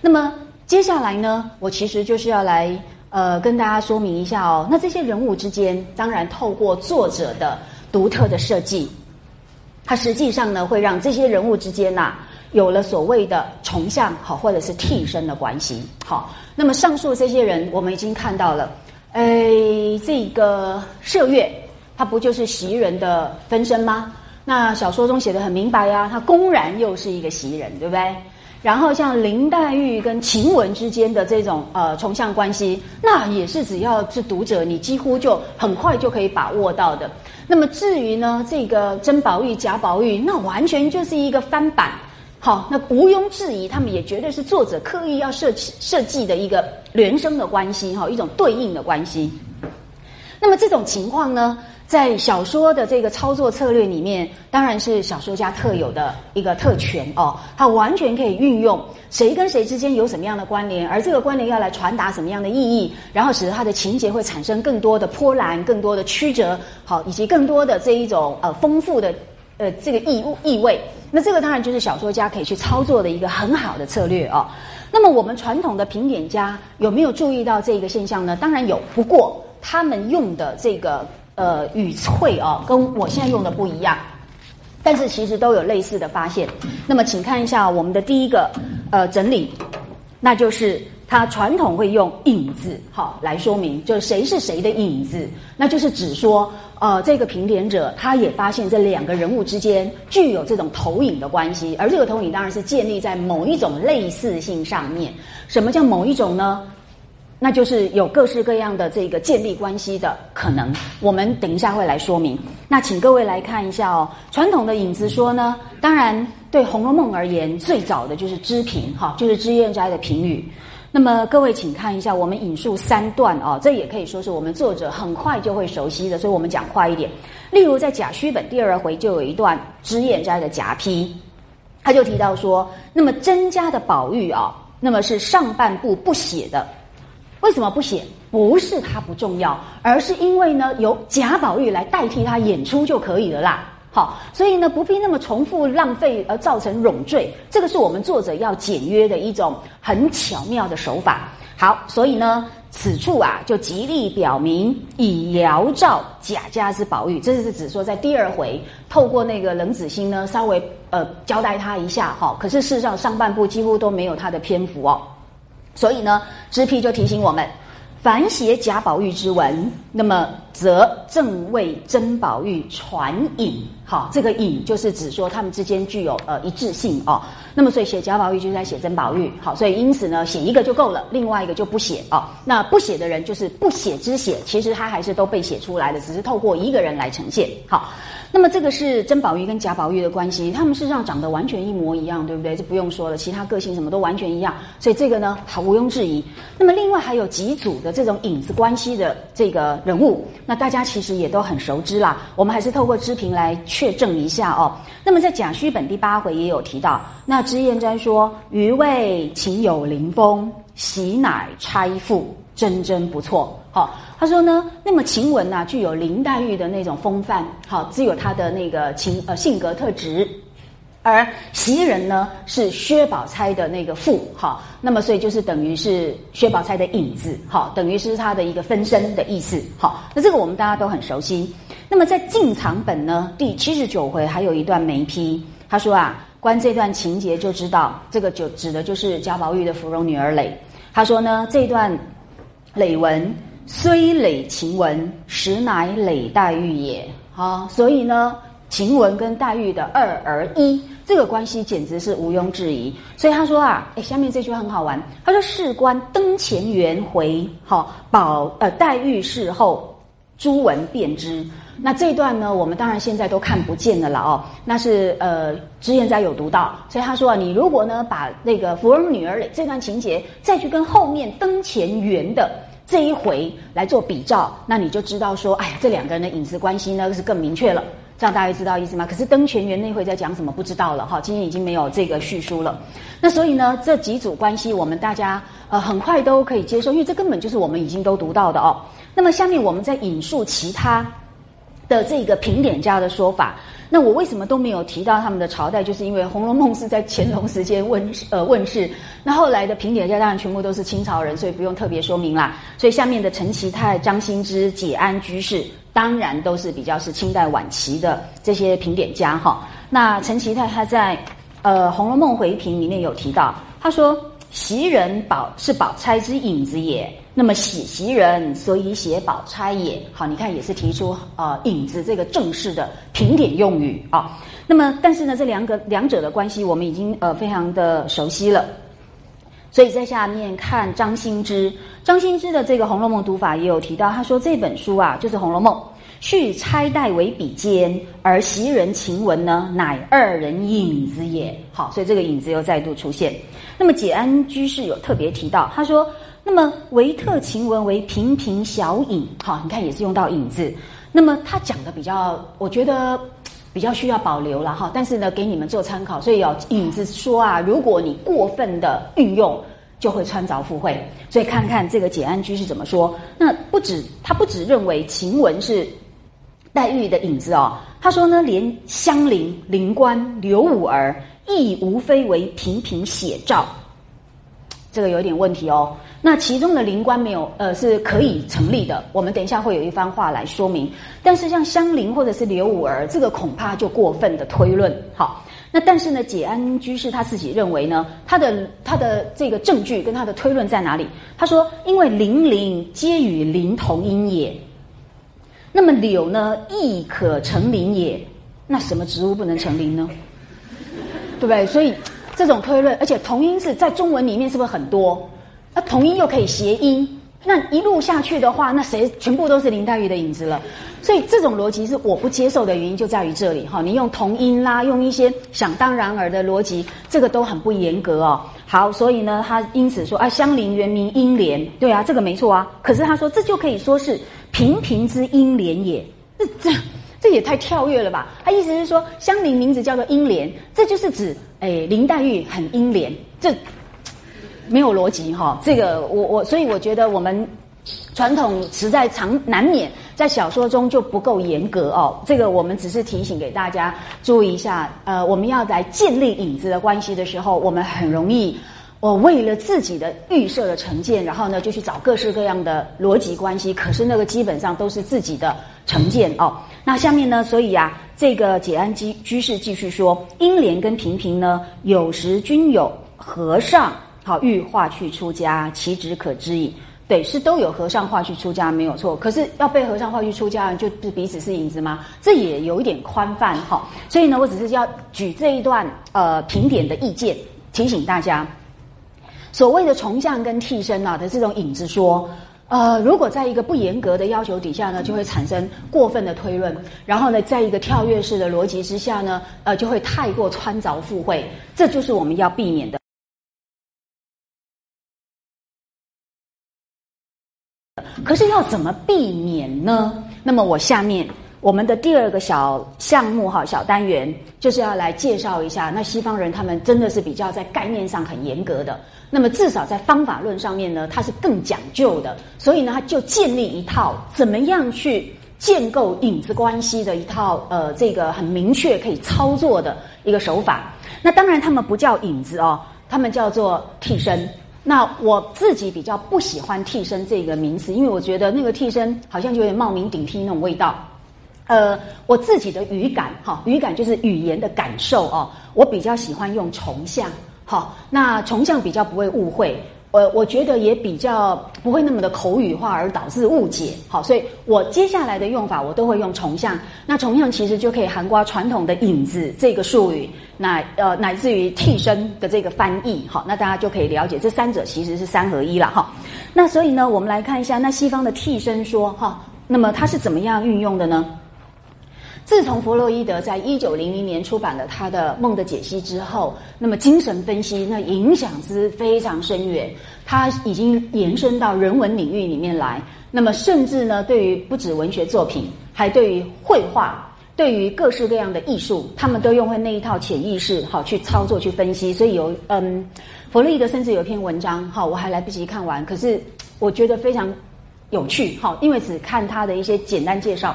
那么接下来呢，我其实就是要来呃跟大家说明一下哦。那这些人物之间，当然透过作者的独特的设计，它实际上呢会让这些人物之间呐有了所谓的重像好或者是替身的关系。好，那么上述这些人我们已经看到了，哎，这个麝月他不就是袭人的分身吗？那小说中写的很明白呀，他公然又是一个袭人，对不对？然后像林黛玉跟晴雯之间的这种呃重像关系，那也是只要是读者，你几乎就很快就可以把握到的。那么至于呢，这个甄宝玉、贾宝玉，那完全就是一个翻版。好，那毋庸置疑，他们也绝对是作者刻意要设计设计的一个孪生的关系，哈，一种对应的关系。那么这种情况呢？在小说的这个操作策略里面，当然是小说家特有的一个特权哦，他完全可以运用谁跟谁之间有什么样的关联，而这个关联要来传达什么样的意义，然后使得他的情节会产生更多的波澜、更多的曲折，好，以及更多的这一种呃丰富的呃这个意意味。那这个当然就是小说家可以去操作的一个很好的策略哦。那么我们传统的评点家有没有注意到这个现象呢？当然有，不过他们用的这个。呃，语翠哦，跟我现在用的不一样，但是其实都有类似的发现。那么，请看一下我们的第一个呃整理，那就是他传统会用影子好来说明，就是谁是谁的影子，那就是指说呃这个评点者他也发现这两个人物之间具有这种投影的关系，而这个投影当然是建立在某一种类似性上面。什么叫某一种呢？那就是有各式各样的这个建立关系的可能，我们等一下会来说明。那请各位来看一下哦，传统的影子说呢，当然对《红楼梦》而言，最早的就是知评哈，就是脂砚斋的评语。那么各位请看一下，我们引述三段啊，这也可以说是我们作者很快就会熟悉的，所以我们讲快一点。例如在甲戌本第二回就有一段脂砚斋的夹批，他就提到说，那么甄家的宝玉啊，那么是上半部不写的。为什么不写？不是他不重要，而是因为呢，由贾宝玉来代替他演出就可以了啦。好，所以呢，不必那么重复浪费而造成冗赘。这个是我们作者要简约的一种很巧妙的手法。好，所以呢，此处啊，就极力表明以遥照贾家之宝玉，这是指说在第二回透过那个冷子兴呢，稍微呃交代他一下哈。可是事实上上半部几乎都没有他的篇幅哦。所以呢，知批就提醒我们，凡写贾宝玉之文，那么则正为甄宝玉传引。好，这个引就是指说他们之间具有呃一致性哦。那么所以写贾宝玉就是在写甄宝玉。好，所以因此呢，写一个就够了，另外一个就不写哦。那不写的人就是不写之写，其实他还是都被写出来的，只是透过一个人来呈现。好。那么这个是甄宝玉跟贾宝玉的关系，他们事实上长得完全一模一样，对不对？这不用说了，其他个性什么都完全一样，所以这个呢，毫毋庸置疑。那么另外还有几组的这种影子关系的这个人物，那大家其实也都很熟知啦。我们还是透过知评来确证一下哦。那么在贾诩本第八回也有提到，那脂砚斋说：“余谓情有灵风，喜乃钗妇，真真不错。”好。他说呢，那么晴雯呐，具有林黛玉的那种风范，好，只有她的那个情呃性格特质，而袭人呢是薛宝钗的那个父，好，那么所以就是等于是薛宝钗的影子，好，等于是他的一个分身的意思，好，那这个我们大家都很熟悉。那么在进藏本呢第七十九回还有一段眉批，他说啊，观这段情节就知道，这个就指的就是贾宝玉的芙蓉女儿蕾。他说呢，这段累文。虽累晴雯，实乃累黛玉也。好，所以呢，晴雯跟黛玉的二而一，这个关系简直是毋庸置疑。所以他说啊，哎，下面这句话很好玩。他说：“事关灯前圆回，好宝呃，黛玉事后，朱文便知。”那这段呢，我们当然现在都看不见的了哦。那是呃，脂砚斋有读到，所以他说啊，你如果呢，把那个芙蓉女儿这段情节，再去跟后面灯前圆的。这一回来做比照，那你就知道说，哎呀，这两个人的隐私关系呢是更明确了。这样大家知道意思吗？可是登泉园那会在讲什么不知道了哈，今天已经没有这个叙述了。那所以呢，这几组关系我们大家呃很快都可以接受，因为这根本就是我们已经都读到的哦。那么下面我们再引述其他的这个评点家的说法。那我为什么都没有提到他们的朝代？就是因为《红楼梦》是在乾隆时间问呃问世，那后来的评点家当然全部都是清朝人，所以不用特别说明啦。所以下面的陈其泰、张新之、解安居士，当然都是比较是清代晚期的这些评点家哈。那陈其泰他在呃《红楼梦回评》里面有提到，他说。袭人宝是宝钗之影子也，那么喜袭人，所以写宝钗也。好，你看也是提出呃影子这个正式的评点用语啊。那么，但是呢，这两个两者的关系我们已经呃非常的熟悉了。所以在下面看张新之，张新之的这个《红楼梦》读法也有提到，他说这本书啊就是《红楼梦》。续钗黛为笔尖，而袭人晴雯呢，乃二人影子也。好，所以这个影子又再度出现。那么解安居士有特别提到，他说：“那么维特晴雯为平平小影。”好，你看也是用到影子。那么他讲的比较，我觉得比较需要保留了哈。但是呢，给你们做参考。所以有影子说啊，如果你过分的运用，就会穿凿附会。所以看看这个解安居是怎么说。那不止他不止认为晴雯是。黛玉的影子哦，他说呢，连香菱、灵官、刘五儿亦无非为平平写照，这个有点问题哦。那其中的灵官没有呃是可以成立的，我们等一下会有一番话来说明。但是像香菱或者是刘五儿，这个恐怕就过分的推论。好，那但是呢，解安居士他自己认为呢，他的他的这个证据跟他的推论在哪里？他说，因为灵灵皆与灵同音也。那么柳呢，亦可成林也。那什么植物不能成林呢？对不对？所以这种推论，而且同音字在中文里面是不是很多？那同音又可以谐音。那一路下去的话，那谁全部都是林黛玉的影子了？所以这种逻辑是我不接受的原因就在于这里哈。你用同音啦，用一些想当然尔的逻辑，这个都很不严格哦。好，所以呢，他因此说啊，香菱原名英莲，对啊，这个没错啊。可是他说这就可以说是平平之英莲也，这这这也太跳跃了吧？他意思是说香菱名字叫做英莲，这就是指诶林黛玉很英莲，这。没有逻辑哈，这个我我所以我觉得我们传统实在常难免在小说中就不够严格哦。这个我们只是提醒给大家注意一下。呃，我们要来建立影子的关系的时候，我们很容易我为了自己的预设的成见，然后呢就去找各式各样的逻辑关系。可是那个基本上都是自己的成见哦。那下面呢，所以啊，这个解安居居士继续说，英莲跟平平呢，有时均有和尚。好，欲化去出家，其止可知矣。对，是都有和尚化去出家，没有错。可是要被和尚化去出家，就是彼此是影子吗？这也有一点宽泛哈。所以呢，我只是要举这一段呃评点的意见，提醒大家，所谓的重像跟替身啊的这种影子说，呃，如果在一个不严格的要求底下呢，就会产生过分的推论；然后呢，在一个跳跃式的逻辑之下呢，呃，就会太过穿凿附会。这就是我们要避免的。可是要怎么避免呢？那么我下面我们的第二个小项目哈，小单元就是要来介绍一下，那西方人他们真的是比较在概念上很严格的，那么至少在方法论上面呢，它是更讲究的，所以呢，他就建立一套怎么样去建构影子关系的一套呃，这个很明确可以操作的一个手法。那当然他们不叫影子哦，他们叫做替身。那我自己比较不喜欢替身这个名词，因为我觉得那个替身好像就有点冒名顶替那种味道。呃，我自己的语感哈，语感就是语言的感受哦，我比较喜欢用重像，好，那重像比较不会误会。我我觉得也比较不会那么的口语化而导致误解，好，所以我接下来的用法我都会用重像。那重像其实就可以涵盖传统的影子这个术语，乃呃乃至于替身的这个翻译，好，那大家就可以了解这三者其实是三合一了哈。那所以呢，我们来看一下那西方的替身说哈，那么它是怎么样运用的呢？自从弗洛伊德在一九零零年出版了他的《梦的解析》之后，那么精神分析那影响之非常深远，他已经延伸到人文领域里面来。那么甚至呢，对于不止文学作品，还对于绘画，对于各式各样的艺术，他们都用会那一套潜意识好去操作去分析。所以有嗯，弗洛伊德甚至有一篇文章，好我还来不及看完，可是我觉得非常有趣，好，因为只看他的一些简单介绍。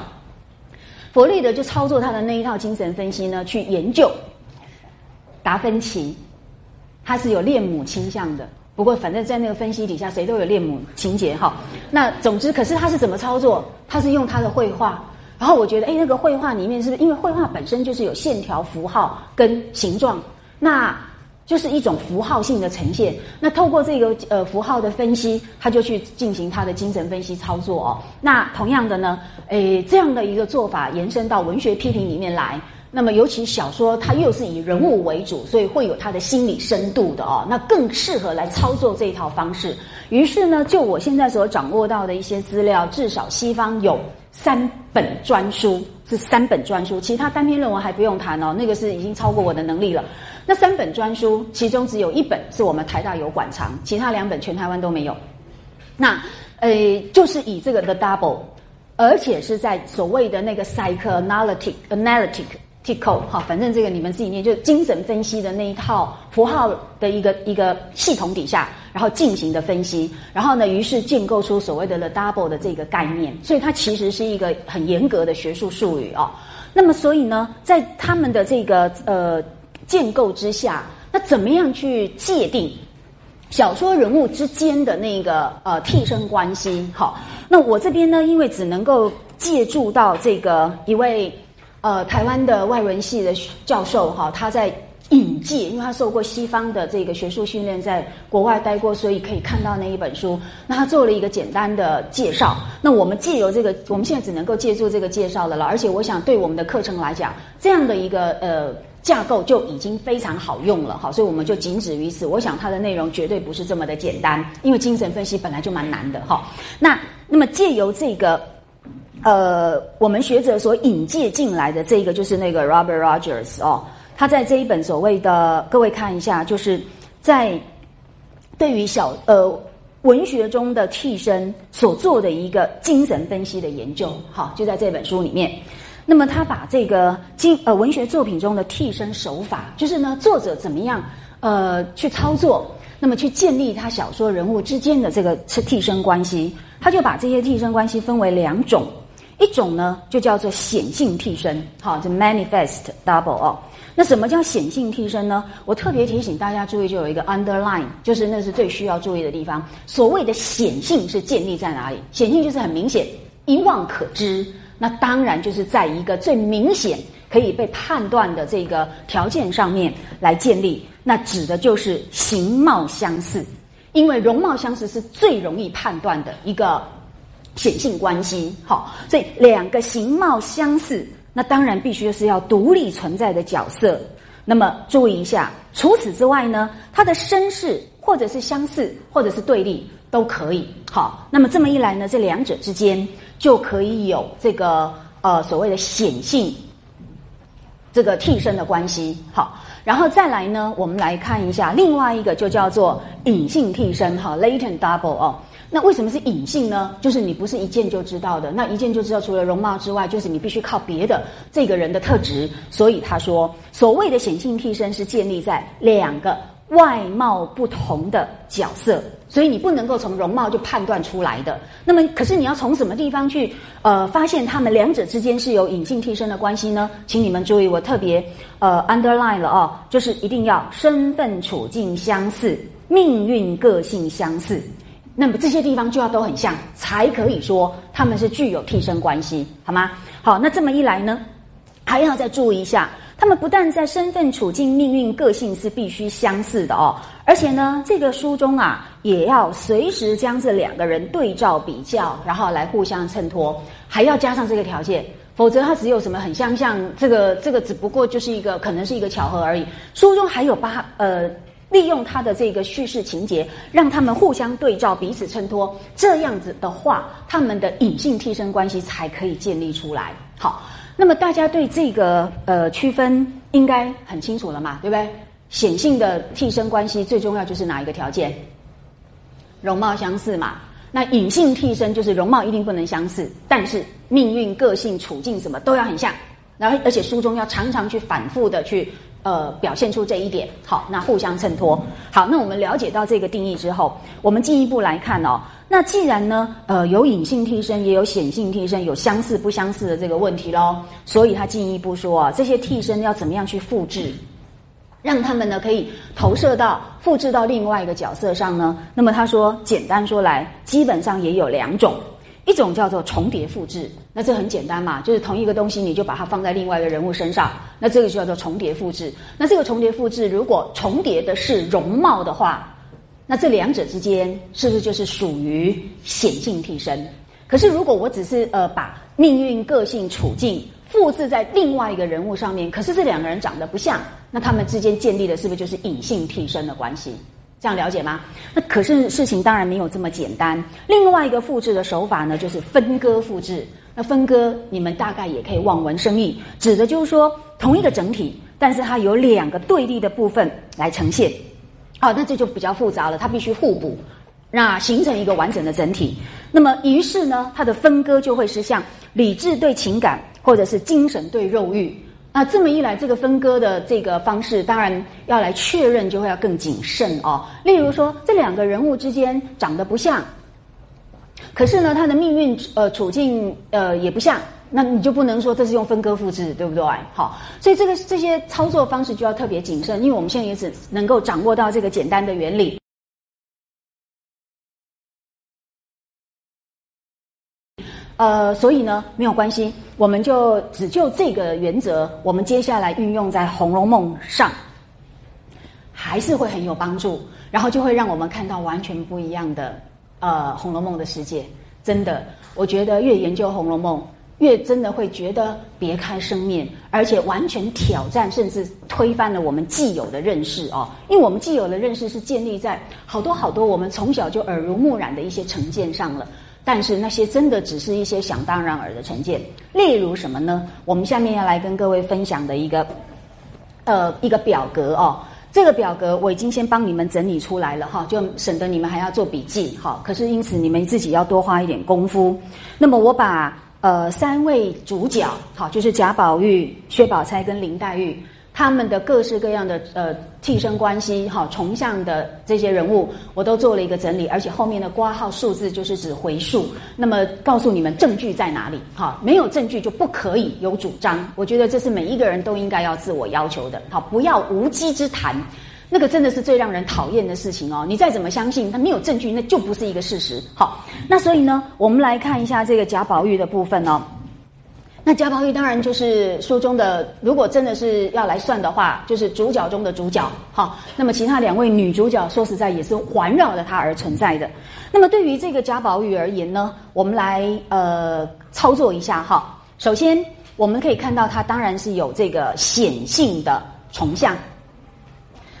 弗洛伊德就操作他的那一套精神分析呢，去研究达芬奇，他是有恋母倾向的。不过，反正在那个分析底下，谁都有恋母情节哈。那总之，可是他是怎么操作？他是用他的绘画。然后我觉得，哎，那个绘画里面是不是因为绘画本身就是有线条、符号跟形状？那就是一种符号性的呈现。那透过这个呃符号的分析，他就去进行他的精神分析操作哦。那同样的呢，诶，这样的一个做法延伸到文学批评里面来。那么，尤其小说它又是以人物为主，所以会有它的心理深度的哦。那更适合来操作这一套方式。于是呢，就我现在所掌握到的一些资料，至少西方有三本专书，是三本专书。其他单篇论文还不用谈哦，那个是已经超过我的能力了。那三本专书，其中只有一本是我们台大有馆藏，其他两本全台湾都没有。那呃，就是以这个 The Double，而且是在所谓的那个 Psychoanalytic Analytic。Tico 哈，反正这个你们自己念，就是精神分析的那一套符号的一个一个系统底下，然后进行的分析，然后呢，于是建构出所谓的 the double 的这个概念，所以它其实是一个很严格的学术术语哦。那么，所以呢，在他们的这个呃建构之下，那怎么样去界定小说人物之间的那个呃替身关系？好，那我这边呢，因为只能够借助到这个一位。呃，台湾的外文系的教授哈，他在引介，因为他受过西方的这个学术训练，在国外待过，所以可以看到那一本书。那他做了一个简单的介绍。那我们借由这个，我们现在只能够借助这个介绍的了。而且我想，对我们的课程来讲，这样的一个呃架构就已经非常好用了哈。所以我们就仅止于此。我想它的内容绝对不是这么的简单，因为精神分析本来就蛮难的哈。那那么借由这个。呃，我们学者所引介进来的这个就是那个 Robert Rogers 哦，他在这一本所谓的，各位看一下，就是在对于小呃文学中的替身所做的一个精神分析的研究，哈，就在这本书里面。那么他把这个经呃文学作品中的替身手法，就是呢作者怎么样呃去操作，那么去建立他小说人物之间的这个替身关系，他就把这些替身关系分为两种。一种呢，就叫做显性替身，好，就 manifest double 哦。那什么叫显性替身呢？我特别提醒大家注意，就有一个 underline，就是那是最需要注意的地方。所谓的显性是建立在哪里？显性就是很明显，一望可知。那当然就是在一个最明显可以被判断的这个条件上面来建立。那指的就是形貌相似，因为容貌相似是最容易判断的一个。显性关系，好，所以两个形貌相似，那当然必须是要独立存在的角色。那么注意一下，除此之外呢，它的身世或者是相似，或者是对立都可以。好，那么这么一来呢，这两者之间就可以有这个呃所谓的显性这个替身的关系。好，然后再来呢，我们来看一下另外一个，就叫做隐性替身，哈，latent double 哦。那为什么是隐性呢？就是你不是一见就知道的。那一见就知道，除了容貌之外，就是你必须靠别的这个人的特质。所以他说，所谓的显性替身是建立在两个外貌不同的角色，所以你不能够从容貌就判断出来的。那么，可是你要从什么地方去呃发现他们两者之间是有隐性替身的关系呢？请你们注意，我特别呃 underline 了哦，就是一定要身份处境相似，命运个性相似。那么这些地方就要都很像，才可以说他们是具有替身关系，好吗？好，那这么一来呢，还要再注意一下，他们不但在身份、处境、命运、个性是必须相似的哦，而且呢，这个书中啊，也要随时将这两个人对照比较，然后来互相衬托，还要加上这个条件，否则他只有什么很相像，这个这个只不过就是一个可能是一个巧合而已。书中还有八呃。利用他的这个叙事情节，让他们互相对照、彼此衬托，这样子的话，他们的隐性替身关系才可以建立出来。好，那么大家对这个呃区分应该很清楚了嘛？对不对？显性的替身关系最重要就是哪一个条件？容貌相似嘛。那隐性替身就是容貌一定不能相似，但是命运、个性、处境什么都要很像。然后，而且书中要常常去反复的去。呃，表现出这一点，好，那互相衬托。好，那我们了解到这个定义之后，我们进一步来看哦。那既然呢，呃，有隐性替身，也有显性替身，有相似不相似的这个问题喽，所以他进一步说啊，这些替身要怎么样去复制，让他们呢可以投射到、复制到另外一个角色上呢？那么他说，简单说来，基本上也有两种。一种叫做重叠复制，那这很简单嘛，就是同一个东西，你就把它放在另外一个人物身上，那这个就叫做重叠复制。那这个重叠复制，如果重叠的是容貌的话，那这两者之间是不是就是属于显性替身？可是如果我只是呃把命运、个性、处境复制在另外一个人物上面，可是这两个人长得不像，那他们之间建立的是不是就是隐性替身的关系？这样了解吗？那可是事情当然没有这么简单。另外一个复制的手法呢，就是分割复制。那分割，你们大概也可以望文生义，指的就是说同一个整体，但是它有两个对立的部分来呈现。好，那这就比较复杂了，它必须互补，那形成一个完整的整体。那么于是呢，它的分割就会是像理智对情感，或者是精神对肉欲。那这么一来，这个分割的这个方式，当然要来确认，就会要更谨慎哦。例如说，这两个人物之间长得不像，可是呢，他的命运呃处境呃也不像，那你就不能说这是用分割复制，对不对？好，所以这个这些操作方式就要特别谨慎，因为我们现在也只能够掌握到这个简单的原理。呃，所以呢，没有关系，我们就只就这个原则，我们接下来运用在《红楼梦》上，还是会很有帮助，然后就会让我们看到完全不一样的呃《红楼梦》的世界。真的，我觉得越研究《红楼梦》，越真的会觉得别开生面，而且完全挑战甚至推翻了我们既有的认识哦。因为我们既有的认识是建立在好多好多我们从小就耳濡目染的一些成见上了。但是那些真的只是一些想当然尔的成见，例如什么呢？我们下面要来跟各位分享的一个，呃，一个表格哦。这个表格我已经先帮你们整理出来了哈，就省得你们还要做笔记哈。可是因此你们自己要多花一点功夫。那么我把呃三位主角，好，就是贾宝玉、薛宝钗跟林黛玉。他们的各式各样的呃替身关系，哈，重像的这些人物，我都做了一个整理，而且后面的挂号数字就是指回数。那么告诉你们证据在哪里？哈，没有证据就不可以有主张。我觉得这是每一个人都应该要自我要求的。好，不要无稽之谈，那个真的是最让人讨厌的事情哦。你再怎么相信，他没有证据，那就不是一个事实。好，那所以呢，我们来看一下这个贾宝玉的部分哦。那贾宝玉当然就是书中的，如果真的是要来算的话，就是主角中的主角。好，那么其他两位女主角，说实在也是环绕着他而存在的。那么对于这个贾宝玉而言呢，我们来呃操作一下哈。首先我们可以看到，他当然是有这个显性的重像。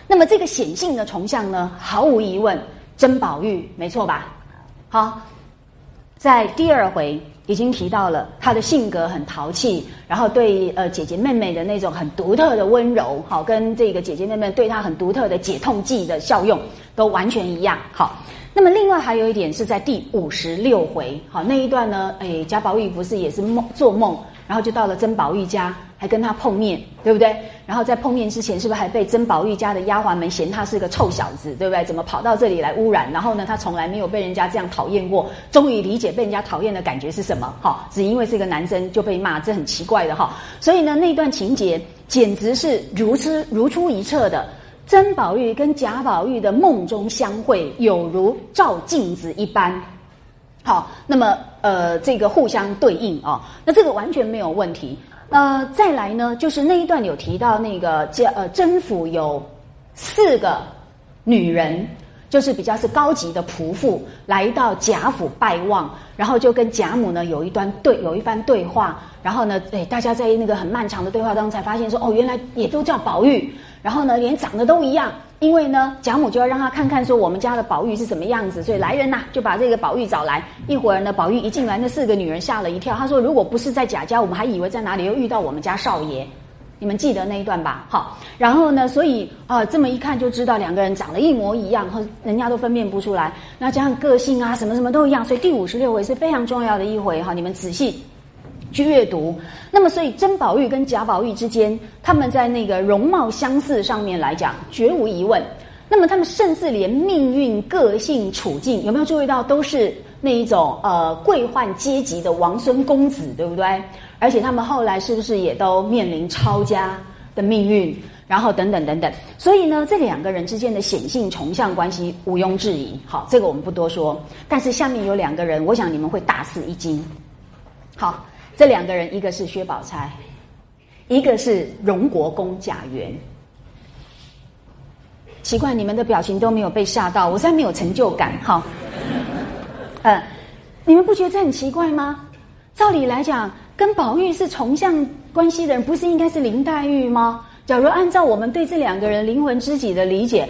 那么这个显性的重像呢，毫无疑问，甄宝玉没错吧？好，在第二回。已经提到了他的性格很淘气，然后对呃姐姐妹妹的那种很独特的温柔，好跟这个姐姐妹妹对他很独特的解痛剂的效用都完全一样。好，那么另外还有一点是在第五十六回，好那一段呢，哎贾宝玉不是也是梦做梦，然后就到了甄宝玉家。还跟他碰面，对不对？然后在碰面之前，是不是还被甄宝玉家的丫鬟们嫌他是个臭小子，对不对？怎么跑到这里来污染？然后呢，他从来没有被人家这样讨厌过，终于理解被人家讨厌的感觉是什么？哈，只因为是个男生就被骂，这很奇怪的哈。所以呢，那段情节简直是如出如出一辙的。甄宝玉跟贾宝玉的梦中相会，有如照镜子一般。好，那么呃，这个互相对应啊，那这个完全没有问题。呃，再来呢，就是那一段有提到那个叫呃甄府有四个女人，就是比较是高级的仆妇来到贾府拜望，然后就跟贾母呢有一段对有一番对话，然后呢，哎，大家在那个很漫长的对话当中才发现说，哦，原来也都叫宝玉，然后呢，连长得都一样。因为呢，贾母就要让他看看说我们家的宝玉是什么样子，所以来人呐，就把这个宝玉找来。一会儿呢，宝玉一进来，那四个女人吓了一跳。他说：“如果不是在贾家，我们还以为在哪里又遇到我们家少爷。”你们记得那一段吧？好，然后呢，所以啊，这么一看就知道两个人长得一模一样，和人家都分辨不出来。那加上个性啊，什么什么都一样，所以第五十六回是非常重要的一回哈，你们仔细。去阅读，那么所以甄宝玉跟贾宝玉之间，他们在那个容貌相似上面来讲，绝无疑问。那么他们甚至连命运、个性、处境，有没有注意到都是那一种呃贵宦阶级的王孙公子，对不对？而且他们后来是不是也都面临抄家的命运？然后等等等等。所以呢，这两个人之间的显性重相关系毋庸置疑。好，这个我们不多说。但是下面有两个人，我想你们会大吃一惊。好，这两个人一个是薛宝钗，一个是荣国公贾元。奇怪，你们的表情都没有被吓到，我现在没有成就感。哈，嗯，你们不觉得这很奇怪吗？照理来讲，跟宝玉是重相关系的人，不是应该是林黛玉吗？假如按照我们对这两个人灵魂知己的理解。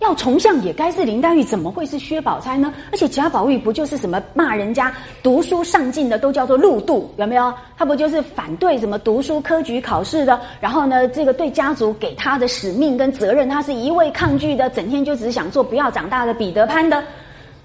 要重相也该是林黛玉，怎么会是薛宝钗呢？而且贾宝玉不就是什么骂人家读书上进的都叫做路度，有没有？他不就是反对什么读书科举考试的？然后呢，这个对家族给他的使命跟责任，他是一味抗拒的，整天就只想做不要长大的彼得潘的。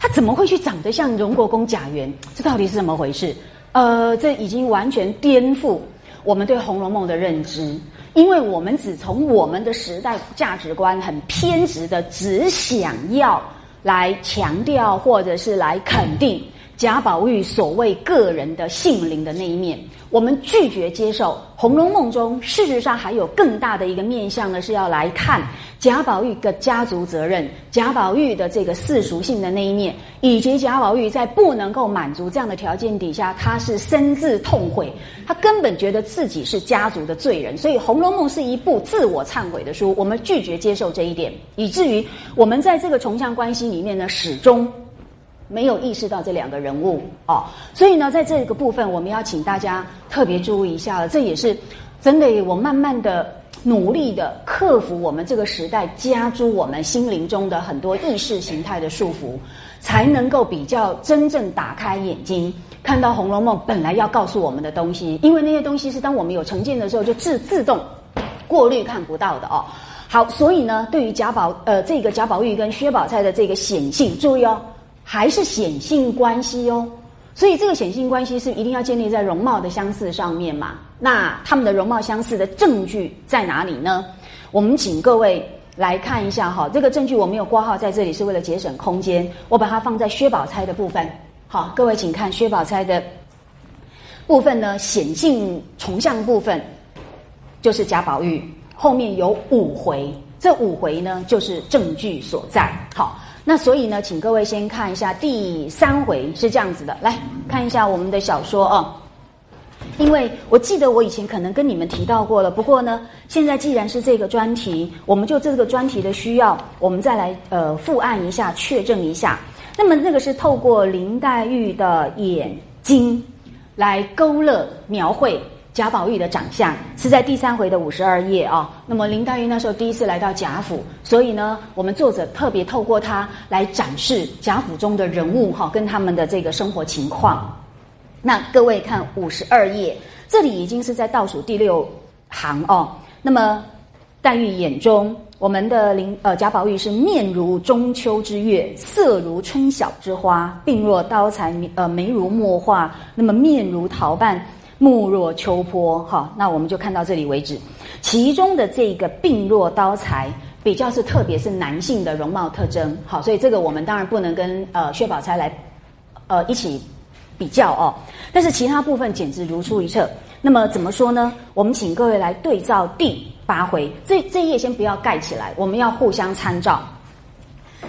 他怎么会去长得像荣国公贾元？这到底是怎么回事？呃，这已经完全颠覆我们对《红楼梦》的认知。因为我们只从我们的时代价值观很偏执的，只想要来强调或者是来肯定。贾宝玉所谓个人的性灵的那一面，我们拒绝接受。《红楼梦》中，事实上还有更大的一个面向呢，是要来看贾宝玉的家族责任、贾宝玉的这个世俗性的那一面，以及贾宝玉在不能够满足这样的条件底下，他是深自痛悔，他根本觉得自己是家族的罪人。所以，《红楼梦》是一部自我忏悔的书，我们拒绝接受这一点，以至于我们在这个重相关系里面呢，始终。没有意识到这两个人物哦，所以呢，在这个部分，我们要请大家特别注意一下了。这也是真的，我慢慢的努力的克服我们这个时代加诸我们心灵中的很多意识形态的束缚，才能够比较真正打开眼睛，看到《红楼梦》本来要告诉我们的东西。因为那些东西是当我们有成见的时候，就自自动过滤看不到的哦。好，所以呢，对于贾宝呃这个贾宝玉跟薛宝钗的这个显性，注意哦。还是显性关系哦，所以这个显性关系是一定要建立在容貌的相似上面嘛？那他们的容貌相似的证据在哪里呢？我们请各位来看一下哈，这个证据我没有挂号在这里，是为了节省空间，我把它放在薛宝钗的部分。好，各位请看薛宝钗的部分呢，显性重像部分就是贾宝玉，后面有五回，这五回呢就是证据所在。好。那所以呢，请各位先看一下第三回是这样子的，来看一下我们的小说哦。因为我记得我以前可能跟你们提到过了，不过呢，现在既然是这个专题，我们就这个专题的需要，我们再来呃复案一下，确证一下。那么那个是透过林黛玉的眼睛来勾勒描绘。贾宝玉的长相是在第三回的五十二页啊。那么林黛玉那时候第一次来到贾府，所以呢，我们作者特别透过他来展示贾府中的人物哈，跟他们的这个生活情况。那各位看五十二页，这里已经是在倒数第六行哦。那么黛玉眼中，我们的林呃贾宝玉是面如中秋之月，色如春晓之花，鬓若刀裁，呃眉如墨画，那么面如桃瓣。目若秋波，哈，那我们就看到这里为止。其中的这个病若刀裁，比较是特别是男性的容貌特征，好，所以这个我们当然不能跟呃薛宝钗来呃一起比较哦。但是其他部分简直如出一辙。那么怎么说呢？我们请各位来对照第八回，这这一页先不要盖起来，我们要互相参照。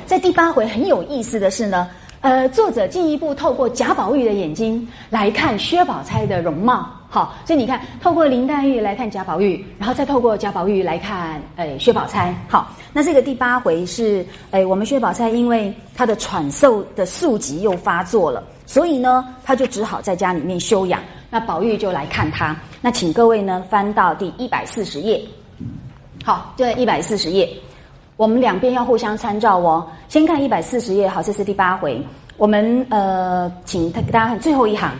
在第八回很有意思的是呢。呃，作者进一步透过贾宝玉的眼睛来看薛宝钗的容貌，好，所以你看，透过林黛玉来看贾宝玉，然后再透过贾宝玉来看，诶，薛宝钗，好，那这个第八回是，诶，我们薛宝钗因为她的喘嗽的宿疾又发作了，所以呢，她就只好在家里面休养，那宝玉就来看她，那请各位呢翻到第一百四十页，好，就在一百四十页。我们两边要互相参照哦。先看一百四十页，好，这是第八回。我们呃，请大家看最后一行。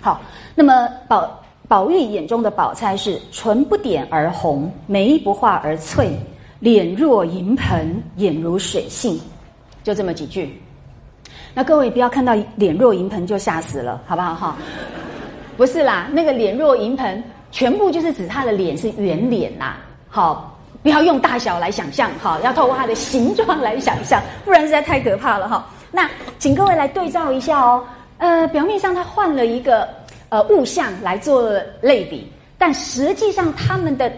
好，那么宝宝玉眼中的宝钗是唇不点而红，眉不画而翠，脸若银盆，眼如水杏，就这么几句。那各位不要看到脸若银盆就吓死了，好不好哈？不是啦，那个脸若银盆，全部就是指他的脸是圆脸呐。好。不要用大小来想象，哈，要透过它的形状来想象，不然实在太可怕了，哈。那请各位来对照一下哦，呃，表面上它换了一个呃物象来做类比，但实际上它们的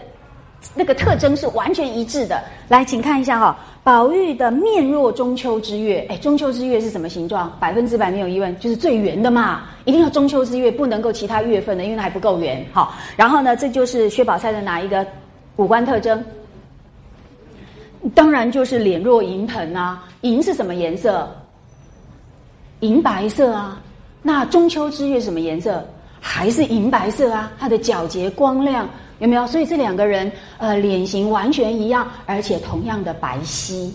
那个特征是完全一致的。来，请看一下哈，宝玉的面若中秋之月，哎，中秋之月是什么形状？百分之百没有疑问，就是最圆的嘛，一定要中秋之月，不能够其他月份的，因为它还不够圆。好，然后呢，这就是薛宝钗的哪一个五官特征？当然就是脸若银盆啊，银是什么颜色？银白色啊。那中秋之月什么颜色？还是银白色啊。它的皎洁光亮有没有？所以这两个人呃脸型完全一样，而且同样的白皙，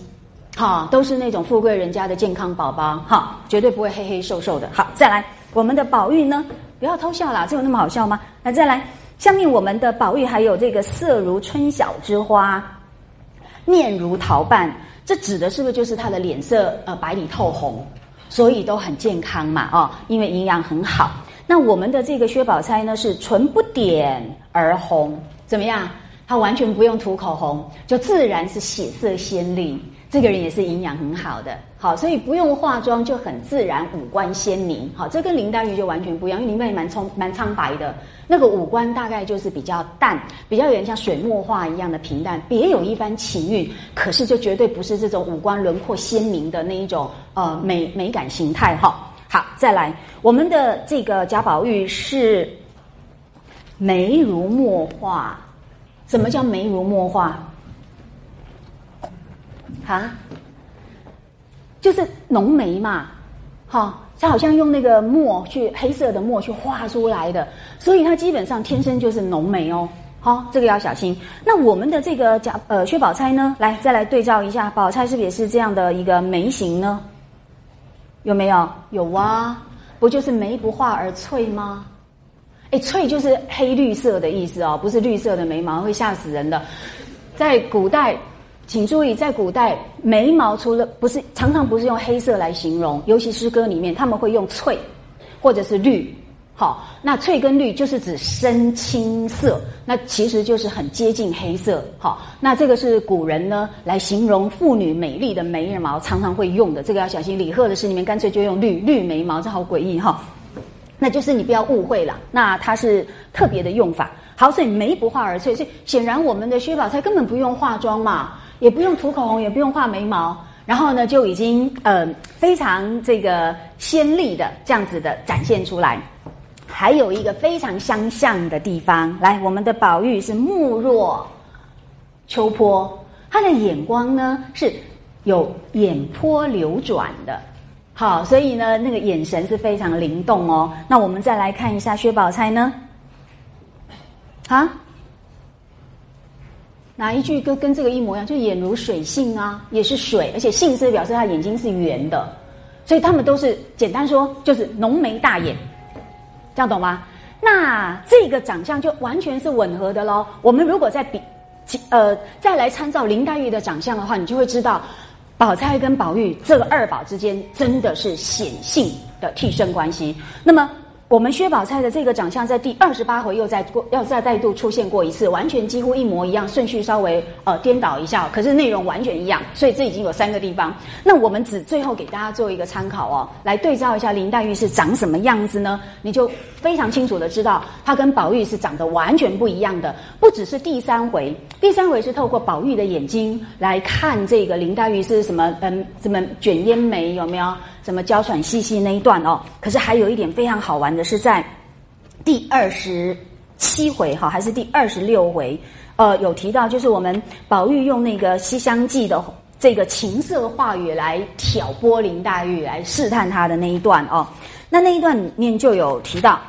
哈，都是那种富贵人家的健康宝宝，哈，绝对不会黑黑瘦瘦的。好，再来我们的宝玉呢？不要偷笑啦，这有那么好笑吗？来，再来下面我们的宝玉还有这个色如春晓之花。面如桃瓣，这指的是不是就是他的脸色呃白里透红，所以都很健康嘛哦，因为营养很好。那我们的这个薛宝钗呢是唇不点而红，怎么样？她完全不用涂口红，就自然是血色鲜丽。这个人也是营养很好的，好，所以不用化妆就很自然，五官鲜明。好，这跟林黛玉就完全不一样，因为林黛玉蛮苍蛮苍白的。那个五官大概就是比较淡，比较有点像水墨画一样的平淡，别有一番情韵。可是就绝对不是这种五官轮廓鲜明的那一种呃美美感形态哈。好，再来，我们的这个贾宝玉是眉如墨画。什么叫眉如墨画？啊，就是浓眉嘛，哈。他好像用那个墨去黑色的墨去画出来的，所以他基本上天生就是浓眉哦。好，这个要小心。那我们的这个贾呃薛宝钗呢，来再来对照一下，宝钗是不是也是这样的一个眉形呢？有没有？有啊，不就是眉不画而翠吗？哎，翠就是黑绿色的意思哦，不是绿色的眉毛会吓死人的，在古代。请注意，在古代，眉毛除了不是常常不是用黑色来形容，尤其诗歌里面他们会用翠，或者是绿。好，那翠跟绿就是指深青色，那其实就是很接近黑色。好，那这个是古人呢来形容妇女美丽的眉毛常常会用的，这个要小心。李贺的诗里面干脆就用绿绿眉毛，这好诡异哈。那就是你不要误会了，那它是特别的用法。好，所以眉不画而翠，所以显然我们的薛宝钗根本不用化妆嘛。也不用涂口红，也不用画眉毛，然后呢，就已经呃非常这个鲜丽的这样子的展现出来。还有一个非常相像的地方，来，我们的宝玉是目若秋波，他的眼光呢是有眼波流转的，好，所以呢，那个眼神是非常灵动哦。那我们再来看一下薛宝钗呢，啊。哪一句跟跟这个一模一样？就眼如水性啊，也是水，而且性是表示他眼睛是圆的，所以他们都是简单说就是浓眉大眼，这样懂吗？那这个长相就完全是吻合的喽。我们如果再比，呃，再来参照林黛玉的长相的话，你就会知道，宝钗跟宝玉这个二宝之间真的是显性的替身关系。那么。我们薛宝钗的这个长相在第二十八回又再过，要再再度出现过一次，完全几乎一模一样，顺序稍微呃颠倒一下，可是内容完全一样，所以这已经有三个地方。那我们只最后给大家做一个参考哦，来对照一下林黛玉是长什么样子呢？你就非常清楚的知道，她跟宝玉是长得完全不一样的。不只是第三回，第三回是透过宝玉的眼睛来看这个林黛玉是什么，嗯，什么卷烟眉有没有？怎么娇喘兮兮那一段哦？可是还有一点非常好玩的是在第二十七回哈，还是第二十六回？呃，有提到就是我们宝玉用那个《西厢记》的这个情色话语来挑拨林黛玉，来试探她的那一段哦。那那一段里面就有提到，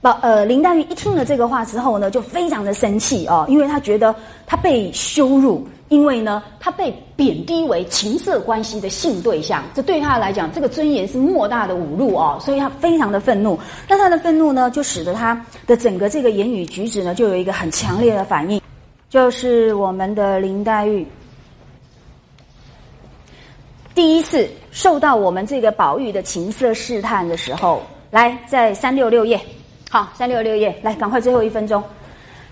宝呃林黛玉一听了这个话之后呢，就非常的生气哦，因为她觉得她被羞辱。因为呢，她被贬低为情色关系的性对象，这对她来讲，这个尊严是莫大的侮辱哦，所以她非常的愤怒。那她的愤怒呢，就使得她的整个这个言语举止呢，就有一个很强烈的反应，就是我们的林黛玉第一次受到我们这个宝玉的情色试探的时候，来，在三六六页，好，三六六页，来，赶快最后一分钟，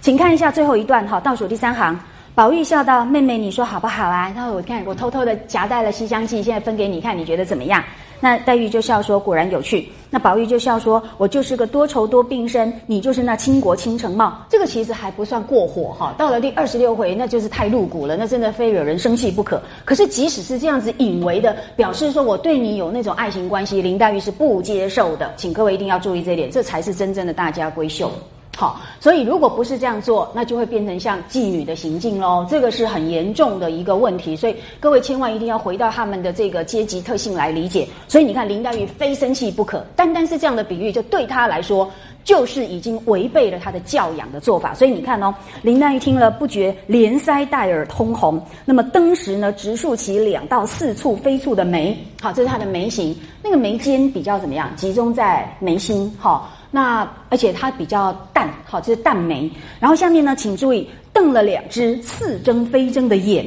请看一下最后一段哈，倒数第三行。宝玉笑道：“妹妹，你说好不好啊？”他说：“我看我偷偷的夹带了《西厢记》，现在分给你看，你觉得怎么样？”那黛玉就笑说：“果然有趣。”那宝玉就笑说：“我就是个多愁多病身，你就是那倾国倾城貌。”这个其实还不算过火哈。到了第二十六回，那就是太露骨了，那真的非惹人生气不可。可是即使是这样子隐为的表示说我对你有那种爱情关系，林黛玉是不接受的。请各位一定要注意这一点，这才是真正的大家闺秀。好，所以如果不是这样做，那就会变成像妓女的行径喽。这个是很严重的一个问题，所以各位千万一定要回到他们的这个阶级特性来理解。所以你看，林黛玉非生气不可，单单是这样的比喻，就对她来说就是已经违背了她的教养的做法。所以你看哦，林黛玉听了不觉连腮带耳通红，那么登时呢，直竖起两道似蹙非蹙的眉。好，这是她的眉形，那个眉尖比较怎么样？集中在眉心。好。那而且它比较淡，好，这是淡眉。然后下面呢，请注意，瞪了两只似睁非睁的眼，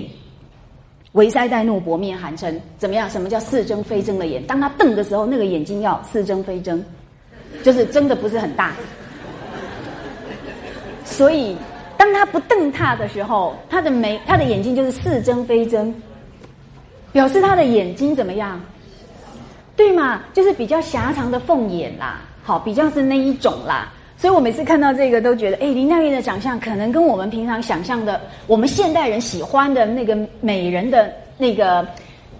微腮带怒，薄面含嗔，怎么样？什么叫似睁非睁的眼？当他瞪的时候，那个眼睛要似睁非睁，就是睁的不是很大。所以，当他不瞪他的时候，他的眉、他的眼睛就是似睁非睁，表示他的眼睛怎么样？对嘛？就是比较狭长的凤眼啦。好，比较是那一种啦，所以我每次看到这个都觉得，哎，林黛玉的长相可能跟我们平常想象的，我们现代人喜欢的那个美人的那个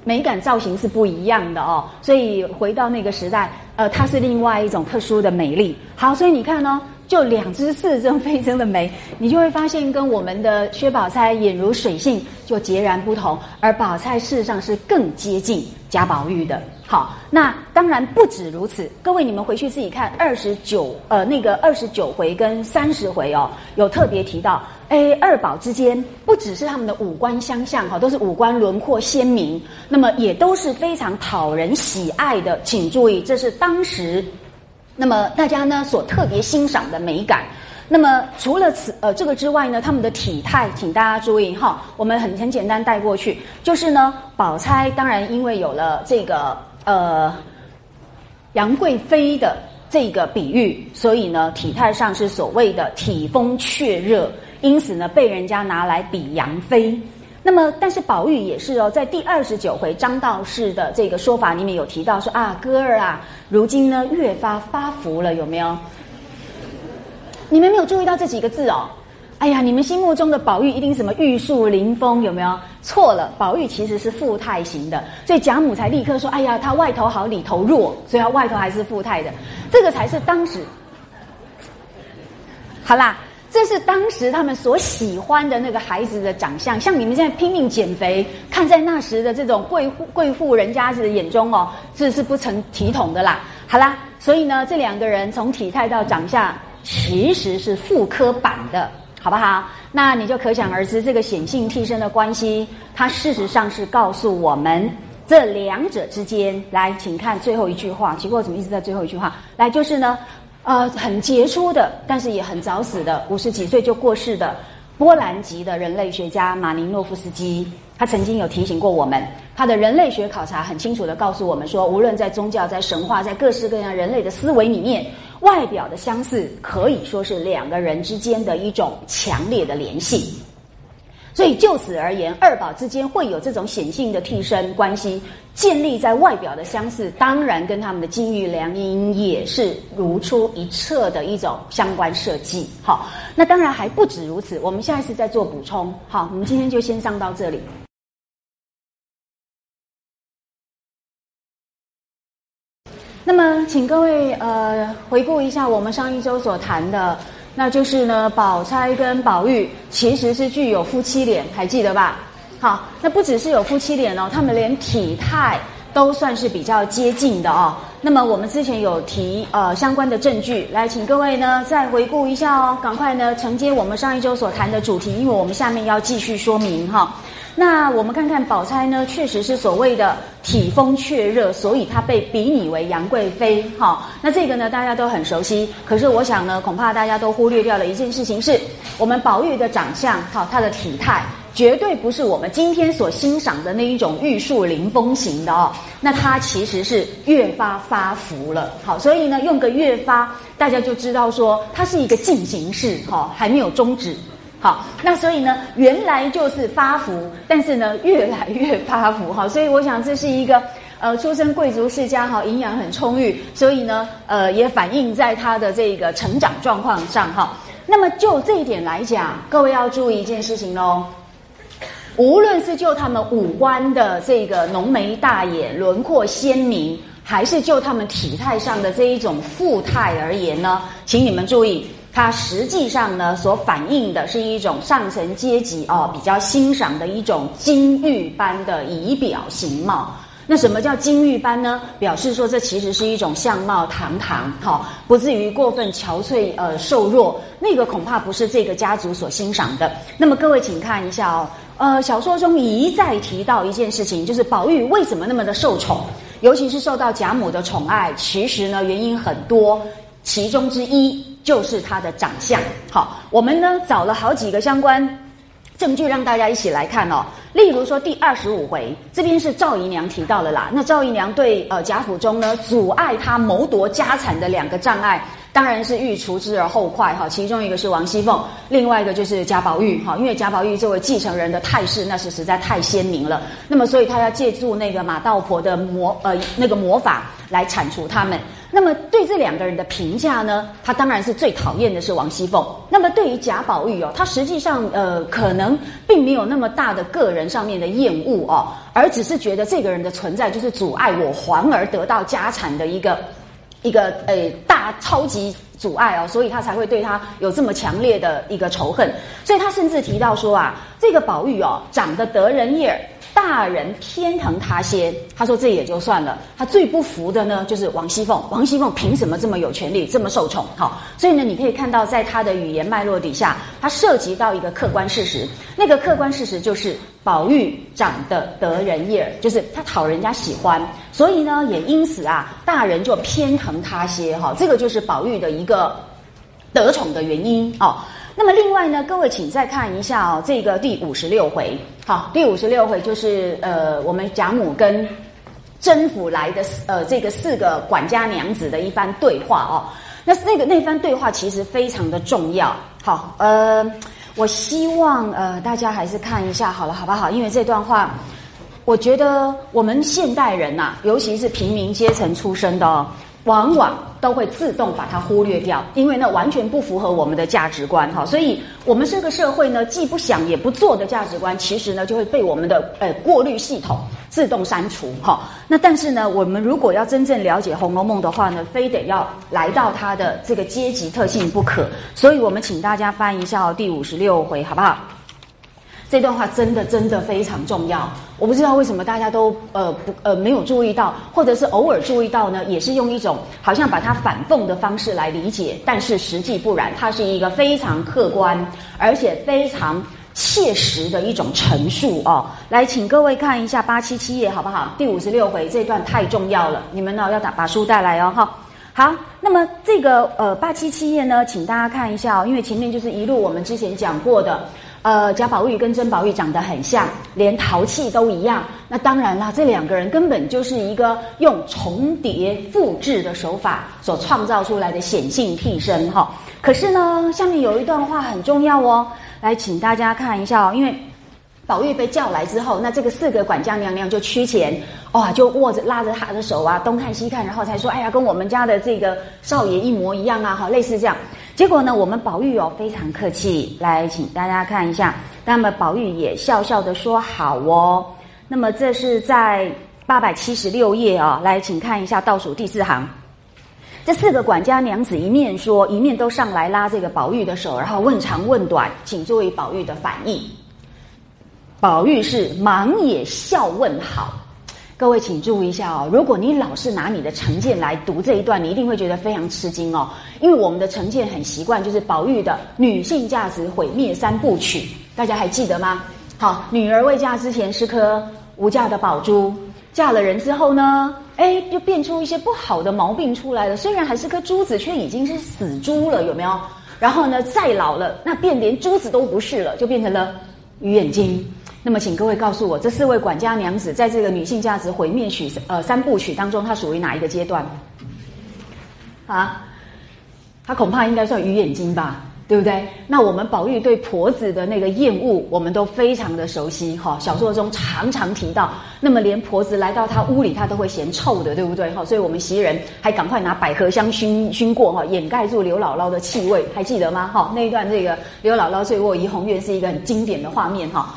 美感造型是不一样的哦。所以回到那个时代，呃，它是另外一种特殊的美丽。好，所以你看呢，就两只似睁非睁的眉，你就会发现跟我们的薛宝钗眼如水性就截然不同，而宝钗事实上是更接近贾宝玉的。好，那当然不止如此。各位，你们回去自己看二十九，呃，那个二十九回跟三十回哦，有特别提到，哎，二宝之间不只是他们的五官相像，哈，都是五官轮廓鲜明，那么也都是非常讨人喜爱的。请注意，这是当时，那么大家呢所特别欣赏的美感。那么除了此，呃，这个之外呢，他们的体态，请大家注意哈，我们很很简单带过去，就是呢，宝钗当然因为有了这个。呃，杨贵妃的这个比喻，所以呢，体态上是所谓的体丰却热，因此呢，被人家拿来比杨妃。那么，但是宝玉也是哦，在第二十九回张道士的这个说法里面有提到说啊，哥儿啊，如今呢越发发福了，有没有？你们没有注意到这几个字哦？哎呀，你们心目中的宝玉一定什么玉树临风，有没有？错了，宝玉其实是富态型的，所以贾母才立刻说：“哎呀，他外头好，里头弱，所以他外头还是富态的。”这个才是当时。好啦，这是当时他们所喜欢的那个孩子的长相。像你们现在拼命减肥，看在那时的这种贵妇贵妇人家子的眼中哦，这是不成体统的啦。好啦，所以呢，这两个人从体态到长相，其实是妇科版的。好不好？那你就可想而知，这个显性替身的关系，它事实上是告诉我们这两者之间。来，请看最后一句话。结果，怎么一直在最后一句话？来，就是呢，呃，很杰出的，但是也很早死的，五十几岁就过世的波兰籍的人类学家马林诺夫斯基。他曾经有提醒过我们，他的人类学考察很清楚的告诉我们说，无论在宗教、在神话、在各式各样人类的思维里面，外表的相似可以说是两个人之间的一种强烈的联系。所以就此而言，二宝之间会有这种显性的替身关系，建立在外表的相似，当然跟他们的金玉良姻也是如出一辙的一种相关设计。好，那当然还不止如此，我们下一次再做补充。好，我们今天就先上到这里。那么，请各位呃回顾一下我们上一周所谈的，那就是呢，宝钗跟宝玉其实是具有夫妻脸，还记得吧？好，那不只是有夫妻脸哦，他们连体态都算是比较接近的哦。那么我们之前有提呃相关的证据，来，请各位呢再回顾一下哦，赶快呢承接我们上一周所谈的主题，因为我们下面要继续说明哈。那我们看看宝钗呢，确实是所谓的体丰却热，所以她被比拟为杨贵妃。哈，那这个呢大家都很熟悉。可是我想呢，恐怕大家都忽略掉了一件事情，是我们宝玉的长相，哈，他的体态绝对不是我们今天所欣赏的那一种玉树临风型的哦。那他其实是越发发福了。好，所以呢，用个越发，大家就知道说它是一个进行式，哈，还没有终止。好，那所以呢，原来就是发福，但是呢，越来越发福哈。所以我想这是一个呃，出身贵族世家哈，营养很充裕，所以呢，呃，也反映在他的这个成长状况上哈。那么就这一点来讲，各位要注意一件事情喽。无论是就他们五官的这个浓眉大眼、轮廓鲜明，还是就他们体态上的这一种富态而言呢，请你们注意。它实际上呢，所反映的是一种上层阶级哦比较欣赏的一种金玉般的仪表形貌。那什么叫金玉般呢？表示说这其实是一种相貌堂堂，哈，不至于过分憔悴呃瘦弱。那个恐怕不是这个家族所欣赏的。那么各位请看一下哦，呃，小说中一再提到一件事情，就是宝玉为什么那么的受宠，尤其是受到贾母的宠爱。其实呢，原因很多，其中之一。就是他的长相，好，我们呢找了好几个相关证据，让大家一起来看哦。例如说第二十五回，这边是赵姨娘提到了啦。那赵姨娘对呃贾府中呢阻碍他谋夺家产的两个障碍，当然是欲除之而后快哈。其中一个是王熙凤，另外一个就是贾宝玉哈。因为贾宝玉作为继承人的态势，那是实在太鲜明了。那么所以他要借助那个马道婆的魔呃那个魔法来铲除他们。那么对这两个人的评价呢？他当然是最讨厌的是王熙凤。那么对于贾宝玉哦，他实际上呃可能并没有那么大的个人上面的厌恶哦，而只是觉得这个人的存在就是阻碍我皇儿得到家产的一个一个呃大超级阻碍哦，所以他才会对他有这么强烈的一个仇恨。所以他甚至提到说啊，这个宝玉哦长得得人意儿。大人偏疼他些，他说这也就算了。他最不服的呢，就是王熙凤。王熙凤凭什么这么有权利，这么受宠？好，所以呢，你可以看到，在他的语言脉络底下，他涉及到一个客观事实。那个客观事实就是宝玉长得得人意儿，就是他讨人家喜欢，所以呢，也因此啊，大人就偏疼他些。哈，这个就是宝玉的一个得宠的原因。哦。那么另外呢，各位请再看一下哦，这个第五十六回，好，第五十六回就是呃，我们贾母跟甄府来的呃这个四个管家娘子的一番对话哦。那那个那番对话其实非常的重要，好，呃，我希望呃大家还是看一下好了，好不好？因为这段话，我觉得我们现代人呐，尤其是平民阶层出身的哦。往往都会自动把它忽略掉，因为那完全不符合我们的价值观哈。所以，我们这个社会呢，既不想也不做的价值观，其实呢，就会被我们的呃过滤系统自动删除哈。那但是呢，我们如果要真正了解《红楼梦》的话呢，非得要来到它的这个阶级特性不可。所以我们请大家翻一下第五十六回，好不好？这段话真的真的非常重要，我不知道为什么大家都呃不呃没有注意到，或者是偶尔注意到呢，也是用一种好像把它反讽的方式来理解，但是实际不然，它是一个非常客观而且非常切实的一种陈述哦。来，请各位看一下八七七页好不好？第五十六回这段太重要了，你们呢要打把书带来哦哈。好，那么这个呃八七七页呢，请大家看一下哦，因为前面就是一路我们之前讲过的。呃，贾宝玉跟甄宝玉长得很像，连淘气都一样。那当然啦，这两个人根本就是一个用重叠复制的手法所创造出来的显性替身哈。可是呢，下面有一段话很重要哦，来请大家看一下哦，因为。宝玉被叫来之后，那这个四个管家娘娘就趋前，哇，就握着拉着他的手啊，东看西看，然后才说：“哎呀，跟我们家的这个少爷一模一样啊！”哈，类似这样。结果呢，我们宝玉哦非常客气，来请大家看一下。那么宝玉也笑笑的说：“好哦。”那么这是在八百七十六页啊，来请看一下倒数第四行。这四个管家娘子一面说，一面都上来拉这个宝玉的手，然后问长问短，请注意宝玉的反应。宝玉是忙也笑问好，各位请注意一下哦。如果你老是拿你的成见来读这一段，你一定会觉得非常吃惊哦。因为我们的成见很习惯，就是宝玉的女性价值毁灭三部曲，大家还记得吗？好，女儿未嫁之前是颗无价的宝珠，嫁了人之后呢，哎，就变出一些不好的毛病出来了。虽然还是颗珠子，却已经是死珠了，有没有？然后呢，再老了，那变连珠子都不是了，就变成了鱼眼睛。那么，请各位告诉我，这四位管家娘子在这个女性价值毁灭曲呃三部曲当中，她属于哪一个阶段？啊，她恐怕应该算鱼眼睛吧？对不对？那我们宝玉对婆子的那个厌恶，我们都非常的熟悉哈。小说中常常提到，那么连婆子来到他屋里，他都会嫌臭的，对不对？哈，所以我们袭人还赶快拿百合香熏熏过哈，掩盖住刘姥姥的气味，还记得吗？哈，那一段这个刘姥姥醉卧怡红院是一个很经典的画面哈。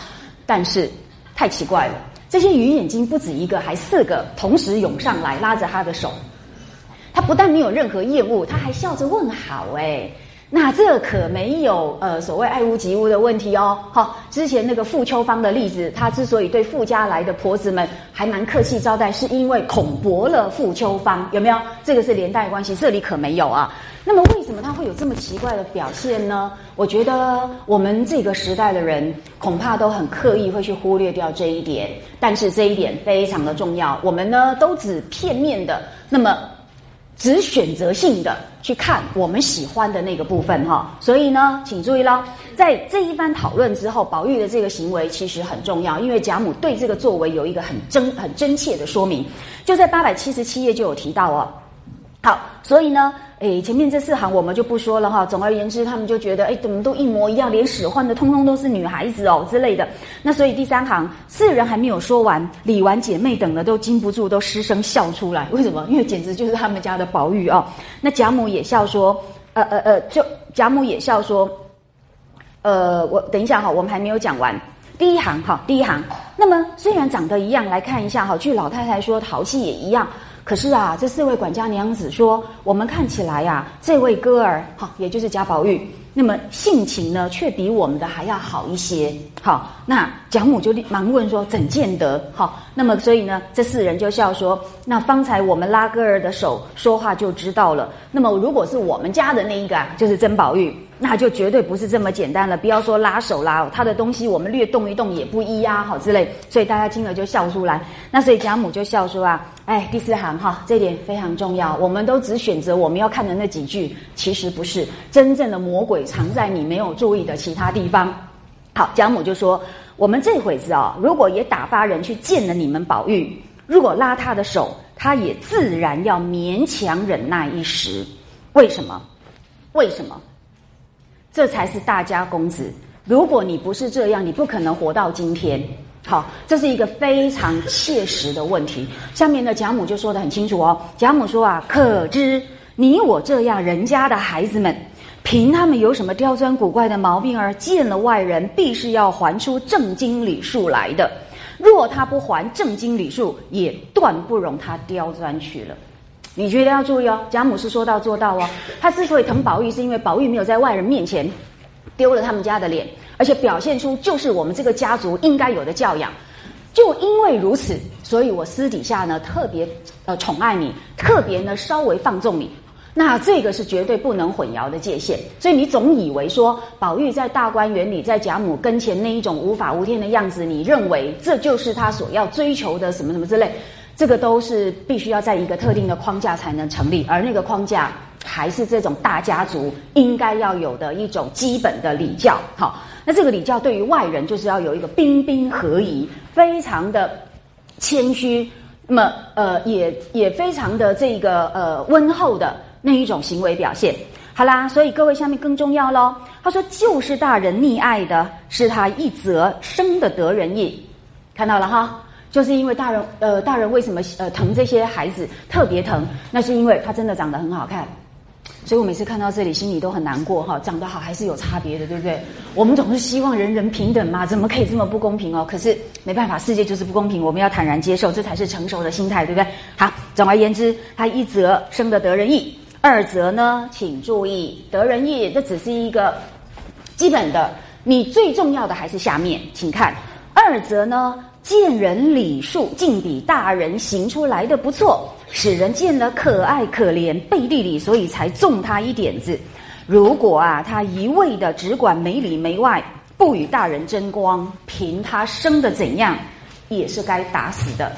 但是太奇怪了，这些鱼眼睛不止一个，还四个同时涌上来，拉着他的手。他不但没有任何厌恶，他还笑着问好哎。那这可没有呃所谓爱屋及乌的问题哦。好，之前那个傅秋芳的例子，他之所以对傅家来的婆子们还蛮客气招待，是因为恐薄了傅秋芳，有没有？这个是连带关系，这里可没有啊。那么为什么他会有这么奇怪的表现呢？我觉得我们这个时代的人恐怕都很刻意会去忽略掉这一点，但是这一点非常的重要。我们呢都只片面的，那么。只选择性的去看我们喜欢的那个部分哈，所以呢，请注意喽，在这一番讨论之后，宝玉的这个行为其实很重要，因为贾母对这个作为有一个很真很真切的说明，就在八百七十七页就有提到哦。好，所以呢。哎，前面这四行我们就不说了哈。总而言之，他们就觉得哎，怎么都一模一样，连使唤的通通都是女孩子哦之类的。那所以第三行四人还没有说完，李纨姐妹等的都禁不住都失声笑出来。为什么？因为简直就是他们家的宝玉哦。那贾母也笑说，呃呃呃，就贾母也笑说，呃，我等一下哈，我们还没有讲完第一行哈，第一行。那么虽然长得一样，来看一下哈，据老太太说，淘气也一样。可是啊，这四位管家娘子说，我们看起来呀，这位哥儿哈，也就是贾宝玉，那么性情呢，却比我们的还要好一些。好，那贾母就忙问说，怎见得？好，那么所以呢，这四人就笑说，那方才我们拉哥儿的手说话就知道了。那么如果是我们家的那一个啊，就是甄宝玉。那就绝对不是这么简单了，不要说拉手啦，他的东西我们略动一动也不依呀，好之类，所以大家听了就笑出来。那所以贾母就笑说啊，哎，第四行哈，这点非常重要，我们都只选择我们要看的那几句，其实不是真正的魔鬼藏在你没有注意的其他地方。好，贾母就说，我们这会子啊，如果也打发人去见了你们宝玉，如果拉他的手，他也自然要勉强忍耐一时。为什么？为什么？这才是大家公子。如果你不是这样，你不可能活到今天。好，这是一个非常切实的问题。下面的贾母就说的很清楚哦。贾母说啊，可知你我这样人家的孩子们，凭他们有什么刁钻古怪的毛病而见了外人，必是要还出正经礼数来的。若他不还正经礼数，也断不容他刁钻去了。你觉得要注意哦，贾母是说到做到哦。她之所以疼宝玉，是因为宝玉没有在外人面前丢了他们家的脸，而且表现出就是我们这个家族应该有的教养。就因为如此，所以我私底下呢特别呃宠爱你，特别呢稍微放纵你。那这个是绝对不能混淆的界限。所以你总以为说宝玉在大观园里，在贾母跟前那一种无法无天的样子，你认为这就是他所要追求的什么什么之类。这个都是必须要在一个特定的框架才能成立，而那个框架还是这种大家族应该要有的一种基本的礼教。好，那这个礼教对于外人就是要有一个彬彬合仪，非常的谦虚，那么呃也也非常的这个呃温厚的那一种行为表现。好啦，所以各位下面更重要喽。他说，就是大人溺爱的是他一则生的得人意，看到了哈。就是因为大人，呃，大人为什么呃疼这些孩子特别疼？那是因为他真的长得很好看，所以我每次看到这里心里都很难过哈。长得好还是有差别的，对不对？我们总是希望人人平等嘛，怎么可以这么不公平哦？可是没办法，世界就是不公平，我们要坦然接受，这才是成熟的心态，对不对？好，总而言之，他一则生的得人意，二则呢，请注意得人意，这只是一个基本的，你最重要的还是下面，请看二则呢。见人礼数竟比大人行出来的不错，使人见了可爱可怜，背地里所以才纵他一点子。如果啊，他一味的只管没里没外，不与大人争光，凭他生的怎样，也是该打死的，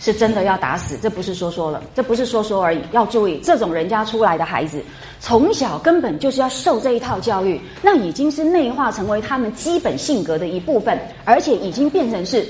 是真的要打死。这不是说说了，这不是说说而已。要注意，这种人家出来的孩子，从小根本就是要受这一套教育，那已经是内化成为他们基本性格的一部分，而且已经变成是。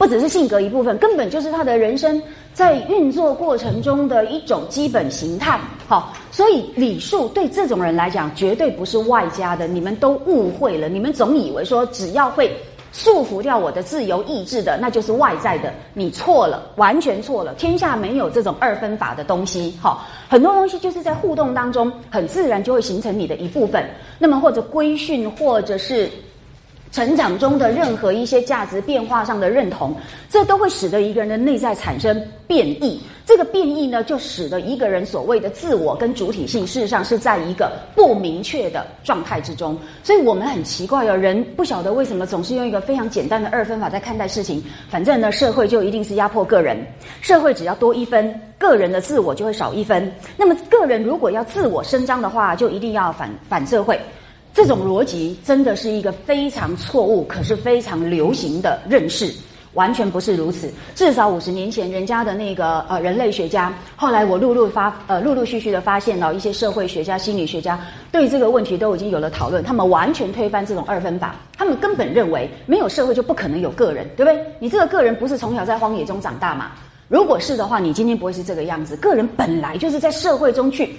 不只是性格一部分，根本就是他的人生在运作过程中的一种基本形态。好，所以礼数对这种人来讲，绝对不是外加的。你们都误会了，你们总以为说只要会。束缚掉我的自由意志的，那就是外在的。你错了，完全错了。天下没有这种二分法的东西。好，很多东西就是在互动当中，很自然就会形成你的一部分。那么或者规训，或者是。成长中的任何一些价值变化上的认同，这都会使得一个人的内在产生变异。这个变异呢，就使得一个人所谓的自我跟主体性，事实上是在一个不明确的状态之中。所以我们很奇怪哦，人不晓得为什么总是用一个非常简单的二分法在看待事情。反正呢，社会就一定是压迫个人，社会只要多一分，个人的自我就会少一分。那么个人如果要自我伸张的话，就一定要反反社会。这种逻辑真的是一个非常错误，可是非常流行的认识，完全不是如此。至少五十年前，人家的那个呃人类学家，后来我陆陆发呃陆陆续续的发现了一些社会学家、心理学家对这个问题都已经有了讨论，他们完全推翻这种二分法，他们根本认为没有社会就不可能有个人，对不对？你这个个人不是从小在荒野中长大嘛？如果是的话，你今天不会是这个样子。个人本来就是在社会中去。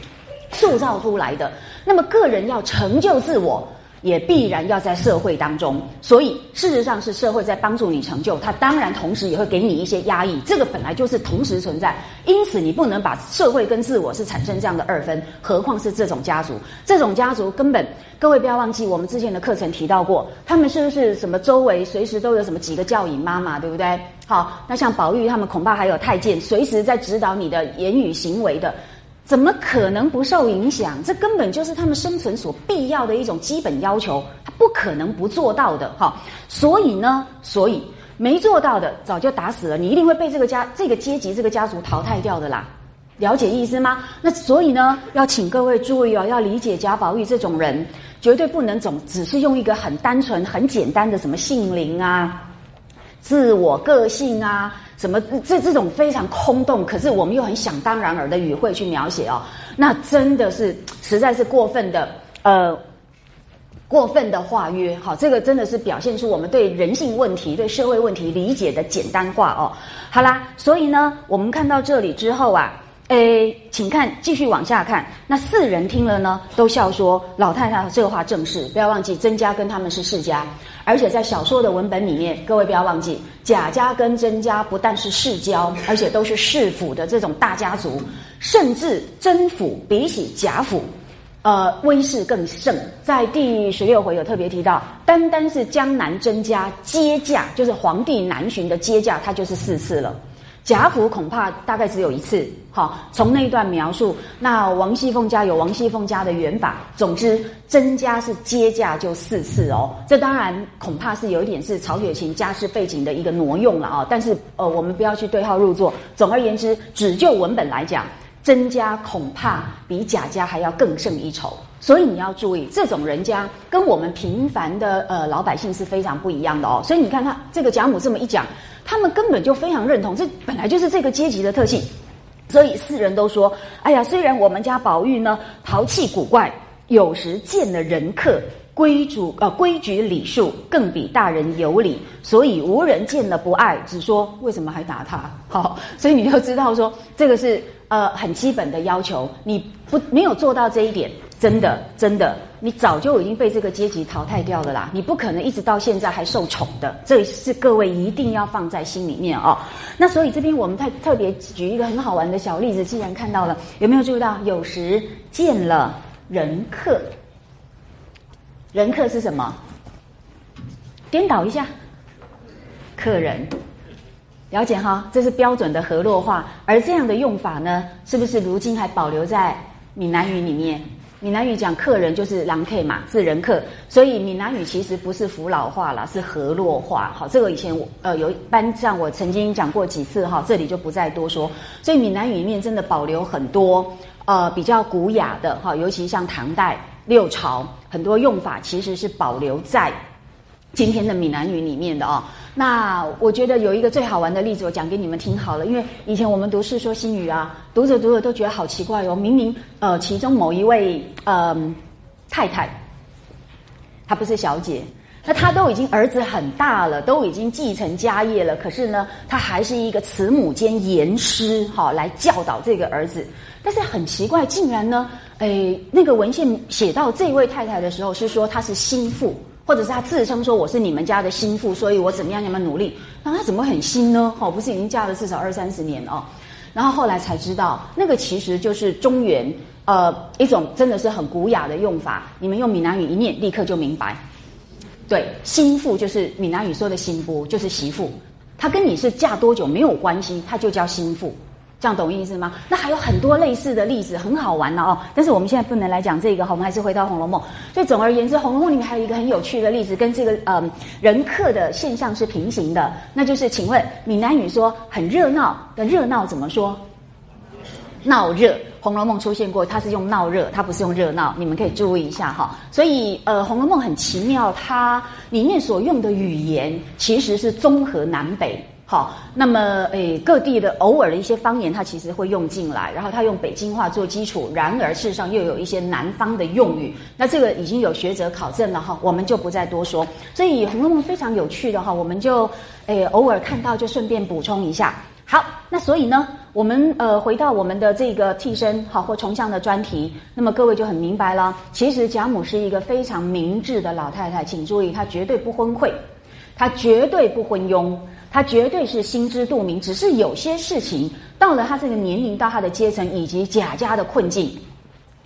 塑造出来的，那么个人要成就自我，也必然要在社会当中。所以事实上是社会在帮助你成就，它当然同时也会给你一些压抑。这个本来就是同时存在，因此你不能把社会跟自我是产生这样的二分。何况是这种家族，这种家族根本，各位不要忘记，我们之前的课程提到过，他们是不是什么周围随时都有什么几个教引妈妈，对不对？好，那像宝玉他们恐怕还有太监，随时在指导你的言语行为的。怎么可能不受影响？这根本就是他们生存所必要的一种基本要求，他不可能不做到的哈。所以呢，所以没做到的早就打死了，你一定会被这个家、这个阶级、这个家族淘汰掉的啦。了解意思吗？那所以呢，要请各位注意哦，要理解贾宝玉这种人，绝对不能总只是用一个很单纯、很简单的什么性灵啊、自我个性啊。什么这这种非常空洞，可是我们又很想当然尔的语汇去描写哦，那真的是实在是过分的，呃，过分的化约。好，这个真的是表现出我们对人性问题、对社会问题理解的简单化哦。好啦，所以呢，我们看到这里之后啊。诶，请看，继续往下看。那四人听了呢，都笑说：“老太太这话正是。”不要忘记，曾家跟他们是世家，而且在小说的文本里面，各位不要忘记，贾家跟曾家不但是世交，而且都是世府的这种大家族，甚至曾府比起贾府，呃，威势更盛。在第十六回有特别提到，单单是江南曾家接驾，就是皇帝南巡的接驾，他就是四次了。贾府恐怕大概只有一次，好，从那一段描述，那王熙凤家有王熙凤家的缘法，总之甄家是接驾就四次哦，这当然恐怕是有一点是曹雪芹家世背景的一个挪用了啊，但是呃，我们不要去对号入座。总而言之，只就文本来讲，曾家恐怕比贾家还要更胜一筹。所以你要注意，这种人家跟我们平凡的呃老百姓是非常不一样的哦。所以你看他这个贾母这么一讲，他们根本就非常认同，这本来就是这个阶级的特性。所以四人都说：“哎呀，虽然我们家宝玉呢淘气古怪，有时见了人客，规矩呃规矩礼数更比大人有礼，所以无人见了不爱，只说为什么还打他？好，所以你就知道说这个是呃很基本的要求，你不没有做到这一点。”真的，真的，你早就已经被这个阶级淘汰掉了啦！你不可能一直到现在还受宠的，这是各位一定要放在心里面哦。那所以这边我们特特别举一个很好玩的小例子，既然看到了，有没有注意到？有时见了人客，人客是什么？颠倒一下，客人，了解哈？这是标准的河洛话，而这样的用法呢，是不是如今还保留在闽南语里面？闽南语讲客人就是狼 K 嘛，是人客，所以闽南语其实不是福老话了，是河洛话。好，这个以前我呃有班上我曾经讲过几次哈，这里就不再多说。所以闽南语里面真的保留很多呃比较古雅的哈，尤其像唐代六朝很多用法其实是保留在。今天的闽南语里面的哦，那我觉得有一个最好玩的例子，我讲给你们听好了。因为以前我们读《世说新语》啊，读着读着都觉得好奇怪哦。明明呃，其中某一位呃太太，她不是小姐，那她都已经儿子很大了，都已经继承家业了，可是呢，她还是一个慈母兼严师，哈，来教导这个儿子。但是很奇怪，竟然呢，诶，那个文献写到这位太太的时候，是说她是心腹，或者是他自称说我是你们家的心腹，所以我怎么样怎么努力？那他怎么很新呢？哦，不是已经嫁了至少二三十年哦。然后后来才知道，那个其实就是中原呃一种真的是很古雅的用法，你们用闽南语一念，立刻就明白。对，心腹就是闽南语说的心腹，就是媳妇。她跟你是嫁多久没有关系，她就叫心腹，这样懂意思吗？那还有很多类似的例子，很好玩的哦。但是我们现在不能来讲这个，我们还是回到《红楼梦》。所以总而言之，《红楼梦》里面还有一个很有趣的例子，跟这个呃人客的现象是平行的，那就是请问闽南语说很热闹的热闹怎么说？闹热。《红楼梦》出现过，它是用闹热，它不是用热闹，你们可以注意一下哈。所以，呃，《红楼梦》很奇妙，它里面所用的语言其实是综合南北。好，那么诶，各地的偶尔的一些方言，它其实会用进来，然后它用北京话做基础，然而事实上又有一些南方的用语。那这个已经有学者考证了哈，我们就不再多说。所以，《红楼梦》非常有趣的哈，我们就诶偶尔看到就顺便补充一下。好，那所以呢，我们呃回到我们的这个替身好或重像的专题，那么各位就很明白了。其实贾母是一个非常明智的老太太，请注意，她绝对不昏聩，她绝对不昏庸，他绝对是心知肚明。只是有些事情到了他这个年龄，到他的阶层以及贾家的困境，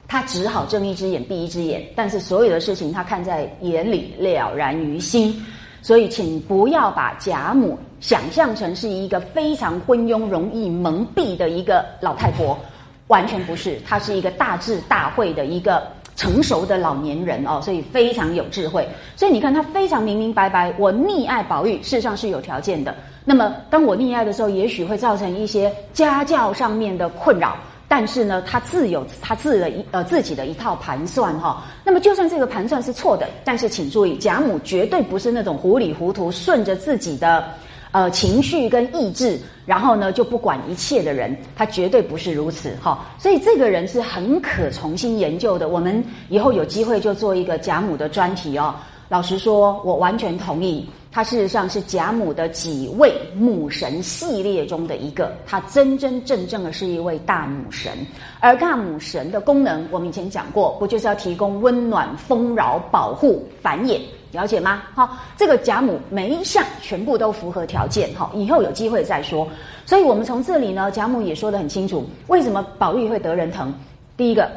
他只好睁一只眼闭一只眼。但是所有的事情，他看在眼里，了然于心。所以，请不要把贾母想象成是一个非常昏庸、容易蒙蔽的一个老太婆，完全不是。她是一个大智大慧的一个成熟的老年人哦，所以非常有智慧。所以你看，他非常明明白白，我溺爱宝玉，事实上是有条件的。那么，当我溺爱的时候，也许会造成一些家教上面的困扰。但是呢，他自有他自的一呃自己的一套盘算哈。那么就算这个盘算是错的，但是请注意，贾母绝对不是那种糊里糊涂顺着自己的呃情绪跟意志，然后呢就不管一切的人。他绝对不是如此哈。所以这个人是很可重新研究的。我们以后有机会就做一个贾母的专题哦。老实说，我完全同意。他事实上是贾母的几位母神系列中的一个，他真真正正的是一位大母神。而大母神的功能，我们以前讲过，不就是要提供温暖、丰饶、保护、繁衍，了解吗？好，这个贾母每一项全部都符合条件。好，以后有机会再说。所以我们从这里呢，贾母也说得很清楚，为什么宝玉会得人疼？第一个。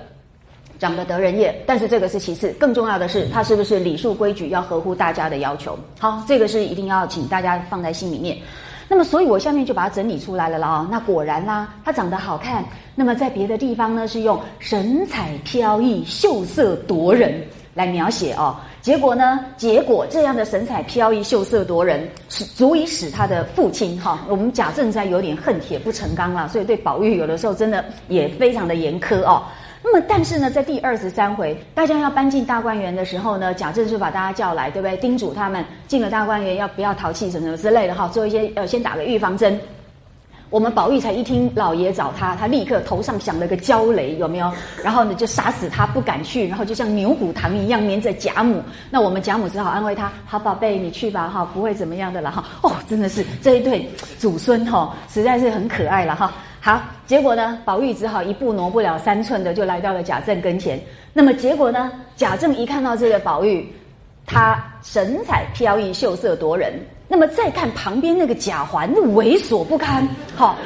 长得得人厌，但是这个是其次，更重要的是他是不是礼数规矩要合乎大家的要求？好，这个是一定要请大家放在心里面。那么，所以我下面就把它整理出来了了啊。那果然啦，他长得好看。那么在别的地方呢，是用神采飘逸、秀色夺人来描写哦。结果呢，结果这样的神采飘逸、秀色夺人，是足以使他的父亲哈，我们贾政在有点恨铁不成钢了，所以对宝玉有的时候真的也非常的严苛哦。那么，但是呢，在第二十三回，大家要搬进大观园的时候呢，贾政就把大家叫来，对不对？叮嘱他们进了大观园要不要淘气什么什么之类的哈，做一些呃，先打个预防针。我们宝玉才一听老爷找他，他立刻头上响了个焦雷，有没有？然后呢，就杀死他不敢去，然后就像牛骨糖一样黏着贾母。那我们贾母只好安慰他：“好宝贝，你去吧，哈，不会怎么样的了，哈。”哦，真的是这一对祖孙哈，实在是很可爱了哈。好，结果呢，宝玉只好一步挪不了三寸的就来到了贾政跟前。那么结果呢，贾政一看到这个宝玉，他神采飘逸、秀色夺人。那么再看旁边那个贾环，那猥琐不堪。好，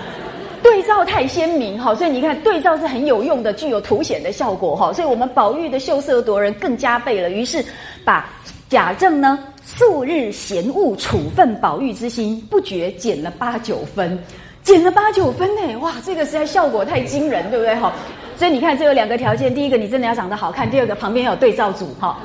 对照太鲜明。好，所以你看对照是很有用的，具有凸显的效果。哈，所以我们宝玉的秀色夺人更加倍了。于是把贾政呢素日嫌恶处分宝玉之心，不觉减了八九分。减了八九分呢，哇，这个实在效果太惊人，对不对？哈，所以你看，这有两个条件：第一个，你真的要长得好看；第二个，旁边有对照组，哈，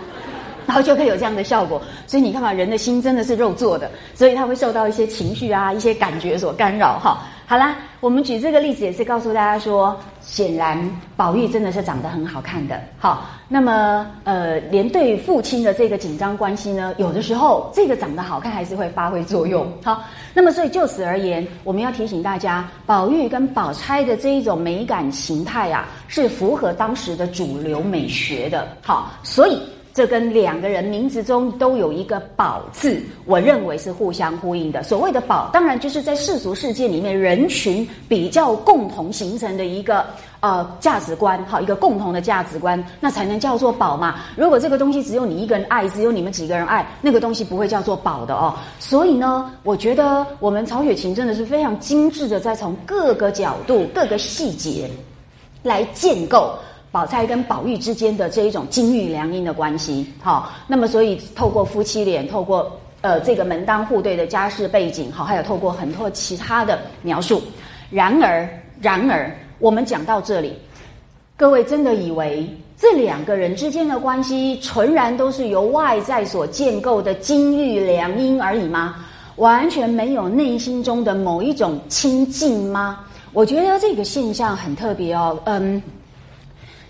然后就可以有这样的效果。所以你看嘛，人的心真的是肉做的，所以他会受到一些情绪啊、一些感觉所干扰，哈。好啦，我们举这个例子也是告诉大家说，显然宝玉真的是长得很好看的。好，那么呃，连对父亲的这个紧张关系呢，有的时候这个长得好看还是会发挥作用。好，那么所以就此而言，我们要提醒大家，宝玉跟宝钗的这一种美感形态啊，是符合当时的主流美学的。好，所以。这跟两个人名字中都有一个“宝”字，我认为是互相呼应的。所谓的“宝”，当然就是在世俗世界里面人群比较共同形成的一个呃价值观，好，一个共同的价值观，那才能叫做宝嘛。如果这个东西只有你一个人爱，只有你们几个人爱，那个东西不会叫做宝的哦。所以呢，我觉得我们曹雪芹真的是非常精致的，在从各个角度、各个细节来建构。宝钗跟宝玉之间的这一种金玉良姻的关系，好，那么所以透过夫妻脸，透过呃这个门当户对的家世背景，好，还有透过很多其他的描述。然而，然而，我们讲到这里，各位真的以为这两个人之间的关系纯然都是由外在所建构的金玉良姻而已吗？完全没有内心中的某一种亲近吗？我觉得这个现象很特别哦，嗯。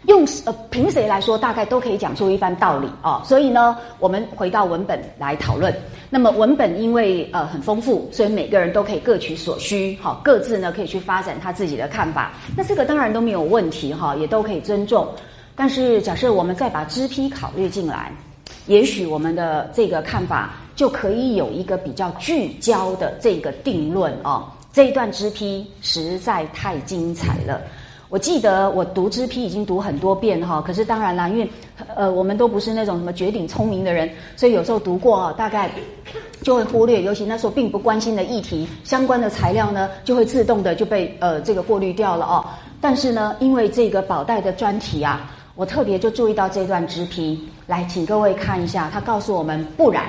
用呃，凭谁来说，大概都可以讲出一番道理哦。所以呢，我们回到文本来讨论。那么文本因为呃很丰富，所以每个人都可以各取所需，好，各自呢可以去发展他自己的看法。那这个当然都没有问题哈，也都可以尊重。但是假设我们再把支批考虑进来，也许我们的这个看法就可以有一个比较聚焦的这个定论哦。这一段支批实在太精彩了。我记得我读支批已经读很多遍哈，可是当然啦，因为呃我们都不是那种什么绝顶聪明的人，所以有时候读过啊大概就会忽略，尤其那时候并不关心的议题相关的材料呢，就会自动的就被呃这个过滤掉了哦。但是呢，因为这个宝黛的专题啊，我特别就注意到这段支批，来请各位看一下，他告诉我们，不然。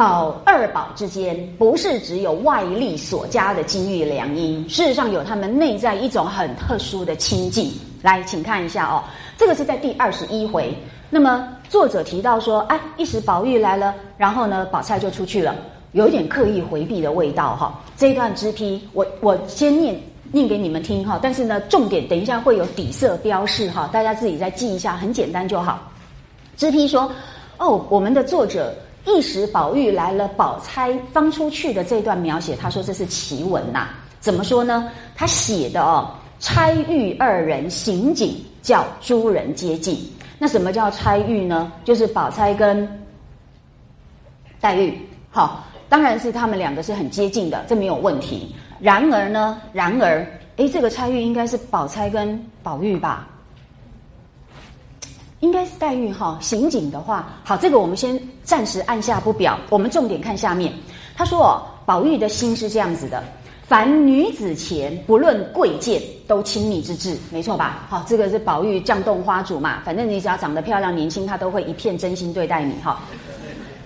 宝二宝之间不是只有外力所加的金玉良姻，事实上有他们内在一种很特殊的亲近。来，请看一下哦，这个是在第二十一回。那么作者提到说，哎，一时宝玉来了，然后呢，宝钗就出去了，有一点刻意回避的味道哈。这一段支批，我我先念念给你们听哈，但是呢，重点等一下会有底色标示哈，大家自己再记一下，很简单就好。支批说，哦，我们的作者。一时宝玉来了，宝钗方出去的这段描写，他说这是奇文呐。怎么说呢？他写的哦，钗玉二人行景，叫诸人接近。那什么叫钗玉呢？就是宝钗跟黛玉，好，当然是他们两个是很接近的，这没有问题。然而呢，然而，诶，这个钗玉应该是宝钗跟宝玉吧？应该是黛玉哈，刑警的话，好，这个我们先暂时按下不表。我们重点看下面，他说哦宝玉的心是这样子的：凡女子前，不论贵贱，都亲密之至，没错吧？好，这个是宝玉降动花主嘛，反正你只要长得漂亮、年轻，他都会一片真心对待你哈。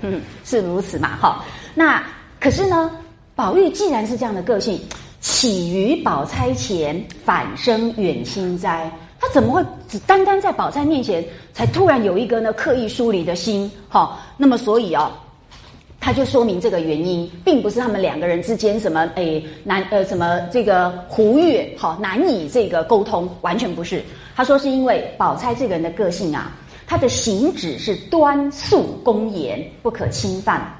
嗯，是如此嘛？哈，那可是呢，宝玉既然是这样的个性，起于宝钗前，反生远心哉？他怎么会只单单在宝钗面前才突然有一个呢刻意疏离的心？哈，那么所以啊，他就说明这个原因，并不是他们两个人之间什么诶难呃什么这个胡越哈难以这个沟通，完全不是。他说是因为宝钗这个人的个性啊，他的行止是端肃恭严，不可侵犯。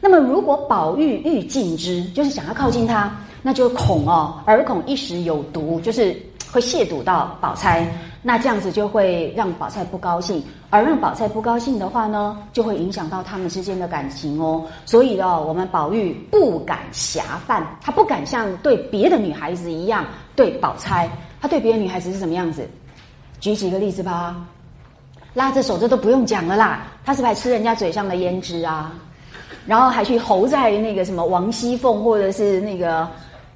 那么如果宝玉欲近之，就是想要靠近他，那就恐哦，耳恐一时有毒，就是。会亵渎到宝钗，那这样子就会让宝钗不高兴，而让宝钗不高兴的话呢，就会影响到他们之间的感情哦。所以呢，我们宝玉不敢侠犯，他不敢像对别的女孩子一样对宝钗。他对别的女孩子是什么样子？举几个例子吧。拉着手这都不用讲了啦，他是还吃人家嘴上的胭脂啊，然后还去猴在那个什么王熙凤或者是那个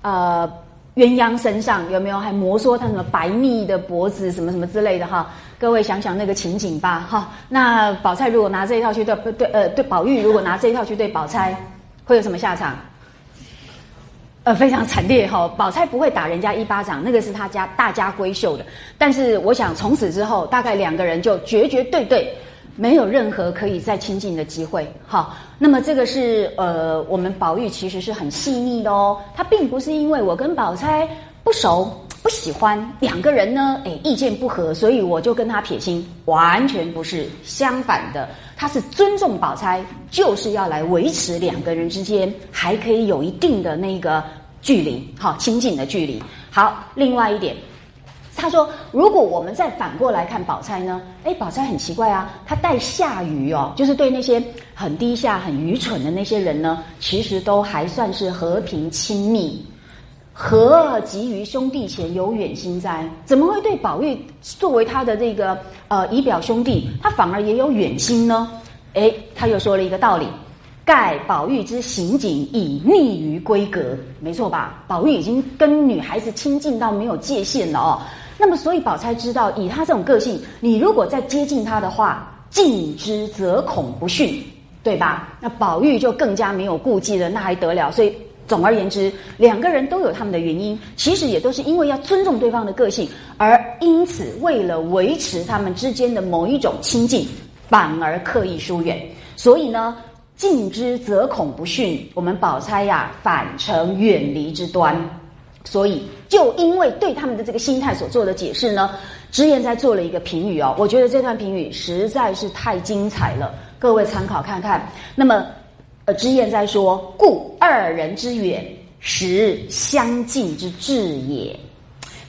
呃。鸳鸯身上有没有还摩挲他什么白腻的脖子什么什么之类的哈？各位想想那个情景吧哈。那宝钗如果拿这一套去对对呃对宝玉如果拿这一套去对宝钗，会有什么下场？呃，非常惨烈哈。宝钗不会打人家一巴掌，那个是他家大家闺秀的。但是我想从此之后，大概两个人就绝绝对对。没有任何可以再亲近的机会，好，那么这个是呃，我们宝玉其实是很细腻的哦，他并不是因为我跟宝钗不熟不喜欢两个人呢，哎，意见不合，所以我就跟他撇清，完全不是，相反的，他是尊重宝钗，就是要来维持两个人之间还可以有一定的那个距离，好，亲近的距离。好，另外一点，他说，如果我们再反过来看宝钗呢？哎，宝钗很奇怪啊，她待下愚哦，就是对那些很低下、很愚蠢的那些人呢，其实都还算是和平亲密。何急于兄弟前有远心哉？怎么会对宝玉作为他的这个呃仪表兄弟，他反而也有远心呢？哎，他又说了一个道理：盖宝玉之行径已逆于规格，没错吧？宝玉已经跟女孩子亲近到没有界限了哦。那么，所以宝钗知道，以他这种个性，你如果再接近他的话，近之则恐不逊，对吧？那宝玉就更加没有顾忌了，那还得了？所以。总而言之，两个人都有他们的原因，其实也都是因为要尊重对方的个性，而因此为了维持他们之间的某一种亲近，反而刻意疏远。所以呢，近之则恐不逊，我们宝钗呀反成远离之端。所以，就因为对他们的这个心态所做的解释呢，之言在做了一个评语哦，我觉得这段评语实在是太精彩了，各位参考看看。那么。呃，之言在说，故二人之远，实相近之至也。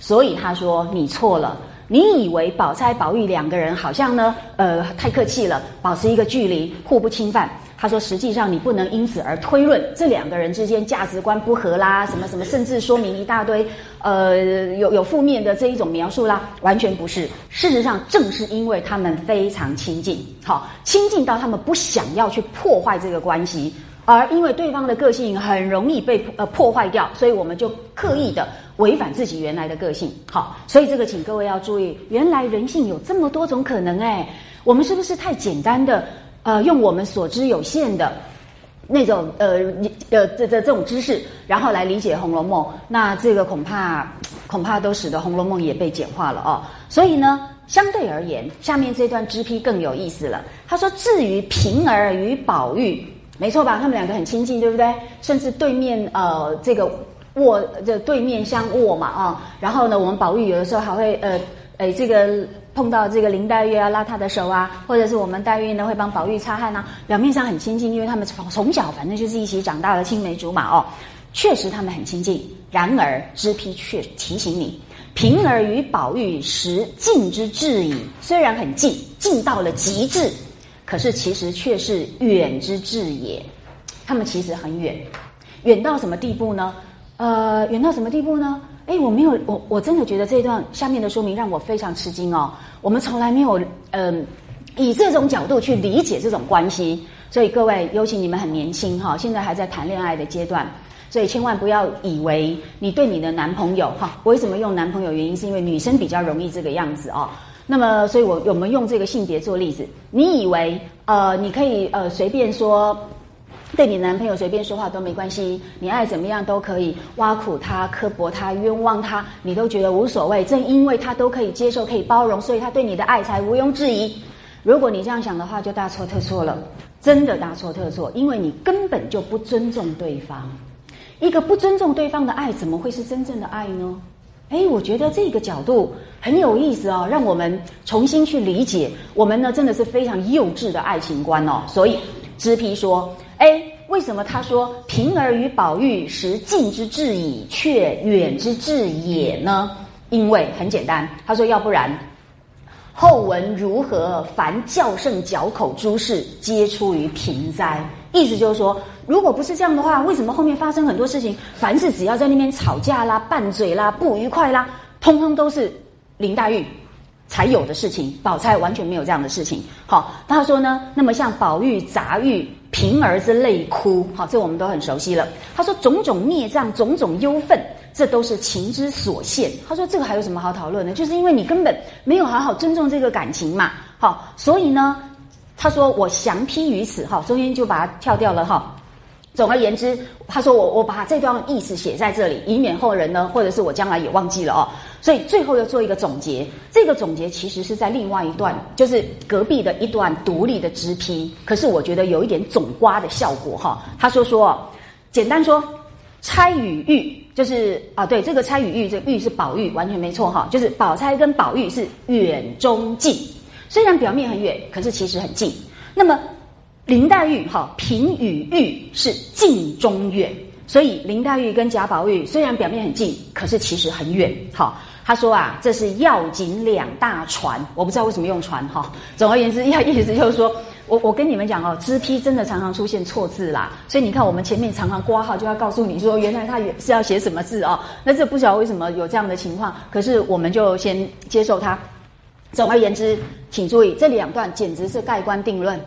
所以他说你错了，你以为宝钗、宝玉两个人好像呢，呃，太客气了，保持一个距离，互不侵犯。他说：“实际上，你不能因此而推论这两个人之间价值观不合啦，什么什么，甚至说明一大堆，呃，有有负面的这一种描述啦，完全不是。事实上，正是因为他们非常亲近，好亲近到他们不想要去破坏这个关系，而因为对方的个性很容易被呃破坏掉，所以我们就刻意的违反自己原来的个性。好，所以这个请各位要注意，原来人性有这么多种可能哎，我们是不是太简单的？”呃，用我们所知有限的那种呃呃这这这种知识，然后来理解《红楼梦》，那这个恐怕恐怕都使得《红楼梦》也被简化了哦。所以呢，相对而言，下面这段支批更有意思了。他说：“至于平儿与宝玉，没错吧？他们两个很亲近，对不对？甚至对面呃这个卧这对面相卧嘛啊。然后呢，我们宝玉有的时候还会呃诶这个。”碰到这个林黛玉啊，拉她的手啊，或者是我们黛玉呢会帮宝玉擦汗啊，表面上很亲近，因为他们从从小反正就是一起长大的青梅竹马哦，确实他们很亲近。然而知批却提醒你，平儿与宝玉实近之至矣，虽然很近，近到了极致，可是其实却是远之至也。他们其实很远，远到什么地步呢？呃，远到什么地步呢？哎，我没有，我我真的觉得这段下面的说明让我非常吃惊哦。我们从来没有嗯以这种角度去理解这种关系，所以各位，尤其你们很年轻哈，现在还在谈恋爱的阶段，所以千万不要以为你对你的男朋友哈，为什么用男朋友？原因是因为女生比较容易这个样子哦。那么，所以我我们用这个性别做例子，你以为呃你可以呃随便说。对你男朋友随便说话都没关系，你爱怎么样都可以，挖苦他、刻薄他、冤枉他，你都觉得无所谓。正因为他都可以接受、可以包容，所以他对你的爱才毋庸置疑。如果你这样想的话，就大错特错了，真的大错特错，因为你根本就不尊重对方。一个不尊重对方的爱，怎么会是真正的爱呢？哎，我觉得这个角度很有意思哦，让我们重新去理解。我们呢，真的是非常幼稚的爱情观哦。所以，知批说。哎，为什么他说平儿与宝玉实近之至矣，却远之至也呢？因为很简单，他说要不然后文如何？凡教圣嚼口诸事，皆出于平哉？意思就是说，如果不是这样的话，为什么后面发生很多事情？凡是只要在那边吵架啦、拌嘴啦、不愉快啦，通通都是林黛玉才有的事情，宝钗完全没有这样的事情。好，他说呢，那么像宝玉、杂玉。平儿之泪哭，好，这我们都很熟悉了。他说种种孽障，种种忧愤，这都是情之所限。他说这个还有什么好讨论的？就是因为你根本没有好好尊重这个感情嘛。好，所以呢，他说我降批于此，哈，中间就把它跳掉了，哈。总而言之，他说我我把这段意思写在这里，以免后人呢，或者是我将来也忘记了哦。所以最后要做一个总结，这个总结其实是在另外一段，就是隔壁的一段独立的直批。可是我觉得有一点总刮的效果哈。他说说，简单说，钗与玉就是啊，对，这个钗与玉，这玉是宝玉，完全没错哈。就是宝钗跟宝玉是远中近，虽然表面很远，可是其实很近。那么。林黛玉哈，平与玉是近中远，所以林黛玉跟贾宝玉虽然表面很近，可是其实很远。好，他说啊，这是要紧两大船，我不知道为什么用船哈。总而言之，要意思就是说。我我跟你们讲哦，支批真的常常出现错字啦，所以你看我们前面常常挂号就要告诉你说，原来他是要写什么字哦。那这不晓得为什么有这样的情况，可是我们就先接受它。总而言之，请注意这两段简直是盖棺定论，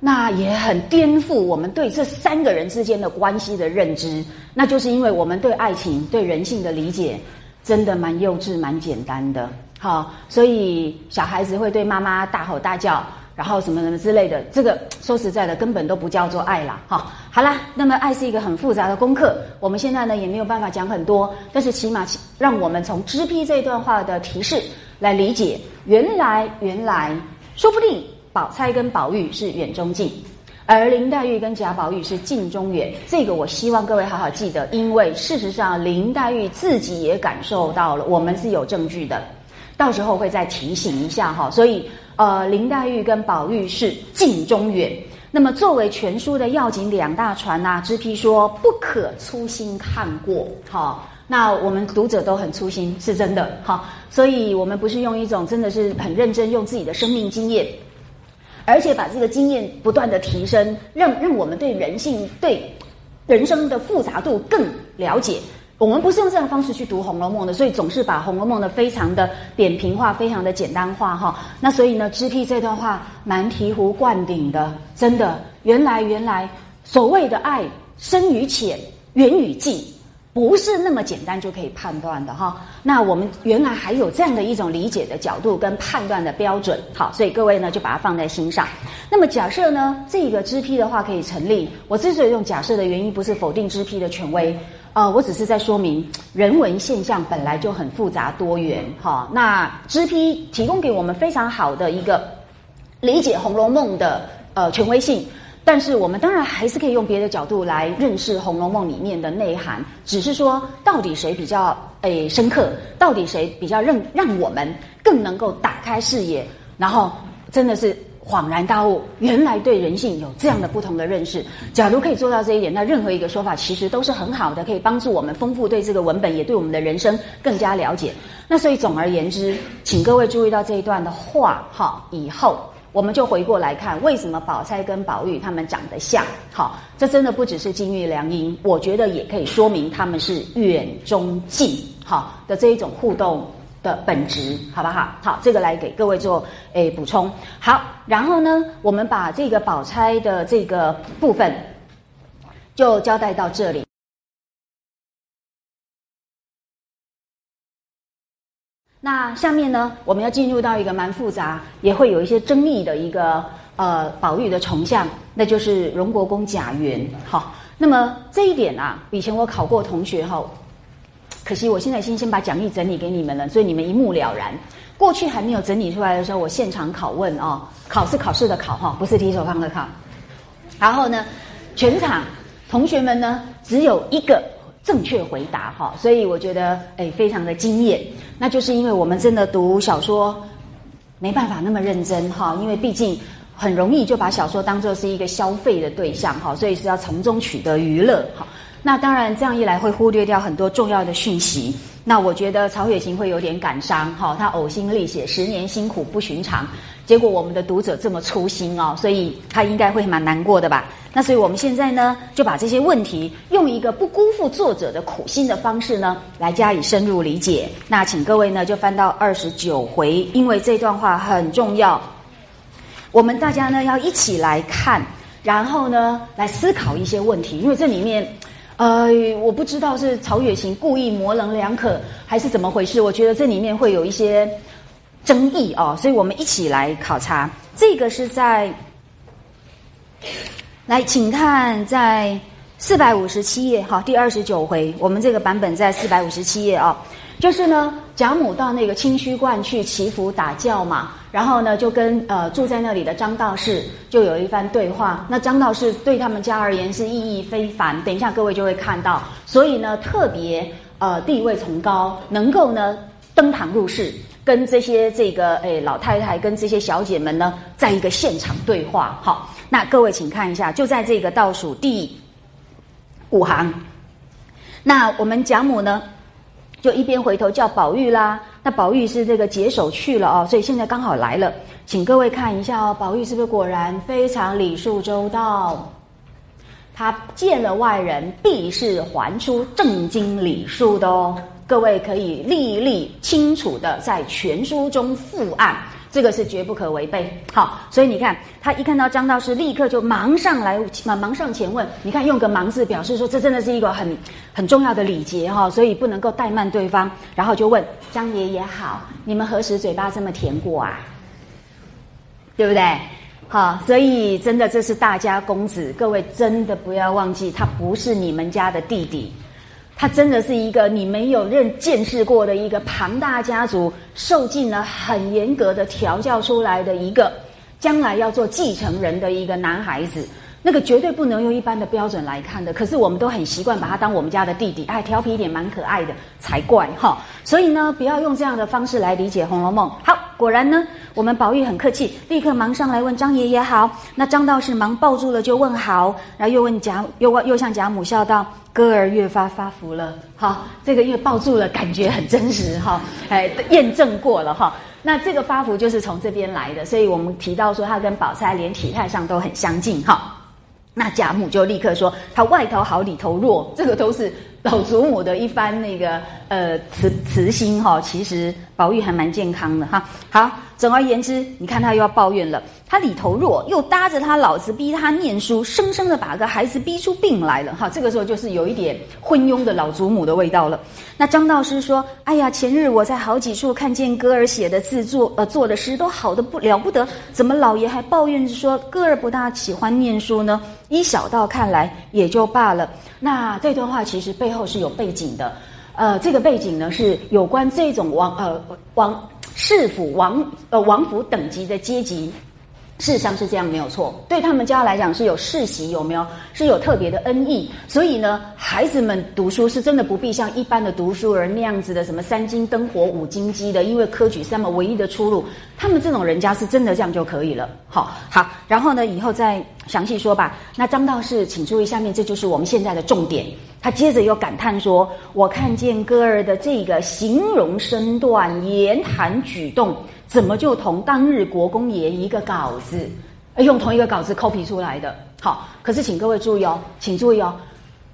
那也很颠覆我们对这三个人之间的关系的认知。那就是因为我们对爱情、对人性的理解真的蛮幼稚、蛮简单的。好，所以小孩子会对妈妈大吼大叫。然后什么什么之类的，这个说实在的，根本都不叫做爱啦。哈。好啦，那么爱是一个很复杂的功课，我们现在呢也没有办法讲很多，但是起码让我们从支批这段话的提示来理解，原来原来说不定宝钗跟宝玉是远中近，而林黛玉跟贾宝玉是近中远。这个我希望各位好好记得，因为事实上林黛玉自己也感受到了，我们是有证据的，到时候会再提醒一下哈。所以。呃，林黛玉跟宝玉是近中远。那么作为全书的要紧两大船呐，知批说不可粗心看过。好，那我们读者都很粗心，是真的。好，所以我们不是用一种真的是很认真，用自己的生命经验，而且把这个经验不断的提升，让让我们对人性、对人生的复杂度更了解。我们不是用这样的方式去读《红楼梦》的，所以总是把《红楼梦》的非常的扁平化、非常的简单化哈。那所以呢，知批这段话蛮醍醐灌顶的，真的，原来原来所谓的爱深与浅、远与近，不是那么简单就可以判断的哈。那我们原来还有这样的一种理解的角度跟判断的标准，好，所以各位呢就把它放在心上。那么假设呢，这个知批的话可以成立，我之所以用假设的原因，不是否定知批的权威。呃，我只是在说明人文现象本来就很复杂多元，哈。那知批提供给我们非常好的一个理解《红楼梦》的呃权威性，但是我们当然还是可以用别的角度来认识《红楼梦》里面的内涵，只是说到底谁比较诶深刻，到底谁比较让让我们更能够打开视野，然后真的是。恍然大悟，原来对人性有这样的不同的认识。假如可以做到这一点，那任何一个说法其实都是很好的，可以帮助我们丰富对这个文本，也对我们的人生更加了解。那所以总而言之，请各位注意到这一段的话，哈，以后我们就回过来看，为什么宝钗跟宝玉他们长得像？好，这真的不只是金玉良姻，我觉得也可以说明他们是远中近，好的这一种互动。的本质，好不好？好，这个来给各位做诶补充。好，然后呢，我们把这个宝钗的这个部分就交代到这里。那下面呢，我们要进入到一个蛮复杂，也会有一些争议的一个呃宝玉的重像，那就是荣国公贾元。好，那么这一点啊，以前我考过同学哈。可惜我现在先先把讲义整理给你们了，所以你们一目了然。过去还没有整理出来的时候，我现场拷问哦，考试考试的考哈，不是提手旁的考。然后呢，全场同学们呢只有一个正确回答哈，所以我觉得哎非常的惊艳。那就是因为我们真的读小说没办法那么认真哈，因为毕竟很容易就把小说当做是一个消费的对象哈，所以是要从中取得娱乐哈。那当然，这样一来会忽略掉很多重要的讯息。那我觉得曹雪芹会有点感伤，哈，他呕心沥血，十年辛苦不寻常，结果我们的读者这么粗心哦，所以他应该会蛮难过的吧？那所以我们现在呢，就把这些问题用一个不辜负作者的苦心的方式呢，来加以深入理解。那请各位呢，就翻到二十九回，因为这段话很重要，我们大家呢要一起来看，然后呢来思考一些问题，因为这里面。呃，我不知道是曹雪芹故意模棱两可，还是怎么回事？我觉得这里面会有一些争议哦，所以我们一起来考察。这个是在，来，请看在四百五十七页，哈，第二十九回，我们这个版本在四百五十七页哦。就是呢，贾母到那个清虚观去祈福打醮嘛，然后呢，就跟呃住在那里的张道士就有一番对话。那张道士对他们家而言是意义非凡，等一下各位就会看到。所以呢，特别呃地位崇高，能够呢登堂入室，跟这些这个诶老太太跟这些小姐们呢，在一个现场对话。好，那各位请看一下，就在这个倒数第五行，那我们贾母呢？就一边回头叫宝玉啦。那宝玉是这个解手去了哦，所以现在刚好来了，请各位看一下哦，宝玉是不是果然非常礼数周到？他见了外人，必是还出正经礼数的哦。各位可以历历清楚的在全书中附案，这个是绝不可违背。好，所以你看，他一看到张道士，立刻就忙上来，忙忙上前问。你看，用个“忙”字表示说，这真的是一个很很重要的礼节哈，所以不能够怠慢对方。然后就问张爷爷好，你们何时嘴巴这么甜过啊？对不对？好，所以真的这是大家公子，各位真的不要忘记，他不是你们家的弟弟，他真的是一个你没有认见识过的一个庞大家族，受尽了很严格的调教出来的一个，将来要做继承人的一个男孩子。那个绝对不能用一般的标准来看的，可是我们都很习惯把他当我们家的弟弟，哎，调皮一点蛮可爱的才怪哈。所以呢，不要用这样的方式来理解《红楼梦》。好，果然呢，我们宝玉很客气，立刻忙上来问张爷爷好。那张道士忙抱住了就问好，然后又问贾，又又向贾母笑道：“哥儿越发发福了。”好，这个因为抱住了，感觉很真实哈，哎，验证过了哈。那这个发福就是从这边来的，所以我们提到说他跟宝钗连体态上都很相近哈。那贾母就立刻说：“他外头好，里头弱。”这个都是老祖母的一番那个呃慈慈心哈。其实宝玉还蛮健康的哈。好，总而言之，你看他又要抱怨了。他里头弱，又搭着他老子逼他念书，生生的把个孩子逼出病来了哈。这个时候就是有一点昏庸的老祖母的味道了。那张道士说：“哎呀，前日我在好几处看见歌儿写的字作呃做的诗都好的不了不得，怎么老爷还抱怨着说歌儿不大喜欢念书呢？”依小道看来也就罢了。那这段话其实背后是有背景的，呃，这个背景呢是有关这种王呃王世府王呃王府等级的阶级。事实上是这样，没有错。对他们家来讲是有世袭，有没有？是有特别的恩义。所以呢，孩子们读书是真的不必像一般的读书人那样子的，什么三金灯火五金鸡的，因为科举三门唯一的出路。他们这种人家是真的这样就可以了。好，好，然后呢，以后再详细说吧。那张道士，请注意下面，这就是我们现在的重点。他接着又感叹说：“我看见哥儿的这个形容身段、言谈举动。”怎么就同当日国公爷一个稿子，用同一个稿子 copy 出来的？好，可是请各位注意哦，请注意哦，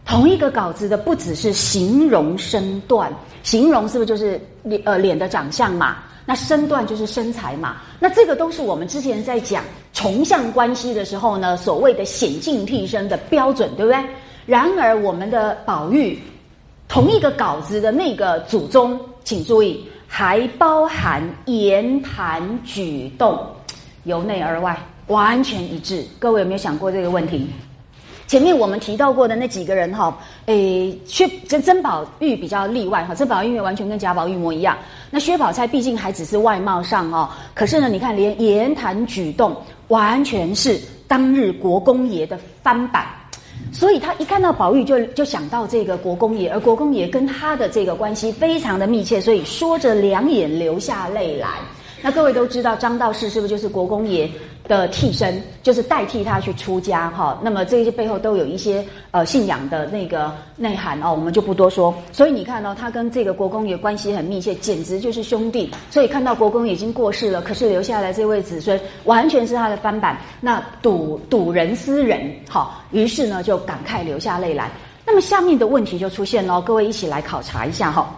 同一个稿子的不只是形容身段，形容是不是就是脸呃脸的长相嘛？那身段就是身材嘛？那这个都是我们之前在讲重相关系的时候呢，所谓的显镜替身的标准，对不对？然而我们的宝玉，同一个稿子的那个祖宗，请注意。还包含言谈举动，由内而外完全一致。各位有没有想过这个问题？前面我们提到过的那几个人哈，诶，薛跟曾宝玉比较例外哈。曾宝玉完全跟贾宝玉一模一样，那薛宝钗毕竟还只是外貌上哦。可是呢，你看连言谈举动完全是当日国公爷的翻版。所以他一看到宝玉，就就想到这个国公爷，而国公爷跟他的这个关系非常的密切，所以说着两眼流下泪来。那各位都知道张道士是不是就是国公爷的替身，就是代替他去出家哈？那么这些背后都有一些呃信仰的那个内涵哦，我们就不多说。所以你看哦，他跟这个国公爷关系很密切，简直就是兄弟。所以看到国公已经过世了，可是留下来这位子孙完全是他的翻版，那睹睹人思人，好，于是呢就感慨流下泪来。那么下面的问题就出现了，各位一起来考察一下哈。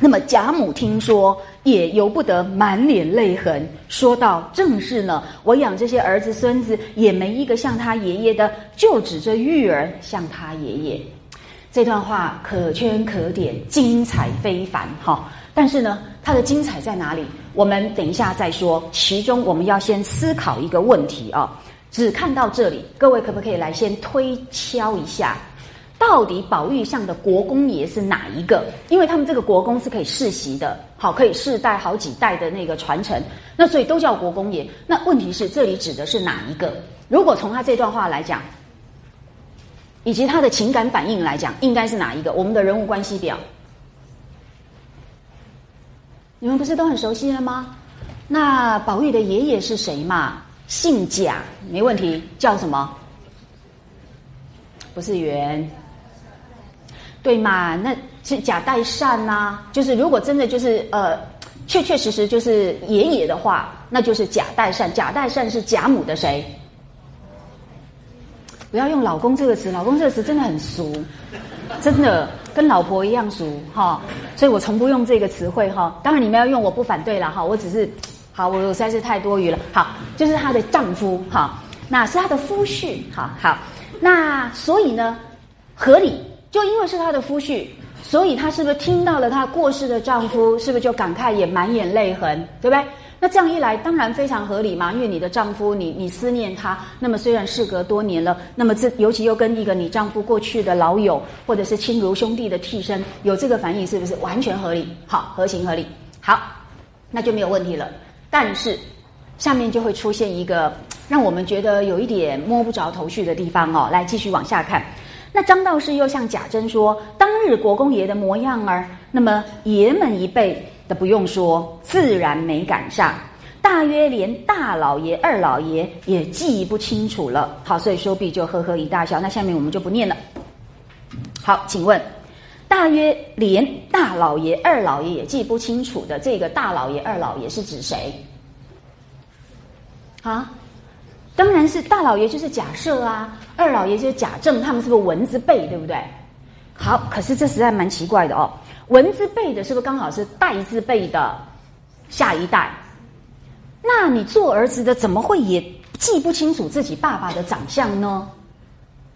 那么贾母听说，也由不得满脸泪痕，说道：“正是呢，我养这些儿子孙子，也没一个像他爷爷的，就指着玉儿像他爷爷。”这段话可圈可点，精彩非凡哈。但是呢，它的精彩在哪里？我们等一下再说。其中我们要先思考一个问题啊。只看到这里，各位可不可以来先推敲一下？到底宝玉像的国公爷是哪一个？因为他们这个国公是可以世袭的，好，可以世代好几代的那个传承，那所以都叫国公爷。那问题是，这里指的是哪一个？如果从他这段话来讲，以及他的情感反应来讲，应该是哪一个？我们的人物关系表，你们不是都很熟悉了吗？那宝玉的爷爷是谁嘛？姓贾，没问题，叫什么？不是元。对嘛？那是假代善呐，就是如果真的就是呃，确确实实就是爷爷的话，那就是假代善。假代善是贾母的谁？不要用老公这个词，老公这个词真的很俗，真的跟老婆一样俗哈。所以我从不用这个词汇哈。当然你们要用，我不反对了哈。我只是好，我实在是太多余了。好，就是她的丈夫哈，那是她的夫婿哈。好，那所以呢，合理，就因为是她的夫婿，所以她是不是听到了她过世的丈夫，是不是就感慨也满眼泪痕，对不对？那这样一来，当然非常合理嘛，因为你的丈夫，你你思念他，那么虽然事隔多年了，那么这尤其又跟一个你丈夫过去的老友或者是亲如兄弟的替身有这个反应，是不是完全合理？好，合情合理，好，那就没有问题了。但是下面就会出现一个让我们觉得有一点摸不着头绪的地方哦。来，继续往下看。那张道士又向贾珍说：“当日国公爷的模样儿，那么爷们一辈。”的不用说，自然没赶上。大约连大老爷、二老爷也记不清楚了。好，所以说毕就呵呵一大笑。那下面我们就不念了。好，请问，大约连大老爷、二老爷也记不清楚的这个大老爷、二老爷是指谁？啊，当然是大老爷，就是假设啊。二老爷就是贾政，他们是个文字辈，对不对？好，可是这实在蛮奇怪的哦。文字辈的是不是刚好是代字辈的下一代？那你做儿子的怎么会也记不清楚自己爸爸的长相呢？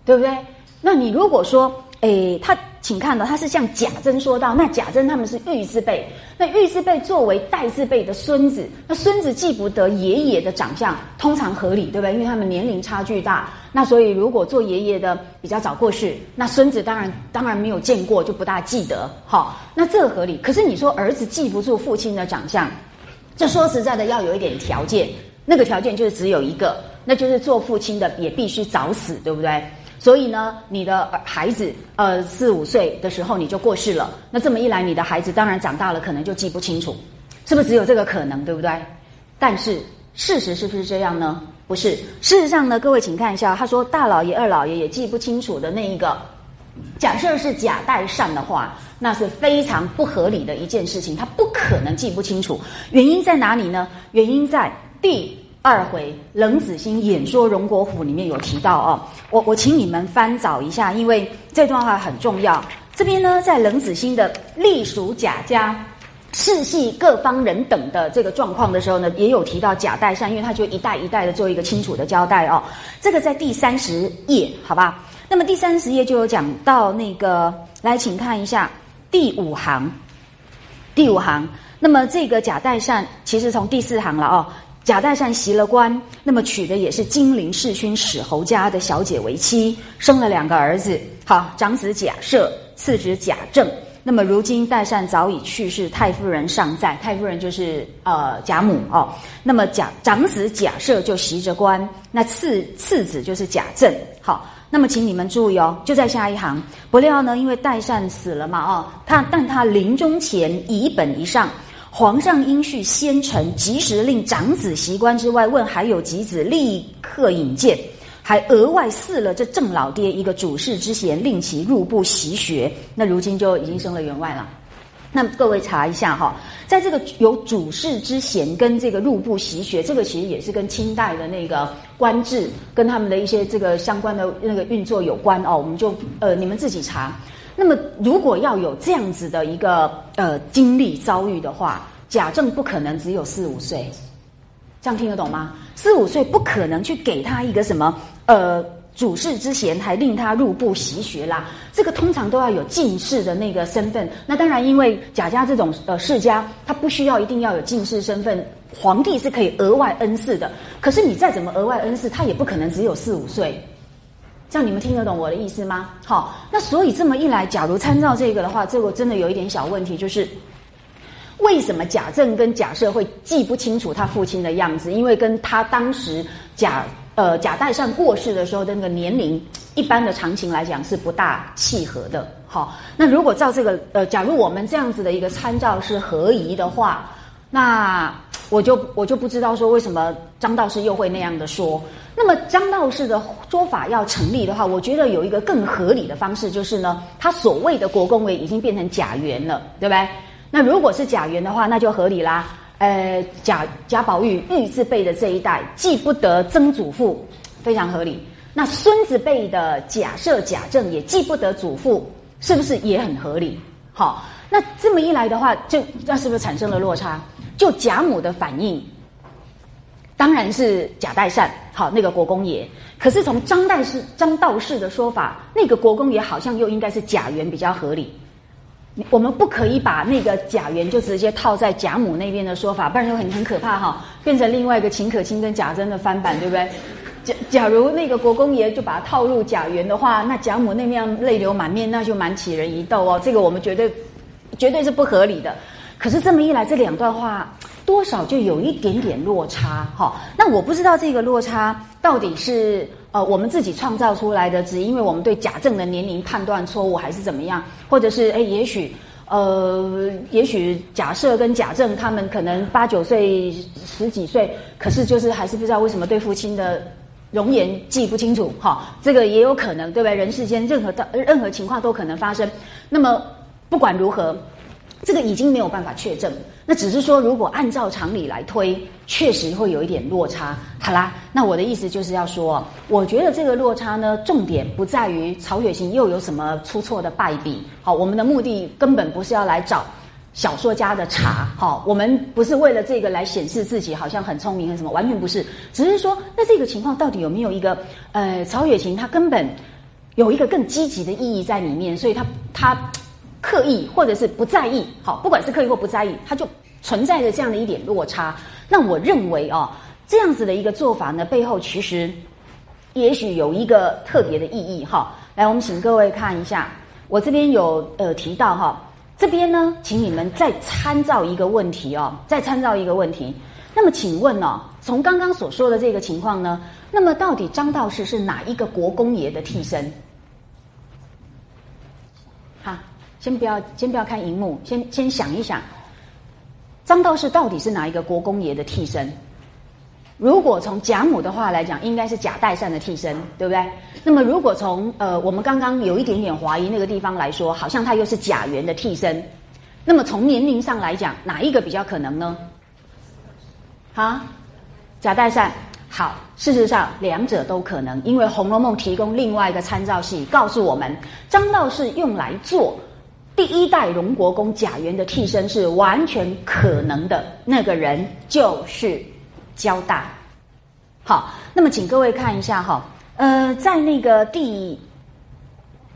对不对？那你如果说，诶，他。请看到他是向贾珍说道：“那贾珍他们是玉字辈，那玉字辈作为代字辈的孙子，那孙子记不得爷爷的长相，通常合理，对不对？因为他们年龄差距大，那所以如果做爷爷的比较早过世，那孙子当然当然没有见过，就不大记得。好，那这合理。可是你说儿子记不住父亲的长相，这说实在的要有一点条件，那个条件就是只有一个，那就是做父亲的也必须早死，对不对？”所以呢，你的孩子呃四五岁的时候你就过世了，那这么一来，你的孩子当然长大了，可能就记不清楚，是不是只有这个可能，对不对？但是事实是不是这样呢？不是，事实上呢，各位请看一下，他说大老爷、二老爷也记不清楚的那一个，假设是假代善的话，那是非常不合理的一件事情，他不可能记不清楚。原因在哪里呢？原因在第。二回冷子兴演说荣国府里面有提到哦，我我请你们翻找一下，因为这段话很重要。这边呢，在冷子兴的隶属贾家世系各方人等的这个状况的时候呢，也有提到贾代善，因为他就一代一代的做一个清楚的交代哦。这个在第三十页，好吧？那么第三十页就有讲到那个，来，请看一下第五行，第五行。那么这个贾代善其实从第四行了哦。贾代善袭了官，那么娶的也是金陵世勋史侯家的小姐为妻，生了两个儿子。好，长子贾赦，次子贾政。那么如今代善早已去世，太夫人尚在。太夫人就是呃贾母哦。那么贾长子贾赦就袭着官，那次次子就是贾政。好，那么请你们注意哦，就在下一行。不料呢，因为代善死了嘛，哦，他但他临终前遗本一上。皇上应续先臣，及时令长子袭官之外，问还有几子，立刻引荐，还额外赐了这郑老爹一个主事之衔，令其入部习学。那如今就已经升了员外了。那各位查一下哈，在这个有主事之衔跟这个入部习学，这个其实也是跟清代的那个官制跟他们的一些这个相关的那个运作有关哦。我们就呃，你们自己查。那么，如果要有这样子的一个呃经历遭遇的话，贾政不可能只有四五岁，这样听得懂吗？四五岁不可能去给他一个什么呃主事之衔，还令他入部习学啦。这个通常都要有进士的那个身份。那当然，因为贾家这种呃世家，他不需要一定要有进士身份，皇帝是可以额外恩赐的。可是你再怎么额外恩赐，他也不可能只有四五岁。这样你们听得懂我的意思吗？好，那所以这么一来，假如参照这个的话，这个真的有一点小问题，就是为什么贾政跟贾赦会记不清楚他父亲的样子？因为跟他当时贾呃贾代善过世的时候的那个年龄，一般的常情来讲是不大契合的。好，那如果照这个呃，假如我们这样子的一个参照是合宜的话，那我就我就不知道说为什么张道士又会那样的说。那么张道士的说法要成立的话，我觉得有一个更合理的方式，就是呢，他所谓的国公位已经变成贾元了，对不对？那如果是贾元的话，那就合理啦。呃，贾贾宝玉玉字辈的这一代，记不得曾祖父，非常合理。那孙子辈的假设贾政也记不得祖父，是不是也很合理？好，那这么一来的话，就那是不是产生了落差？就贾母的反应，当然是贾代善好那个国公爷。可是从张代士张道士的说法，那个国公爷好像又应该是贾元比较合理。我们不可以把那个贾元就直接套在贾母那边的说法，不然就很很可怕哈，变成另外一个秦可卿跟贾珍的翻版，对不对？假假如那个国公爷就把它套入贾元的话，那贾母那边泪流满面，那就蛮起人疑窦哦。这个我们绝对绝对是不合理的。可是这么一来，这两段话多少就有一点点落差哈。那我不知道这个落差到底是呃我们自己创造出来的，只因为我们对贾政的年龄判断错误，还是怎么样？或者是哎，也许呃，也许假设跟贾政他们可能八九岁、十几岁，可是就是还是不知道为什么对父亲的容颜记不清楚哈。这个也有可能，对不对？人世间任何的任何情况都可能发生。那么不管如何。这个已经没有办法确证，那只是说，如果按照常理来推，确实会有一点落差。好啦，那我的意思就是要说，我觉得这个落差呢，重点不在于曹雪芹又有什么出错的败笔。好，我们的目的根本不是要来找小说家的茬。好，我们不是为了这个来显示自己好像很聪明，什么完全不是。只是说，那这个情况到底有没有一个呃，曹雪芹他根本有一个更积极的意义在里面，所以他他。刻意或者是不在意，好，不管是刻意或不在意，它就存在着这样的一点落差。那我认为哦，这样子的一个做法呢，背后其实也许有一个特别的意义哈。来，我们请各位看一下，我这边有呃提到哈，这边呢，请你们再参照一个问题哦，再参照一个问题。那么，请问哦，从刚刚所说的这个情况呢，那么到底张道士是哪一个国公爷的替身？哈先不要，先不要看荧幕，先先想一想，张道士到底是哪一个国公爷的替身？如果从贾母的话来讲，应该是贾代善的替身，对不对？那么如果从呃我们刚刚有一点点怀疑那个地方来说，好像他又是贾元的替身。那么从年龄上来讲，哪一个比较可能呢？啊，贾代善。好，事实上两者都可能，因为《红楼梦》提供另外一个参照系，告诉我们张道士用来做。第一代荣国公贾元的替身是完全可能的，那个人就是交大。好，那么请各位看一下哈，呃，在那个第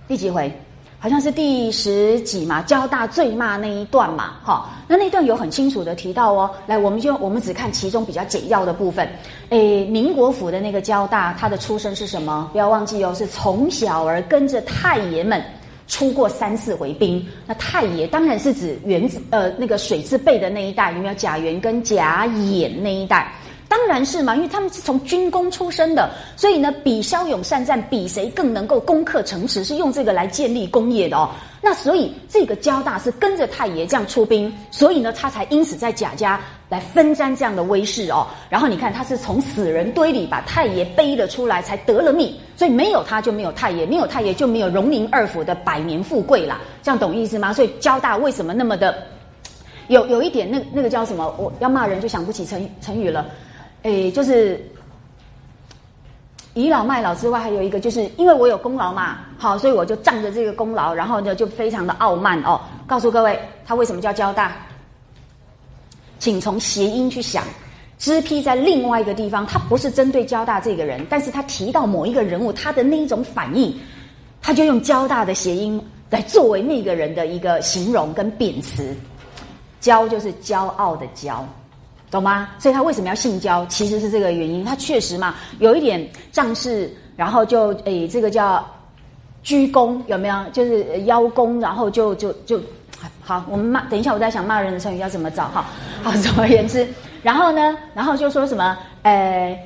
第几回，好像是第十几嘛，交大醉骂那一段嘛，哈，那那段有很清楚的提到哦。来，我们就我们只看其中比较简要的部分。诶，民国府的那个交大，他的出身是什么？不要忘记哦，是从小儿跟着太爷们。出过三四回兵，那太爷当然是指元子呃那个水字辈的那一代，有没有贾元跟贾演那一代？当然是嘛，因为他们是从军功出身的，所以呢，比骁勇善战，比谁更能够攻克城池，是用这个来建立功业的哦。那所以这个交大是跟着太爷这样出兵，所以呢，他才因此在贾家。来分沾这样的威势哦，然后你看他是从死人堆里把太爷背了出来，才得了命，所以没有他就没有太爷，没有太爷就没有荣宁二府的百年富贵啦，这样懂意思吗？所以交大为什么那么的有有一点那那个叫什么？我要骂人就想不起成成语了，诶，就是倚老卖老之外，还有一个就是因为我有功劳嘛，好，所以我就仗着这个功劳，然后呢就非常的傲慢哦。告诉各位，他为什么叫交大？请从谐音去想，支批在另外一个地方，他不是针对交大这个人，但是他提到某一个人物，他的那一种反应，他就用交大的谐音来作为那个人的一个形容跟贬词。骄就是骄傲的骄，懂吗？所以他为什么要姓焦？其实是这个原因。他确实嘛，有一点仗势，然后就诶，这个叫鞠躬，有没有？就是邀功，然后就就就。好，我们骂，等一下，我在想骂人的成语要怎么找哈。好，总而言之，然后呢，然后就说什么，呃，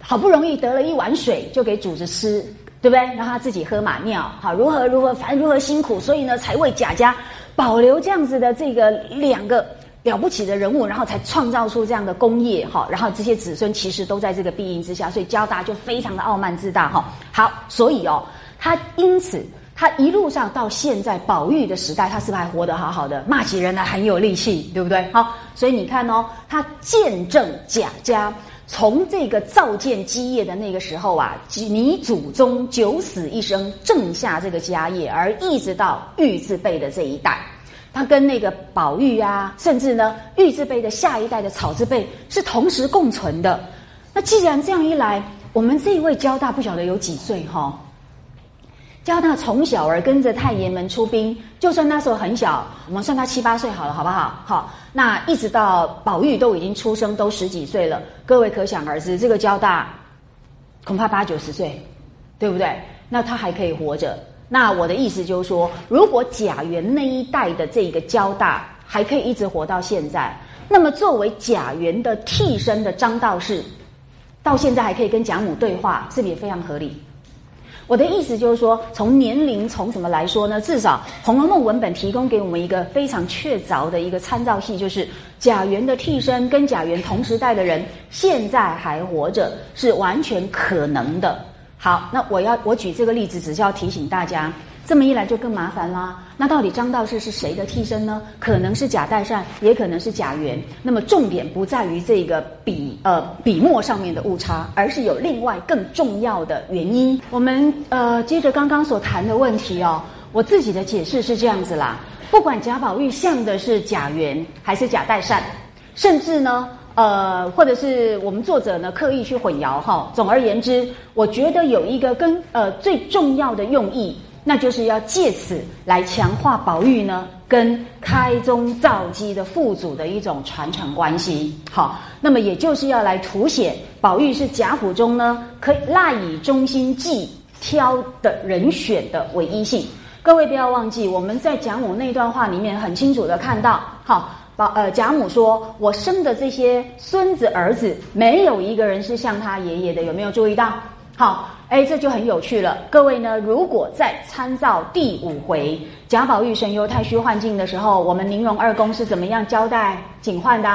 好不容易得了一碗水，就给主子吃，对不对？让他自己喝马尿，好，如何如何，反正如何辛苦，所以呢，才为贾家保留这样子的这个两个了不起的人物，然后才创造出这样的工业哈，然后这些子孙其实都在这个庇荫之下，所以交大就非常的傲慢自大哈。好，所以哦，他因此他一路上到现在宝玉的时代，他是不是还活得好好的？骂起人来很有力气，对不对？好，所以你看哦，他见证贾家从这个造建基业的那个时候啊，你祖宗九死一生，挣下这个家业，而一直到玉字辈的这一代。他跟那个宝玉啊，甚至呢玉字辈的下一代的草字辈是同时共存的。那既然这样一来，我们这一位交大不晓得有几岁哈？交大从小儿跟着太爷们出兵，就算那时候很小，我们算他七八岁好了，好不好？好，那一直到宝玉都已经出生，都十几岁了，各位可想而知，这个交大恐怕八九十岁，对不对？那他还可以活着。那我的意思就是说，如果贾元那一代的这个交大还可以一直活到现在，那么作为贾元的替身的张道士，到现在还可以跟贾母对话，是不是也非常合理？我的意思就是说，从年龄从什么来说呢？至少《红楼梦》文本提供给我们一个非常确凿的一个参照系，就是贾元的替身跟贾元同时代的人现在还活着，是完全可能的。好，那我要我举这个例子，只是要提醒大家，这么一来就更麻烦啦。那到底张道士是谁的替身呢？可能是贾代善，也可能是贾元。那么重点不在于这个笔呃笔墨上面的误差，而是有另外更重要的原因。我们呃接着刚刚所谈的问题哦，我自己的解释是这样子啦。不管贾宝玉像的是贾元还是贾代善，甚至呢。呃，或者是我们作者呢刻意去混淆哈。总而言之，我觉得有一个跟呃最重要的用意，那就是要借此来强化宝玉呢跟开宗造基的父祖的一种传承关系。好，那么也就是要来凸显宝玉是贾府中呢可以赖以忠心计挑的人选的唯一性。各位不要忘记，我们在贾母那段话里面很清楚的看到，好。宝呃，贾母说：“我生的这些孙子儿子，没有一个人是像他爷爷的，有没有注意到？好，哎，这就很有趣了。各位呢，如果在参照第五回贾宝玉神游太虚幻境的时候，我们宁荣二公是怎么样交代警幻的？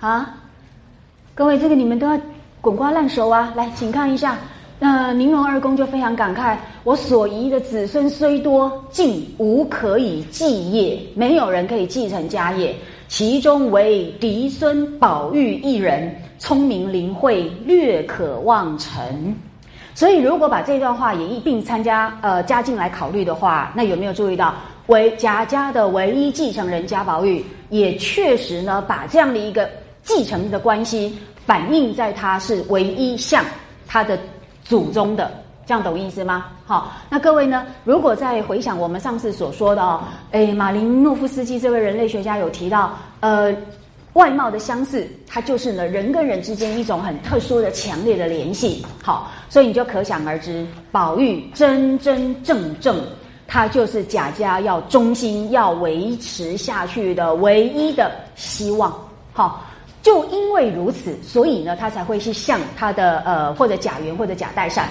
啊，各位，这个你们都要滚瓜烂熟啊！来，请看一下。”那宁荣二公就非常感慨：我所遗的子孙虽多，竟无可以继业，没有人可以继承家业。其中唯嫡孙宝玉一人，聪明灵慧，略可望成。所以，如果把这段话也一并参加呃加进来考虑的话，那有没有注意到，为贾家的唯一继承人贾宝玉，也确实呢把这样的一个继承的关系反映在他是唯一向他的。祖宗的，这样懂意思吗？好，那各位呢？如果再回想我们上次所说的哦，诶，马林诺夫斯基这位人类学家有提到，呃，外貌的相似，它就是呢人跟人之间一种很特殊的、强烈的联系。好，所以你就可想而知，宝玉真真正正，他就是贾家要忠心、要维持下去的唯一的希望。好。就因为如此，所以呢，他才会去向他的呃，或者贾元或者贾代善。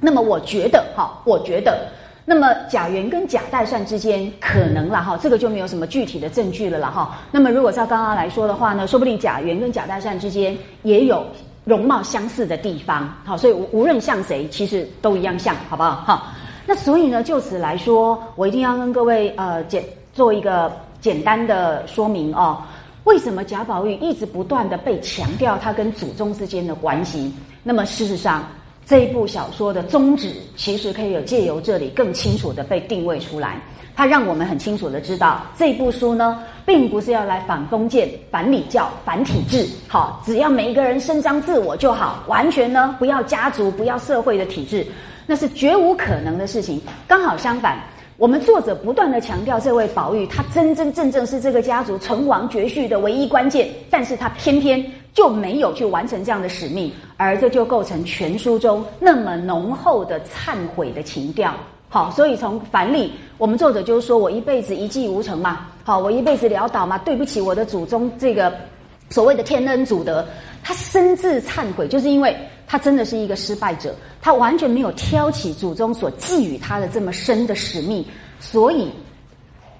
那么我觉得，哈，我觉得，那么贾元跟贾代善之间可能了哈，这个就没有什么具体的证据了了哈。那么如果照刚刚来说的话呢，说不定贾元跟贾代善之间也有容貌相似的地方，好，所以无论像谁，其实都一样像，好不好？哈，那所以呢，就此来说，我一定要跟各位呃简做一个简单的说明哦。为什么贾宝玉一直不断的被强调他跟祖宗之间的关系？那么事实上，这一部小说的宗旨其实可以有借由这里更清楚的被定位出来。它让我们很清楚的知道，这部书呢，并不是要来反封建、反礼教、反体制。好，只要每一个人伸张自我就好，完全呢不要家族、不要社会的体制，那是绝无可能的事情。刚好相反。我们作者不断的强调，这位宝玉他真真正正是这个家族存亡绝续的唯一关键，但是他偏偏就没有去完成这样的使命，而这就构成全书中那么浓厚的忏悔的情调。好，所以从凡例，我们作者就是说我一辈子一计无成嘛，好，我一辈子潦倒嘛，对不起我的祖宗这个所谓的天恩祖德，他深自忏悔，就是因为。他真的是一个失败者，他完全没有挑起祖宗所寄予他的这么深的使命，所以，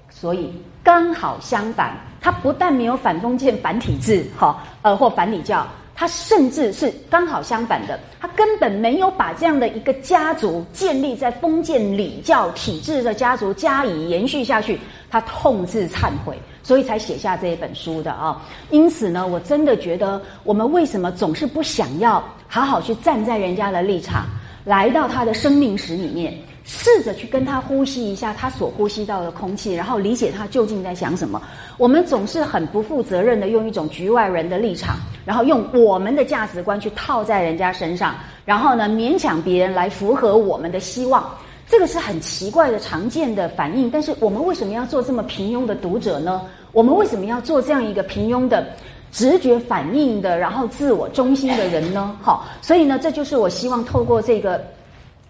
所以刚好相反，他不但没有反封建、反体制，哈，呃，或反礼教。他甚至是刚好相反的，他根本没有把这样的一个家族建立在封建礼教体制的家族加以延续下去，他痛自忏悔，所以才写下这一本书的啊。因此呢，我真的觉得，我们为什么总是不想要好好去站在人家的立场，来到他的生命史里面？试着去跟他呼吸一下他所呼吸到的空气，然后理解他究竟在想什么。我们总是很不负责任的用一种局外人的立场，然后用我们的价值观去套在人家身上，然后呢勉强别人来符合我们的希望。这个是很奇怪的常见的反应。但是我们为什么要做这么平庸的读者呢？我们为什么要做这样一个平庸的直觉反应的，然后自我中心的人呢？好，所以呢，这就是我希望透过这个。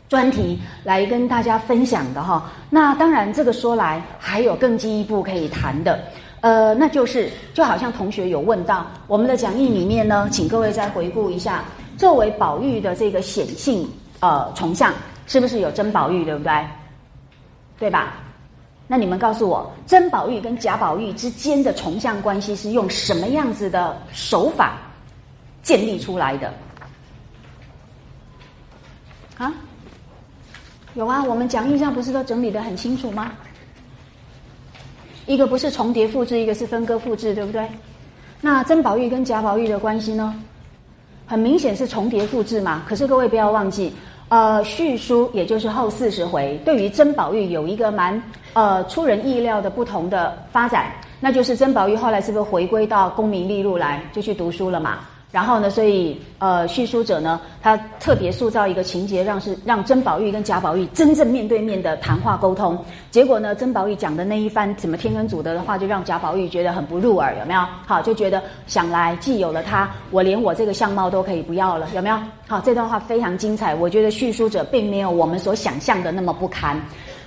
专题来跟大家分享的哈，那当然这个说来还有更进一步可以谈的，呃，那就是就好像同学有问到我们的讲义里面呢，请各位再回顾一下，作为宝玉的这个显性呃重像，是不是有真宝玉对不对？对吧？那你们告诉我，真宝玉跟假宝玉之间的重像关系是用什么样子的手法建立出来的？啊？有啊，我们讲义上不是都整理的很清楚吗？一个不是重叠复制，一个是分割复制，对不对？那真宝玉跟贾宝玉的关系呢？很明显是重叠复制嘛。可是各位不要忘记，呃，续书也就是后四十回，对于真宝玉有一个蛮呃出人意料的不同的发展，那就是真宝玉后来是不是回归到功名利禄来，就去读书了嘛？然后呢，所以呃，叙述者呢，他特别塑造一个情节，让是让甄宝玉跟贾宝玉真正面对面的谈话沟通。结果呢，甄宝玉讲的那一番什么天恩祖德的话，就让贾宝玉觉得很不入耳，有没有？好，就觉得想来既有了他，我连我这个相貌都可以不要了，有没有？好，这段话非常精彩。我觉得叙述者并没有我们所想象的那么不堪，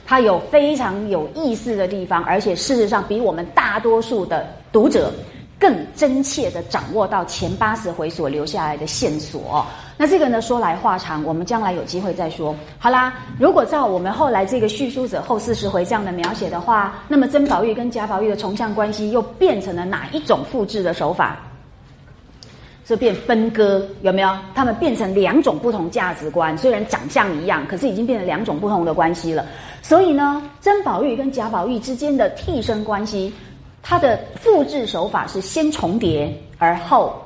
他有非常有意思的地方，而且事实上比我们大多数的读者。更真切的掌握到前八十回所留下来的线索。那这个呢，说来话长，我们将来有机会再说。好啦，如果照我们后来这个叙述者后四十回这样的描写的话，那么曾宝玉跟贾宝玉的重像关系又变成了哪一种复制的手法？是变分割，有没有？他们变成两种不同价值观，虽然长相一样，可是已经变成两种不同的关系了。所以呢，曾宝玉跟贾宝玉之间的替身关系。它的复制手法是先重叠而后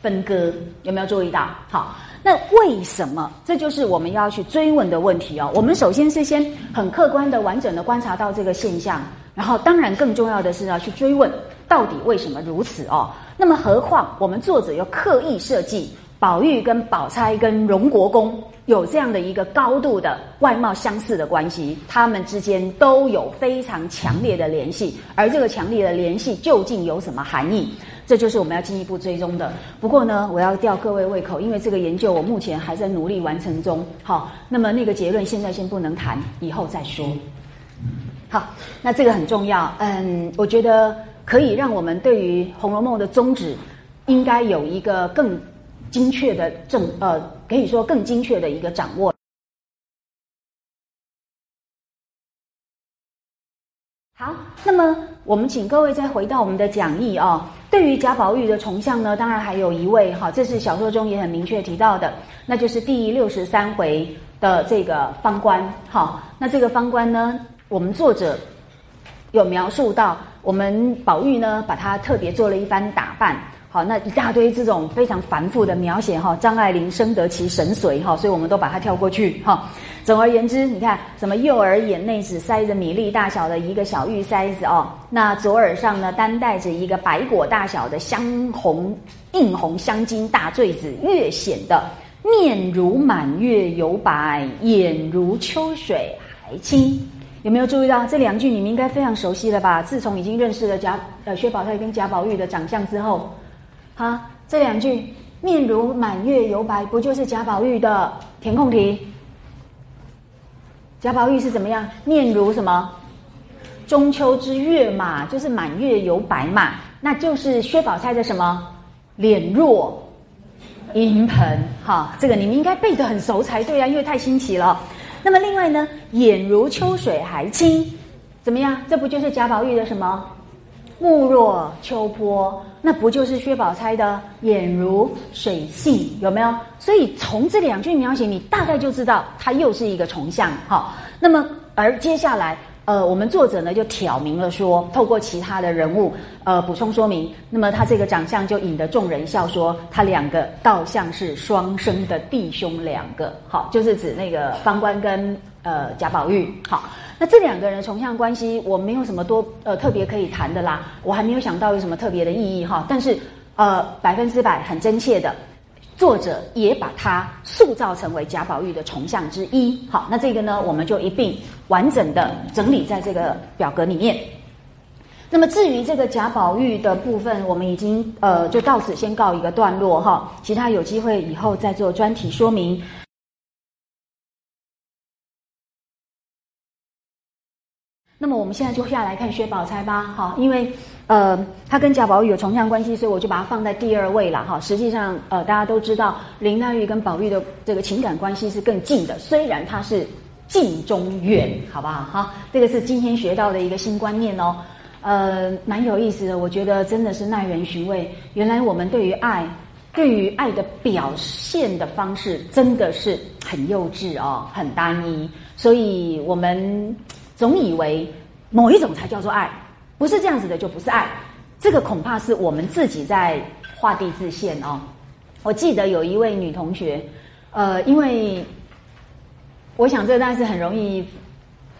分割，有没有注意到？好，那为什么？这就是我们要去追问的问题哦。我们首先是先很客观的、完整的观察到这个现象，然后当然更重要的是要去追问到底为什么如此哦。那么何况我们作者要刻意设计。宝玉跟宝钗跟荣国公有这样的一个高度的外貌相似的关系，他们之间都有非常强烈的联系，而这个强烈的联系究竟有什么含义？这就是我们要进一步追踪的。不过呢，我要吊各位胃口，因为这个研究我目前还在努力完成中。好，那么那个结论现在先不能谈，以后再说。好，那这个很重要。嗯，我觉得可以让我们对于《红楼梦》的宗旨，应该有一个更。精确的正呃，可以说更精确的一个掌握。好，那么我们请各位再回到我们的讲义哦。对于贾宝玉的重像呢，当然还有一位哈，这是小说中也很明确提到的，那就是第六十三回的这个方官。好，那这个方官呢，我们作者有描述到，我们宝玉呢，把他特别做了一番打扮。好，那一大堆这种非常繁复的描写哈，张爱玲深得其神髓哈，所以我们都把它跳过去哈。总而言之，你看什么右耳眼内只塞着米粒大小的一个小玉塞子哦，那左耳上呢单戴着一个白果大小的香红映红香金大坠子，越显得面如满月犹白，眼如秋水还清。有没有注意到这两句？你们应该非常熟悉了吧？自从已经认识了贾呃薛宝钗跟贾宝玉的长相之后。啊，这两句“面如满月犹白”不就是贾宝玉的填空题？贾宝玉是怎么样？面如什么？中秋之月嘛，就是满月犹白嘛。那就是薛宝钗的什么？脸若银盆。哈，这个你们应该背得很熟才对啊，因为太新奇了。那么另外呢，眼如秋水还清，怎么样？这不就是贾宝玉的什么？目若秋波，那不就是薛宝钗的眼如水性有没有？所以从这两句描写，你大概就知道它又是一个重相。好，那么而接下来。呃，我们作者呢就挑明了说，透过其他的人物，呃，补充说明。那么他这个长相就引得众人笑，说他两个倒像是双生的弟兄两个。好，就是指那个方官跟呃贾宝玉。好，那这两个人重相关系，我没有什么多呃特别可以谈的啦，我还没有想到有什么特别的意义哈。但是呃，百分之百很真切的。作者也把它塑造成为贾宝玉的重像之一。好，那这个呢，我们就一并完整的整理在这个表格里面。那么至于这个贾宝玉的部分，我们已经呃就到此先告一个段落哈，其他有机会以后再做专题说明。那么我们现在就下来看薛宝钗吧，哈，因为呃，他跟贾宝玉有重相关系，所以我就把它放在第二位了，哈。实际上，呃，大家都知道林黛玉跟宝玉的这个情感关系是更近的，虽然他是近中远，好不好？哈，这个是今天学到的一个新观念哦，呃，蛮有意思的，我觉得真的是耐人寻味。原来我们对于爱，对于爱的表现的方式，真的是很幼稚哦，很单一，所以我们。总以为某一种才叫做爱，不是这样子的就不是爱，这个恐怕是我们自己在画地自限哦。我记得有一位女同学，呃，因为我想这当然是很容易、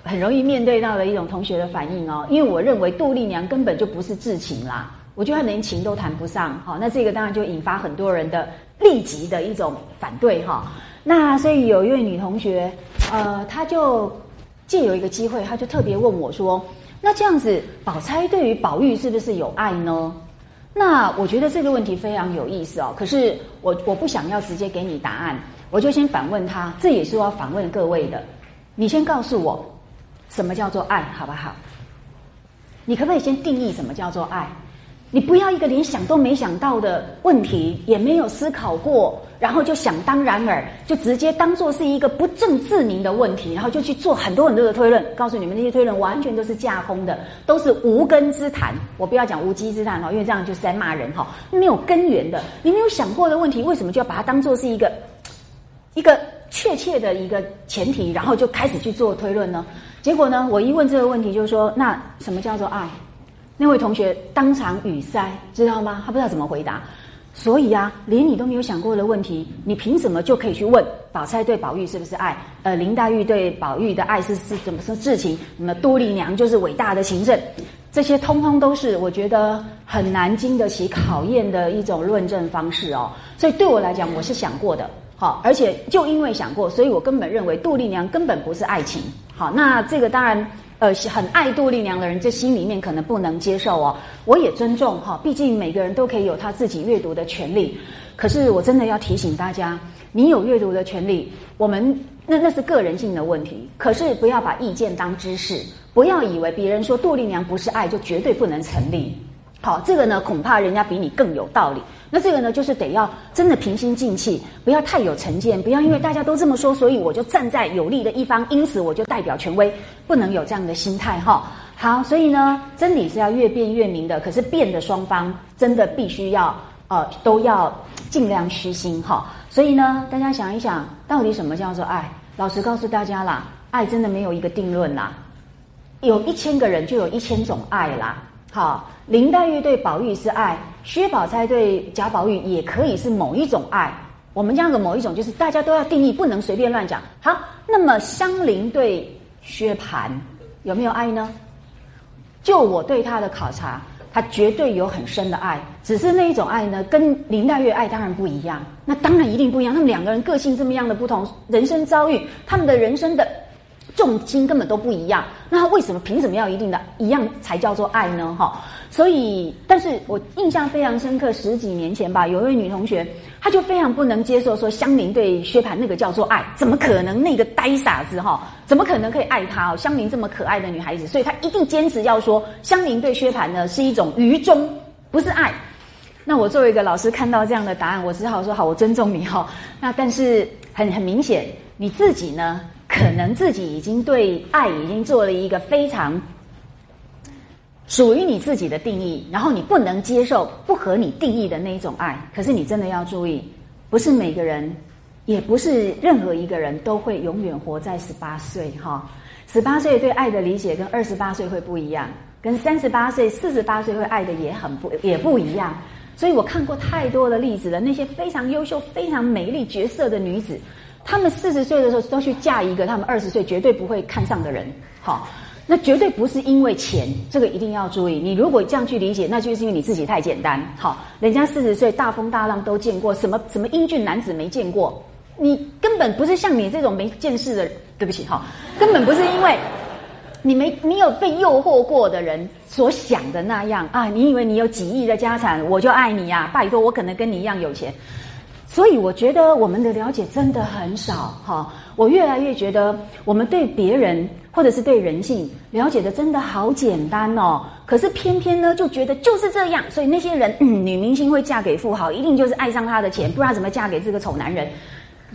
很容易面对到的一种同学的反应哦。因为我认为杜丽娘根本就不是至情啦，我觉得连情都谈不上。好，那这个当然就引发很多人的立即的一种反对哈。那所以有一位女同学，呃，她就。借有一个机会，她就特别问我说：“那这样子，宝钗对于宝玉是不是有爱呢？”那我觉得这个问题非常有意思哦。可是我我不想要直接给你答案，我就先反问他。这也是我要反问各位的。你先告诉我，什么叫做爱好不好？你可不可以先定义什么叫做爱？你不要一个连想都没想到的问题，也没有思考过。然后就想当然尔，就直接当做是一个不正自明的问题，然后就去做很多很多的推论。告诉你们，那些推论完全都是架空的，都是无根之谈。我不要讲无稽之谈哈，因为这样就是在骂人哈，没有根源的。你没有想过的问题，为什么就要把它当做是一个一个确切的一个前提，然后就开始去做推论呢？结果呢，我一问这个问题，就是说，那什么叫做爱？那位同学当场语塞，知道吗？他不知道怎么回答。所以啊，连你都没有想过的问题，你凭什么就可以去问宝钗对宝玉是不是爱？呃，林黛玉对宝玉的爱是是怎么是事情？那么多丽娘就是伟大的情圣，这些通通都是我觉得很难经得起考验的一种论证方式哦。所以对我来讲，我是想过的，好，而且就因为想过，所以我根本认为杜丽娘根本不是爱情。好，那这个当然。呃，很爱杜丽娘的人，这心里面可能不能接受哦。我也尊重哈，毕竟每个人都可以有他自己阅读的权利。可是我真的要提醒大家，你有阅读的权利，我们那那是个人性的问题。可是不要把意见当知识，不要以为别人说杜丽娘不是爱，就绝对不能成立。好，这个呢，恐怕人家比你更有道理。那这个呢，就是得要真的平心静气，不要太有成见，不要因为大家都这么说，所以我就站在有利的一方，因此我就代表权威，不能有这样的心态哈。好，所以呢，真理是要越辩越明的，可是辩的双方真的必须要呃都要尽量虚心哈。所以呢，大家想一想，到底什么叫做爱？老实告诉大家啦，爱真的没有一个定论啦，有一千个人就有一千种爱啦。好，林黛玉对宝玉是爱，薛宝钗对贾宝玉也可以是某一种爱。我们这样的某一种，就是大家都要定义，不能随便乱讲。好，那么香菱对薛蟠有没有爱呢？就我对他的考察，他绝对有很深的爱，只是那一种爱呢，跟林黛玉爱当然不一样。那当然一定不一样，他们两个人个性这么样的不同，人生遭遇，他们的人生的。重心根本都不一样，那他为什么凭什么要一定的一样才叫做爱呢？哈，所以，但是我印象非常深刻，十几年前吧，有一位女同学，她就非常不能接受说香菱对薛蟠那个叫做爱，怎么可能那个呆傻子哈，怎么可能可以爱他？哦，香菱这么可爱的女孩子，所以她一定坚持要说香菱对薛蟠呢是一种愚忠，不是爱。那我作为一个老师看到这样的答案，我只好说好，我尊重你哈。那但是很很明显，你自己呢？可能自己已经对爱已经做了一个非常属于你自己的定义，然后你不能接受不合你定义的那一种爱。可是你真的要注意，不是每个人，也不是任何一个人都会永远活在十八岁哈。十八岁对爱的理解跟二十八岁会不一样，跟三十八岁、四十八岁会爱的也很不也不一样。所以我看过太多的例子了，那些非常优秀、非常美丽绝色的女子，他们四十岁的时候都去嫁一个他们二十岁绝对不会看上的人，好。那绝对不是因为钱，这个一定要注意。你如果这样去理解，那就是因为你自己太简单。好，人家四十岁大风大浪都见过，什么什么英俊男子没见过？你根本不是像你这种没见识的，对不起哈，根本不是因为你没你有被诱惑过的人所想的那样啊！你以为你有几亿的家产，我就爱你呀？拜托，我可能跟你一样有钱。所以我觉得我们的了解真的很少哈。我越来越觉得我们对别人或者是对人性了解的真的好简单哦。可是偏偏呢就觉得就是这样，所以那些人女明星会嫁给富豪，一定就是爱上他的钱，不然怎么嫁给这个丑男人？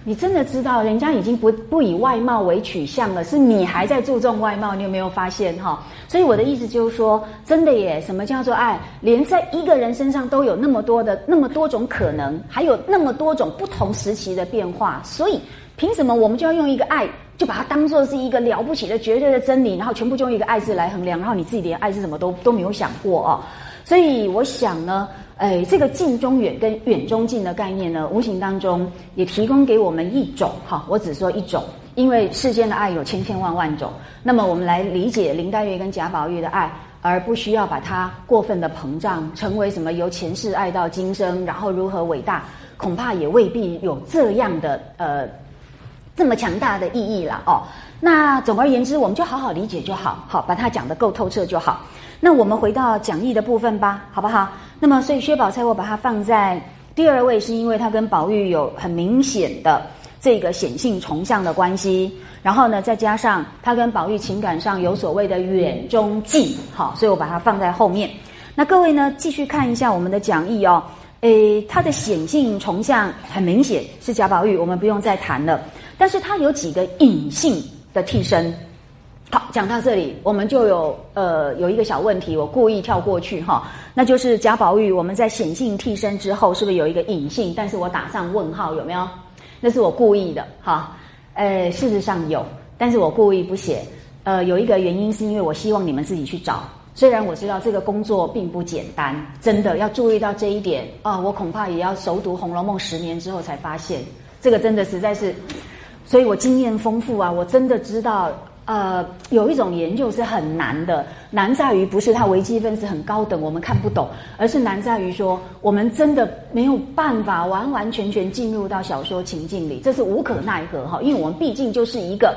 你真的知道，人家已经不不以外貌为取向了，是你还在注重外貌，你有没有发现哈？所以我的意思就是说，真的耶，什么叫做爱？连在一个人身上都有那么多的那么多种可能，还有那么多种不同时期的变化，所以凭什么我们就要用一个爱，就把它当做是一个了不起的绝对的真理，然后全部就用一个爱字来衡量，然后你自己连爱是什么都都没有想过哦？所以我想呢。哎，这个近中远跟远中近的概念呢，无形当中也提供给我们一种哈，我只说一种，因为世间的爱有千千万万种。那么我们来理解林黛玉跟贾宝玉的爱，而不需要把它过分的膨胀，成为什么由前世爱到今生，然后如何伟大，恐怕也未必有这样的呃这么强大的意义了哦。那总而言之，我们就好好理解就好，好把它讲得够透彻就好。那我们回到讲义的部分吧，好不好？那么，所以薛宝钗我把它放在第二位，是因为他跟宝玉有很明显的这个显性重相的关系。然后呢，再加上他跟宝玉情感上有所谓的远中近，好，所以我把它放在后面。那各位呢，继续看一下我们的讲义哦。诶，他的显性重相很明显是贾宝玉，我们不用再谈了。但是它有几个隐性的替身。好，讲到这里，我们就有呃有一个小问题，我故意跳过去哈，那就是贾宝玉，我们在显性替身之后，是不是有一个隐性？但是我打上问号，有没有？那是我故意的哈。呃，事实上有，但是我故意不写。呃，有一个原因是因为我希望你们自己去找，虽然我知道这个工作并不简单，真的要注意到这一点啊，我恐怕也要熟读《红楼梦》十年之后才发现，这个真的实在是，所以我经验丰富啊，我真的知道。呃，有一种研究是很难的，难在于不是它微积分是很高等，我们看不懂，而是难在于说我们真的没有办法完完全全进入到小说情境里，这是无可奈何哈，因为我们毕竟就是一个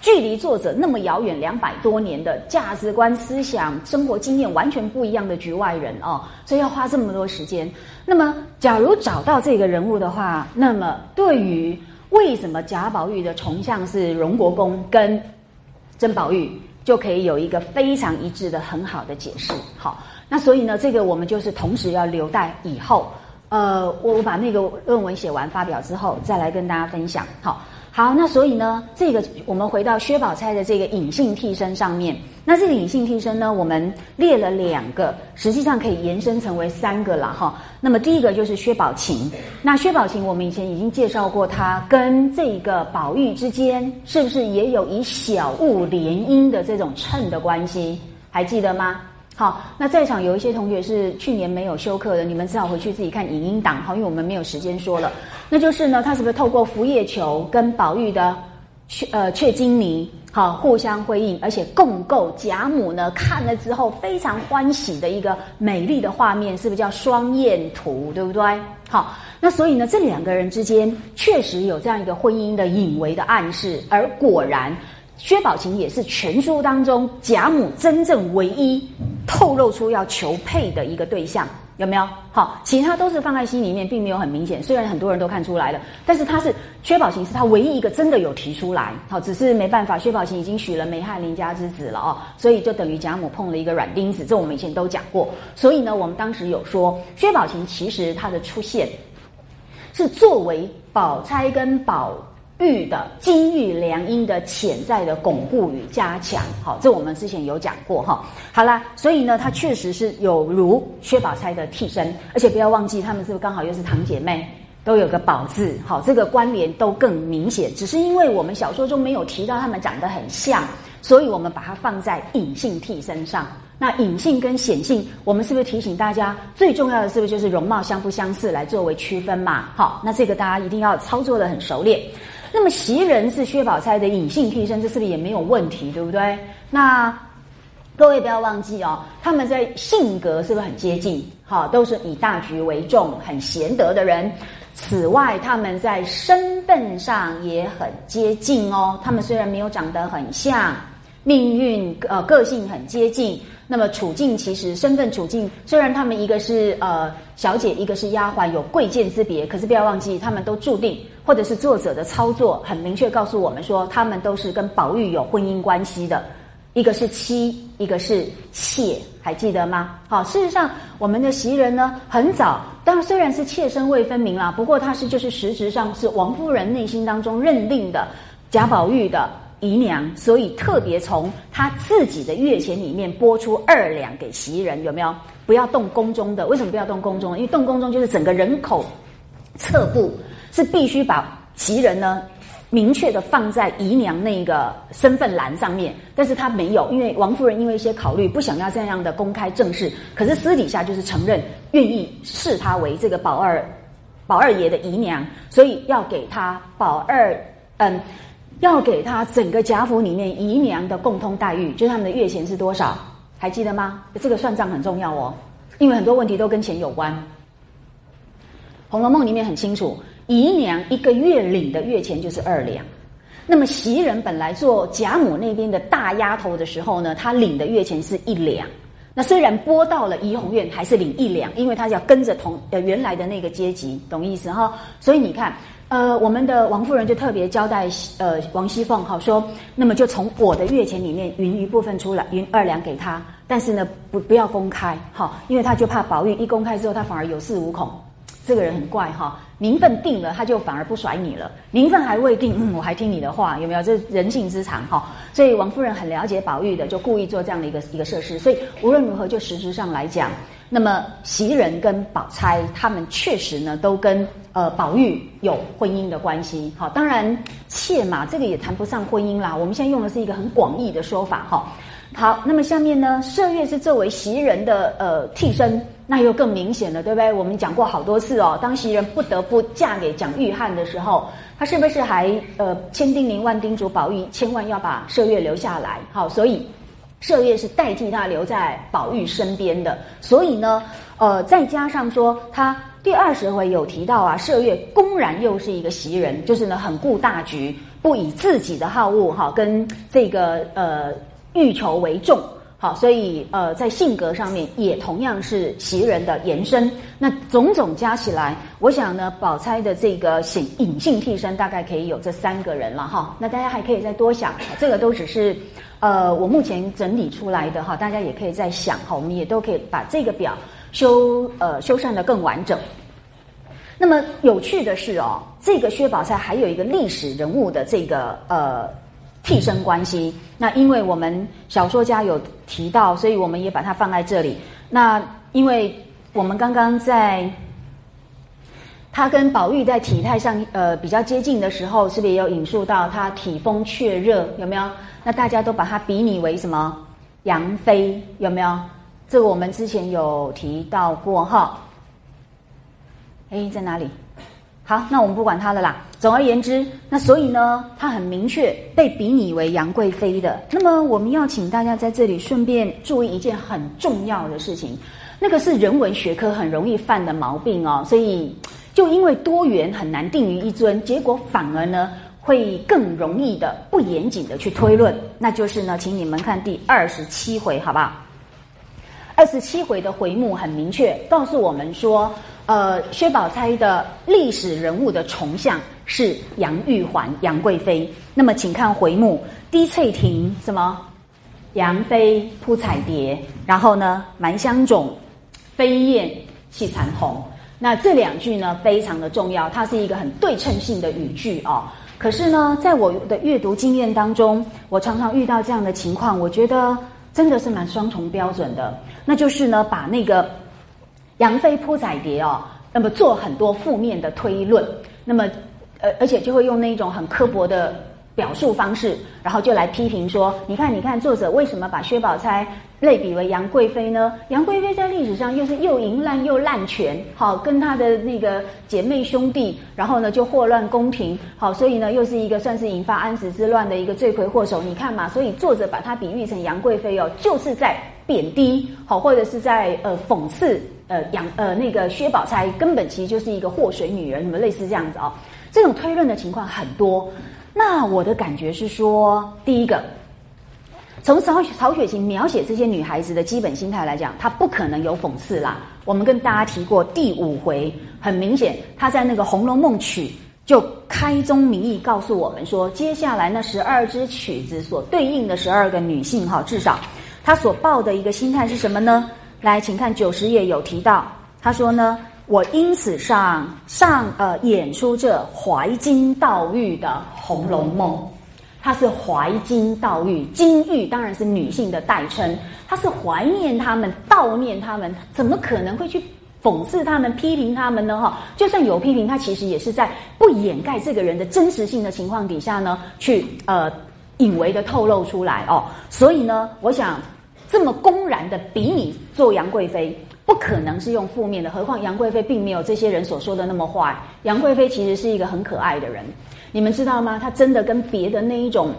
距离作者那么遥远两百多年的价值观、思想、生活经验完全不一样的局外人哦，所以要花这么多时间。那么，假如找到这个人物的话，那么对于为什么贾宝玉的重像是荣国公跟甄宝玉就可以有一个非常一致的很好的解释。好，那所以呢，这个我们就是同时要留待以后，呃，我我把那个论文写完发表之后，再来跟大家分享。好。好，那所以呢，这个我们回到薛宝钗的这个隐性替身上面。那这个隐性替身呢，我们列了两个，实际上可以延伸成为三个了哈。那么第一个就是薛宝琴。那薛宝琴，我们以前已经介绍过，她跟这个宝玉之间是不是也有以小物联姻的这种衬的关系？还记得吗？好，那在场有一些同学是去年没有修课的，你们只好回去自己看影音档哈，因为我们没有时间说了。那就是呢，他是不是透过浮叶球跟宝玉的雀呃雀金泥好互相辉映，而且共构贾母呢看了之后非常欢喜的一个美丽的画面，是不是叫双燕图，对不对？好，那所以呢，这两个人之间确实有这样一个婚姻的隐微的暗示，而果然。薛宝琴也是全书当中贾母真正唯一透露出要求配的一个对象，有没有？好，其他都是放在心里面，并没有很明显。虽然很多人都看出来了，但是他是薛宝琴是他唯一一个真的有提出来。好，只是没办法，薛宝琴已经娶了梅翰林家之子了哦，所以就等于贾母碰了一个软钉子。这我们以前都讲过。所以呢，我们当时有说，薛宝琴其实她的出现是作为宝钗跟宝。玉的金玉良姻的潜在的巩固与加强，好，这我们之前有讲过哈。好啦，所以呢，它确实是有如薛宝钗的替身，而且不要忘记，他们是不是刚好又是堂姐妹，都有个宝字，好，这个关联都更明显。只是因为我们小说中没有提到他们长得很像，所以我们把它放在隐性替身上。那隐性跟显性，我们是不是提醒大家，最重要的是不是就是容貌相不相似来作为区分嘛？好，那这个大家一定要操作的很熟练。那么袭人是薛宝钗的隐性替身，这是不是也没有问题，对不对？那各位不要忘记哦，他们在性格是不是很接近？好，都是以大局为重、很贤德的人。此外，他们在身份上也很接近哦。他们虽然没有长得很像，命运呃个性很接近。那么处境其实身份处境，虽然他们一个是呃小姐，一个是丫鬟，有贵贱之别，可是不要忘记，他们都注定，或者是作者的操作很明确告诉我们说，他们都是跟宝玉有婚姻关系的，一个是妻，一个是妾，还记得吗？好，事实上我们的袭人呢，很早，当然虽然是妾身未分明啦，不过他是就是实质上是王夫人内心当中认定的贾宝玉的。姨娘，所以特别从他自己的月钱里面拨出二两给袭人，有没有？不要动宫中的，为什么不要动宫中？因为动宫中就是整个人口侧部是必须把袭人呢明确的放在姨娘那个身份栏上面，但是他没有，因为王夫人因为一些考虑不想要这样的公开正式，可是私底下就是承认愿意视她为这个宝二宝二爷的姨娘，所以要给他宝二嗯。要给他整个贾府里面姨娘的共通待遇，就是他们的月钱是多少？还记得吗？这个算账很重要哦，因为很多问题都跟钱有关。《红楼梦》里面很清楚，姨娘一个月领的月钱就是二两。那么袭人本来做贾母那边的大丫头的时候呢，她领的月钱是一两。那虽然拨到了怡红院，还是领一两，因为她要跟着同呃原来的那个阶级，懂意思哈？所以你看。呃，我们的王夫人就特别交代，呃，王熙凤好说，那么就从我的月钱里面匀一部分出来，匀二两给她，但是呢，不不要公开，哈，因为他就怕宝玉一公开之后，他反而有恃无恐，这个人很怪哈。名分定了，他就反而不甩你了；名分还未定，嗯，我还听你的话，有没有？这人性之常哈。所以王夫人很了解宝玉的，就故意做这样的一个一个设施。所以无论如何，就实质上来讲，那么袭人跟宝钗他们确实呢，都跟呃宝玉有婚姻的关系。好，当然妾嘛，这个也谈不上婚姻啦。我们现在用的是一个很广义的说法哈。好，那么下面呢，麝月是作为袭人的呃替身。那又更明显了，对不对？我们讲过好多次哦。当袭人不得不嫁给蒋玉菡的时候，他是不是还呃千叮咛万叮嘱宝玉，千万要把麝月留下来？好，所以麝月是代替他留在宝玉身边的。所以呢，呃，再加上说他第二十回有提到啊，麝月公然又是一个袭人，就是呢很顾大局，不以自己的好恶哈跟这个呃欲求为重。好，所以呃，在性格上面也同样是袭人的延伸。那种种加起来，我想呢，宝钗的这个显隐性替身大概可以有这三个人了哈。那大家还可以再多想，这个都只是呃我目前整理出来的哈，大家也可以再想哈。我们也都可以把这个表修呃修缮的更完整。那么有趣的是哦，这个薛宝钗还有一个历史人物的这个呃。替身关系，那因为我们小说家有提到，所以我们也把它放在这里。那因为我们刚刚在他跟宝玉在体态上呃比较接近的时候，是不是也有引述到他体风却热？有没有？那大家都把它比拟为什么？杨妃有没有？这个我们之前有提到过哈。哎，在哪里？好，那我们不管他了啦。总而言之，那所以呢，他很明确被比拟为杨贵妃的。那么，我们要请大家在这里顺便注意一件很重要的事情，那个是人文学科很容易犯的毛病哦。所以，就因为多元很难定于一尊，结果反而呢会更容易的不严谨的去推论。那就是呢，请你们看第二十七回，好不好？二十七回的回目很明确，告诉我们说。呃，薛宝钗的历史人物的重像是杨玉环、杨贵妃。那么，请看回目：滴翠亭什么？杨妃铺彩蝶，然后呢，蛮香冢，飞燕戏残红。那这两句呢，非常的重要，它是一个很对称性的语句哦。可是呢，在我的阅读经验当中，我常常遇到这样的情况，我觉得真的是蛮双重标准的。那就是呢，把那个杨妃扑仔蝶哦，那么做很多负面的推论，那么呃，而且就会用那种很刻薄的。表述方式，然后就来批评说：“你看，你看，作者为什么把薛宝钗类比为杨贵妃呢？杨贵妃在历史上又是又淫乱又滥权，好，跟她的那个姐妹兄弟，然后呢就祸乱宫廷，好，所以呢又是一个算是引发安史之乱的一个罪魁祸首。你看嘛，所以作者把她比喻成杨贵妃哦，就是在贬低，好，或者是在呃讽刺呃杨呃那个薛宝钗根本其实就是一个祸水女人，什么类似这样子哦。这种推论的情况很多。”那我的感觉是说，第一个，从曹曹雪芹描写这些女孩子的基本心态来讲，她不可能有讽刺啦。我们跟大家提过第五回，很明显她在那个《红楼梦》曲就开宗明义告诉我们说，接下来那十二支曲子所对应的十二个女性哈，至少她所抱的一个心态是什么呢？来，请看九十页有提到，他说呢。我因此上上呃演出这怀金悼玉的《红楼梦》，他是怀金悼玉，金玉当然是女性的代称，他是怀念他们、悼念他们，怎么可能会去讽刺他们、批评他们呢？哈，就算有批评，他其实也是在不掩盖这个人的真实性的情况底下呢，去呃隐为的透露出来哦。所以呢，我想这么公然的比你做杨贵妃。不可能是用负面的，何况杨贵妃并没有这些人所说的那么坏。杨贵妃其实是一个很可爱的人，你们知道吗？她真的跟别的那一种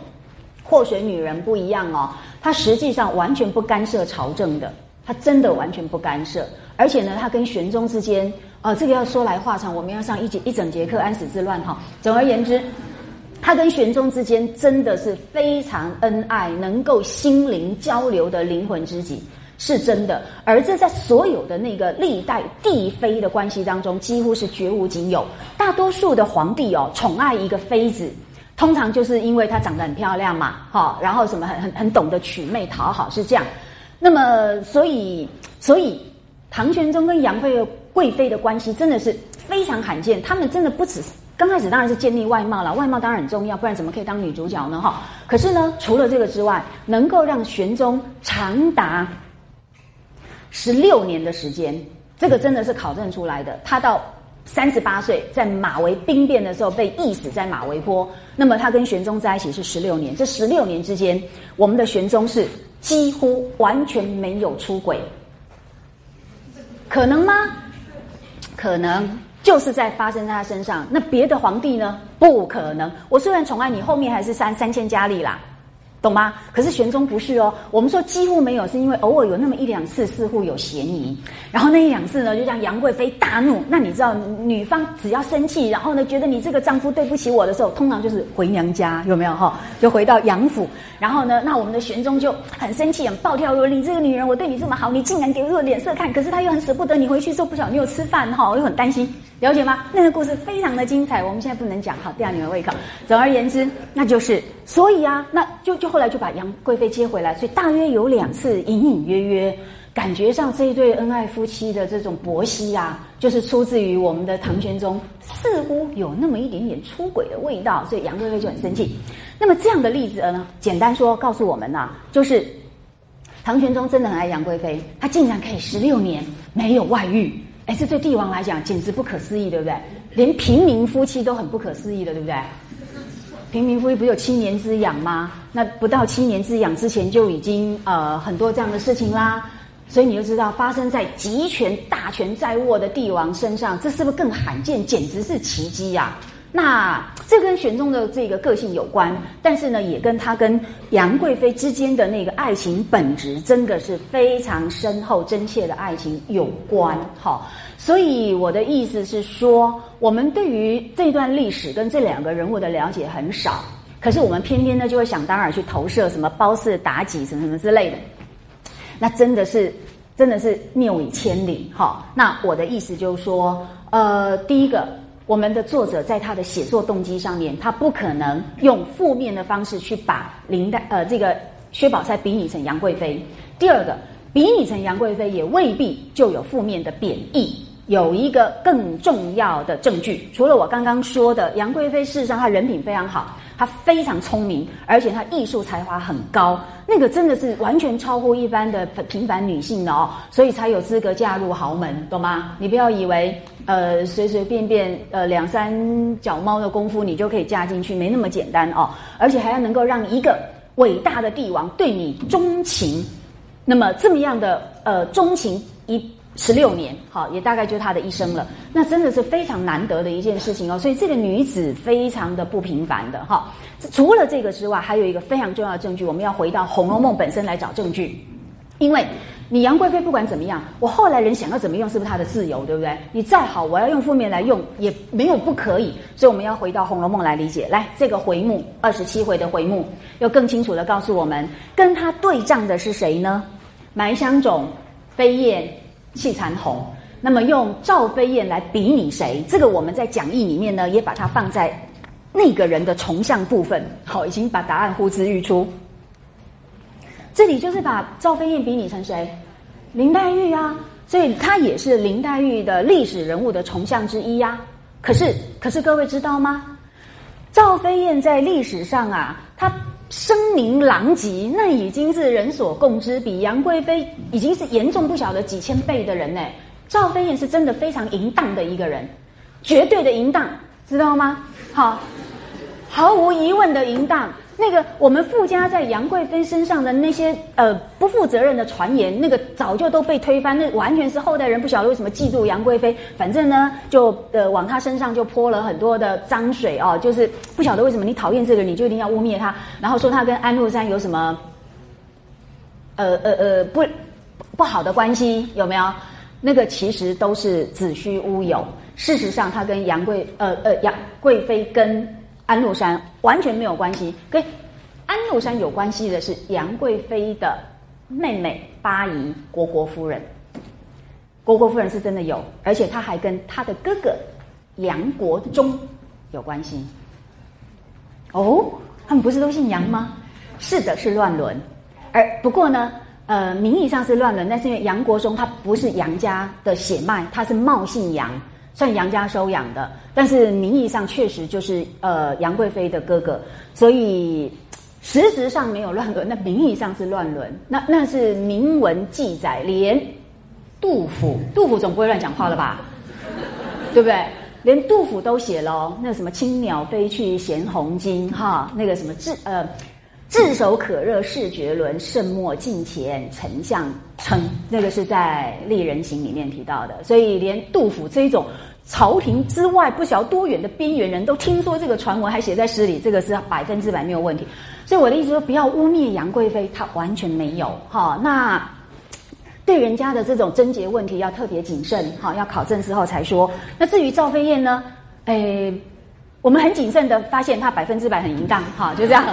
祸水女人不一样哦。她实际上完全不干涉朝政的，她真的完全不干涉。而且呢，她跟玄宗之间，呃，这个要说来话长，我们要上一节一整节课安史之乱哈。总而言之，他跟玄宗之间真的是非常恩爱，能够心灵交流的灵魂知己。是真的，而这在所有的那个历代帝妃的关系当中，几乎是绝无仅有。大多数的皇帝哦，宠爱一个妃子，通常就是因为她长得很漂亮嘛，哈，然后什么很很很懂得娶妹讨好，是这样。那么，所以，所以唐玄宗跟杨贵贵妃的关系真的是非常罕见。他们真的不止刚开始当然是建立外貌了，外貌当然很重要，不然怎么可以当女主角呢？哈。可是呢，除了这个之外，能够让玄宗长达。十六年的时间，这个真的是考证出来的。他到三十八岁，在马嵬兵变的时候被缢死在马嵬坡。那么他跟玄宗在一起是十六年，这十六年之间，我们的玄宗是几乎完全没有出轨，可能吗？可能，就是在发生在他身上。那别的皇帝呢？不可能。我虽然宠爱你，后面还是三三千佳丽啦。懂吗？可是玄宗不是哦。我们说几乎没有，是因为偶尔有那么一两次似乎有嫌疑。然后那一两次呢，就让杨贵妃大怒。那你知道，女方只要生气，然后呢，觉得你这个丈夫对不起我的时候，通常就是回娘家，有没有哈？就回到杨府。然后呢，那我们的玄宗就很生气，很暴跳如雷。你这个女人，我对你这么好，你竟然给我脸色看。可是他又很舍不得你回去之后，不晓得你有吃饭哈，又很担心。了解吗？那个故事非常的精彩，我们现在不能讲，好吊你们胃口。总而言之，那就是所以啊，那就就后来就把杨贵妃接回来，所以大约有两次隐隐约约，感觉上这一对恩爱夫妻的这种薄息啊，就是出自于我们的唐玄宗，似乎有那么一点点出轨的味道，所以杨贵妃就很生气。那么这样的例子呢，简单说告诉我们呐，就是唐玄宗真的很爱杨贵妃，他竟然可以十六年没有外遇。哎，这对帝王来讲简直不可思议，对不对？连平民夫妻都很不可思议的，对不对？平民夫妻不有七年之痒吗？那不到七年之痒之前就已经呃很多这样的事情啦，所以你就知道发生在集权大权在握的帝王身上，这是不是更罕见？简直是奇迹呀！那这跟玄宗的这个个性有关，但是呢，也跟他跟杨贵妃之间的那个爱情本质，真的是非常深厚、真切的爱情有关。好，所以我的意思是说，我们对于这段历史跟这两个人物的了解很少，可是我们偏偏呢就会想当然去投射什么褒姒、妲己什么什么之类的，那真的是真的是谬以千里。好，那我的意思就是说，呃，第一个。我们的作者在他的写作动机上面，他不可能用负面的方式去把林黛呃这个薛宝钗比拟成杨贵妃。第二个，比拟成杨贵妃也未必就有负面的贬义。有一个更重要的证据，除了我刚刚说的杨贵妃，事实上她人品非常好，她非常聪明，而且她艺术才华很高，那个真的是完全超乎一般的平凡女性的哦，所以才有资格嫁入豪门，懂吗？你不要以为呃随随便便呃两三脚猫的功夫你就可以嫁进去，没那么简单哦，而且还要能够让一个伟大的帝王对你钟情，那么这么样的呃钟情一。十六年，好，也大概就是她的一生了。那真的是非常难得的一件事情哦。所以这个女子非常的不平凡的哈。除了这个之外，还有一个非常重要的证据，我们要回到《红楼梦》本身来找证据。因为你杨贵妃不管怎么样，我后来人想要怎么用，是不是她的自由，对不对？你再好，我要用负面来用，也没有不可以。所以我们要回到《红楼梦》来理解。来，这个回目二十七回的回目，要更清楚的告诉我们，跟他对仗的是谁呢？埋香冢、飞燕。气残红，那么用赵飞燕来比拟谁？这个我们在讲义里面呢，也把它放在那个人的重像部分。好，已经把答案呼之欲出。这里就是把赵飞燕比拟成谁？林黛玉啊，所以她也是林黛玉的历史人物的重像之一呀。可是，可是各位知道吗？赵飞燕在历史上啊，她。声名狼藉，那已经是人所共知，比杨贵妃已经是严重不晓得几千倍的人呢。赵飞燕是真的非常淫荡的一个人，绝对的淫荡，知道吗？好，毫无疑问的淫荡。那个我们附加在杨贵妃身上的那些呃不负责任的传言，那个早就都被推翻，那完全是后代人不晓得为什么嫉妒杨贵妃，反正呢就呃往她身上就泼了很多的脏水哦，就是不晓得为什么你讨厌这个你就一定要污蔑他，然后说他跟安禄山有什么呃呃呃不不好的关系有没有？那个其实都是子虚乌有，事实上他跟杨贵呃呃杨贵妃跟。安禄山完全没有关系，跟安禄山有关系的是杨贵妃的妹妹八姨虢国夫人。虢国夫人是真的有，而且她还跟她的哥哥杨国忠有关系。哦，他们不是都姓杨吗？是的，是乱伦。而不过呢，呃，名义上是乱伦，但是因为杨国忠他不是杨家的血脉，他是冒姓杨。算杨家收养的，但是名义上确实就是呃杨贵妃的哥哥，所以实质上没有乱伦，那名义上是乱伦。那那是明文记载，连杜甫，杜甫总不会乱讲话了吧？对不对？连杜甫都写了那什么“青鸟飞去衔红巾”哈，那个什么炙呃炙手可热势绝伦，圣莫近前丞相称，那个是在《丽人行》里面提到的。所以连杜甫这种。朝廷之外不晓多远的边缘人都听说这个传闻，还写在诗里，这个是百分之百没有问题。所以我的意思说，不要污蔑杨贵妃，她完全没有哈。那对人家的这种贞洁问题要特别谨慎哈，要考证之后才说。那至于赵飞燕呢？诶，我们很谨慎的发现她百分之百很淫荡哈，就这样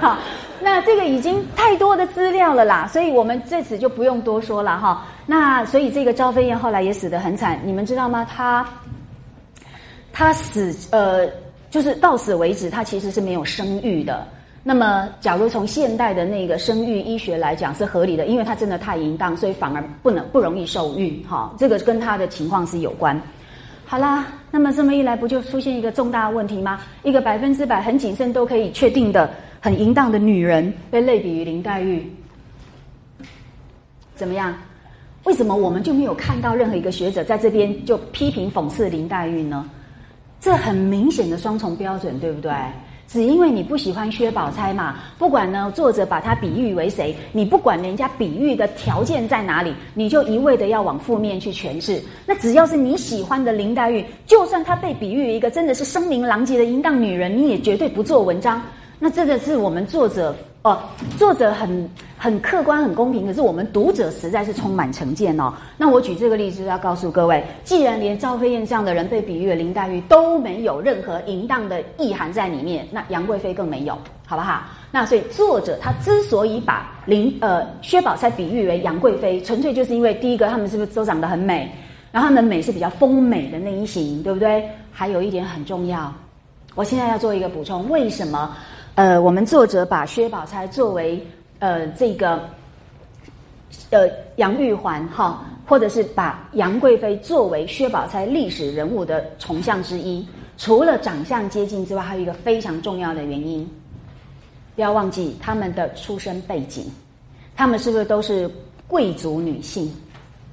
哈。那这个已经太多的资料了啦，所以我们这次就不用多说了哈。那所以这个赵飞燕后来也死得很惨，你们知道吗？她。他死，呃，就是到死为止，他其实是没有生育的。那么，假如从现代的那个生育医学来讲是合理的，因为他真的太淫荡，所以反而不能不容易受孕。哈，这个跟他的情况是有关。好啦，那么这么一来，不就出现一个重大问题吗？一个百分之百很谨慎都可以确定的很淫荡的女人，被类比于林黛玉，怎么样？为什么我们就没有看到任何一个学者在这边就批评讽刺林黛玉呢？这很明显的双重标准，对不对？只因为你不喜欢薛宝钗嘛，不管呢作者把她比喻为谁，你不管人家比喻的条件在哪里，你就一味的要往负面去诠释。那只要是你喜欢的林黛玉，就算她被比喻一个真的是声名狼藉的淫荡女人，你也绝对不做文章。那这个是我们作者。哦，作者很很客观、很公平，可是我们读者实在是充满成见哦。那我举这个例子，要告诉各位，既然连赵飞燕这样的人被比喻林黛玉都没有任何淫荡的意涵在里面，那杨贵妃更没有，好不好？那所以作者他之所以把林呃薛宝钗比喻为杨贵妃，纯粹就是因为第一个，他们是不是都长得很美，然后他们美是比较丰美的那一型，对不对？还有一点很重要，我现在要做一个补充，为什么？呃，我们作者把薛宝钗作为呃这个呃杨玉环哈，或者是把杨贵妃作为薛宝钗历史人物的崇相之一，除了长相接近之外，还有一个非常重要的原因，不要忘记他们的出身背景，他们是不是都是贵族女性？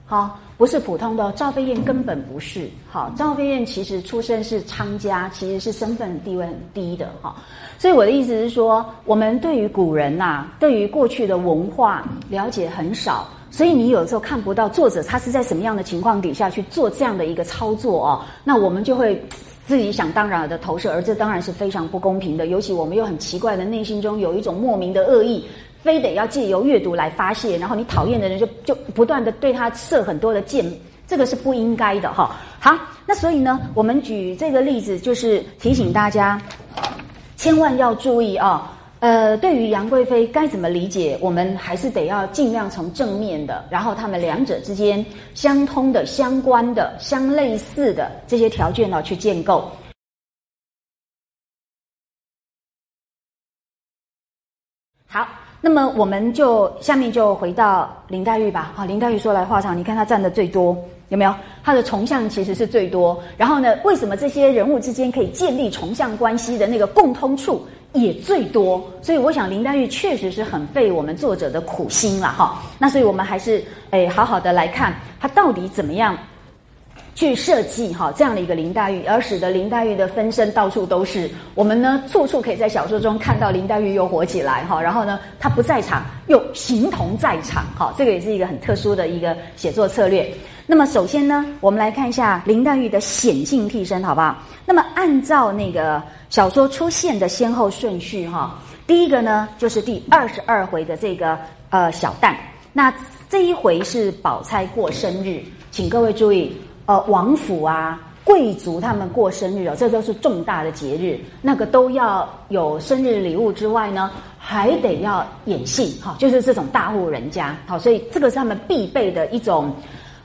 好。不是普通的赵飞燕根本不是好，赵飞燕其实出身是昌家，其实是身份地位很低的哈。所以我的意思是说，我们对于古人呐，对于过去的文化了解很少，所以你有时候看不到作者他是在什么样的情况底下去做这样的一个操作哦，那我们就会自己想当然的投射，而这当然是非常不公平的。尤其我们又很奇怪的内心中有一种莫名的恶意。非得要借由阅读来发泄，然后你讨厌的人就就不断的对他射很多的箭，这个是不应该的哈。好，那所以呢，我们举这个例子就是提醒大家，千万要注意啊。呃，对于杨贵妃该怎么理解，我们还是得要尽量从正面的，然后他们两者之间相通的、相关的、相类似的这些条件呢去建构。好。那么我们就下面就回到林黛玉吧。好，林黛玉说来话长，你看她占的最多，有没有？他的重像其实是最多。然后呢，为什么这些人物之间可以建立重像关系的那个共通处也最多？所以我想林黛玉确实是很费我们作者的苦心了哈。那所以我们还是诶好好的来看她到底怎么样。去设计哈这样的一个林黛玉，而使得林黛玉的分身到处都是。我们呢，处处可以在小说中看到林黛玉又活起来哈。然后呢，她不在场又形同在场哈。这个也是一个很特殊的一个写作策略。那么首先呢，我们来看一下林黛玉的显性替身好不好？那么按照那个小说出现的先后顺序哈，第一个呢就是第二十二回的这个呃小旦。那这一回是宝钗过生日，请各位注意。呃，王府啊，贵族他们过生日哦，这都是重大的节日，那个都要有生日礼物之外呢，还得要演戏，哈，就是这种大户人家，好，所以这个是他们必备的一种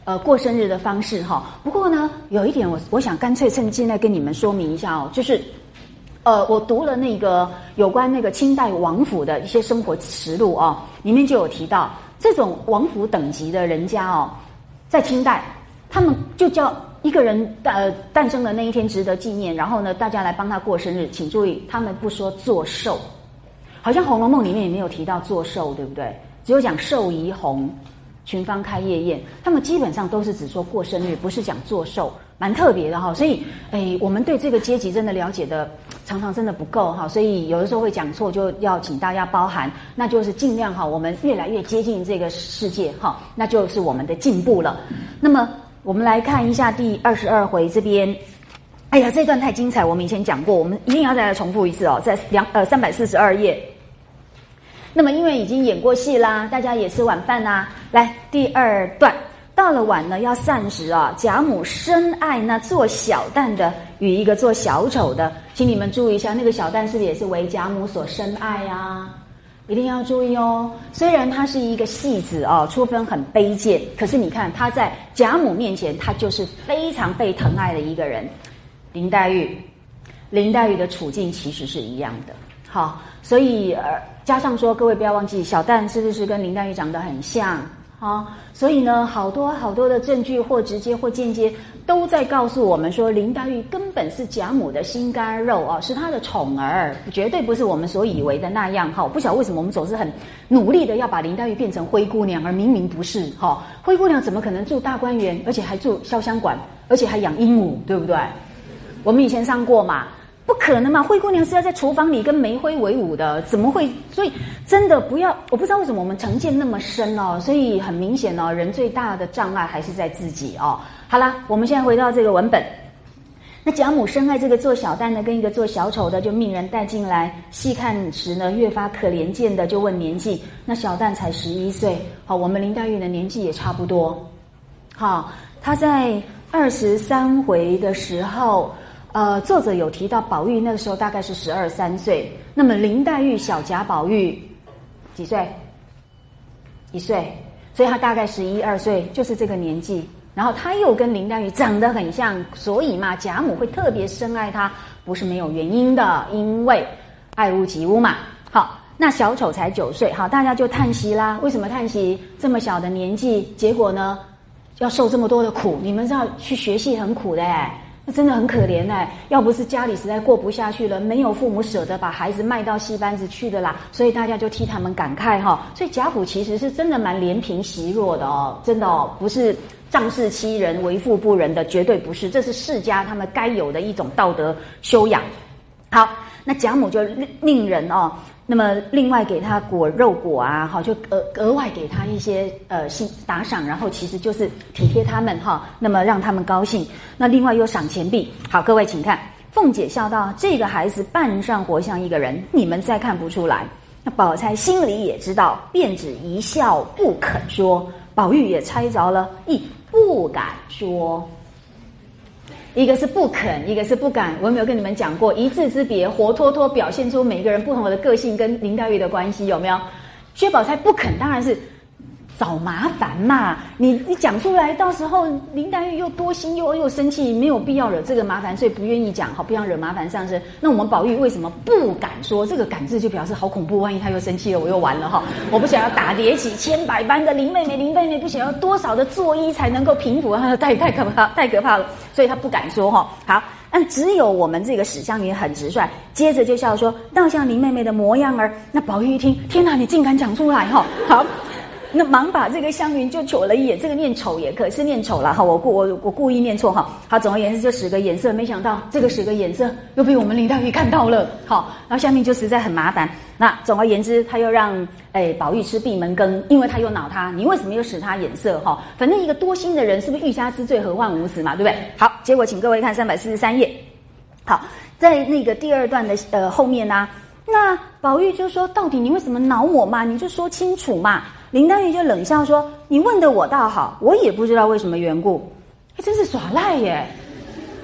呃过生日的方式，哈。不过呢，有一点我我想干脆趁现在跟你们说明一下哦，就是呃，我读了那个有关那个清代王府的一些生活实录哦，里面就有提到这种王府等级的人家哦，在清代。他们就叫一个人呃诞生的那一天值得纪念，然后呢，大家来帮他过生日。请注意，他们不说做寿，好像《红楼梦》里面也没有提到做寿，对不对？只有讲寿怡红，群芳开夜宴。他们基本上都是只说过生日，不是讲做寿，蛮特别的哈。所以，哎，我们对这个阶级真的了解的常常真的不够哈。所以有的时候会讲错，就要请大家包涵。那就是尽量哈，我们越来越接近这个世界哈，那就是我们的进步了。那么。我们来看一下第二十二回这边，哎呀，这段太精彩，我们以前讲过，我们一定要再来重复一次哦，在两呃三百四十二页。那么因为已经演过戏啦，大家也吃晚饭啦，来第二段，到了晚呢要散时啊，贾母深爱那做小旦的与一个做小丑的，请你们注意一下，那个小旦是不是也是为贾母所深爱呀？一定要注意哦！虽然他是一个戏子哦，出分很卑贱，可是你看他在贾母面前，他就是非常被疼爱的一个人。林黛玉，林黛玉的处境其实是一样的。好，所以呃，加上说，各位不要忘记，小旦是不是跟林黛玉长得很像？好，所以呢，好多好多的证据，或直接或间接，都在告诉我们说，林黛玉根本是贾母的心肝肉啊，是她的宠儿，绝对不是我们所以为的那样。哈，不晓得为什么我们总是很努力的要把林黛玉变成灰姑娘，而明明不是。哈，灰姑娘怎么可能住大观园，而且还住潇湘馆，而且还养鹦鹉，对不对？我们以前上过嘛。不可能嘛！灰姑娘是要在厨房里跟煤灰为伍的，怎么会？所以真的不要，我不知道为什么我们成见那么深哦。所以很明显哦，人最大的障碍还是在自己哦。好了，我们现在回到这个文本。那贾母深爱这个做小旦的跟一个做小丑的，就命人带进来细看时呢，越发可怜见的，就问年纪。那小旦才十一岁，好，我们林黛玉的年纪也差不多。好，她在二十三回的时候。呃，作者有提到宝玉那个时候大概是十二三岁，那么林黛玉小贾宝玉几岁？一岁，所以他大概十一二岁，就是这个年纪。然后他又跟林黛玉长得很像，所以嘛，贾母会特别深爱他，不是没有原因的，因为爱屋及乌嘛。好，那小丑才九岁，好，大家就叹息啦。为什么叹息？这么小的年纪，结果呢，要受这么多的苦。你们知道去学戏很苦的哎，真的很可怜哎。要不是家里实在过不下去了，没有父母舍得把孩子卖到戏班子去的啦，所以大家就替他们感慨哈。所以贾府其实是真的蛮怜贫惜弱的哦，真的哦，不是仗势欺人、为富不仁的，绝对不是。这是世家他们该有的一种道德修养。好，那贾母就令人哦。那么，另外给他果肉果啊，好，就额额外给他一些呃信打赏，然后其实就是体贴他们哈，那么让他们高兴。那另外又赏钱币。好，各位请看，凤姐笑道：“这个孩子扮上活像一个人，你们再看不出来。”那宝钗心里也知道，便只一笑不肯说。宝玉也猜着了，亦不敢说。一个是不肯，一个是不敢。我有没有跟你们讲过一字之别，活脱脱表现出每个人不同的个性跟林黛玉的关系？有没有？薛宝钗不肯，当然是。找麻烦嘛？你你讲出来，到时候林黛玉又多心又又生气，没有必要惹这个麻烦，所以不愿意讲，好不要惹麻烦上身。那我们宝玉为什么不敢说？这个“敢”字就表示好恐怖，万一他又生气了，我又完了哈！我不想要打叠起千百般的林妹妹，林妹妹不想要多少的作揖才能够平复，太太可怕，太可怕了，所以他不敢说哈。好，那只有我们这个史湘云很直率，接着就笑说：“倒像林妹妹的模样儿。”那宝玉一听，天哪，你竟敢讲出来哈！好。那忙把这个湘云就瞅了一眼，这个念丑也可是念丑了哈，我故我我故意念错哈。好，总而言之就使个眼色，没想到这个使个眼色又被我们林黛玉看到了，好，然后湘云就实在很麻烦。那总而言之，他又让诶宝玉吃闭门羹，因为他又恼他，你为什么又使他眼色哈？反正一个多心的人，是不是欲加之罪，何患无辞嘛，对不对？好，结果请各位看三百四十三页。好，在那个第二段的呃后面呢，那宝玉就说：到底你为什么恼我嘛？你就说清楚嘛。林黛玉就冷笑说：“你问的我倒好，我也不知道为什么缘故，还真是耍赖耶！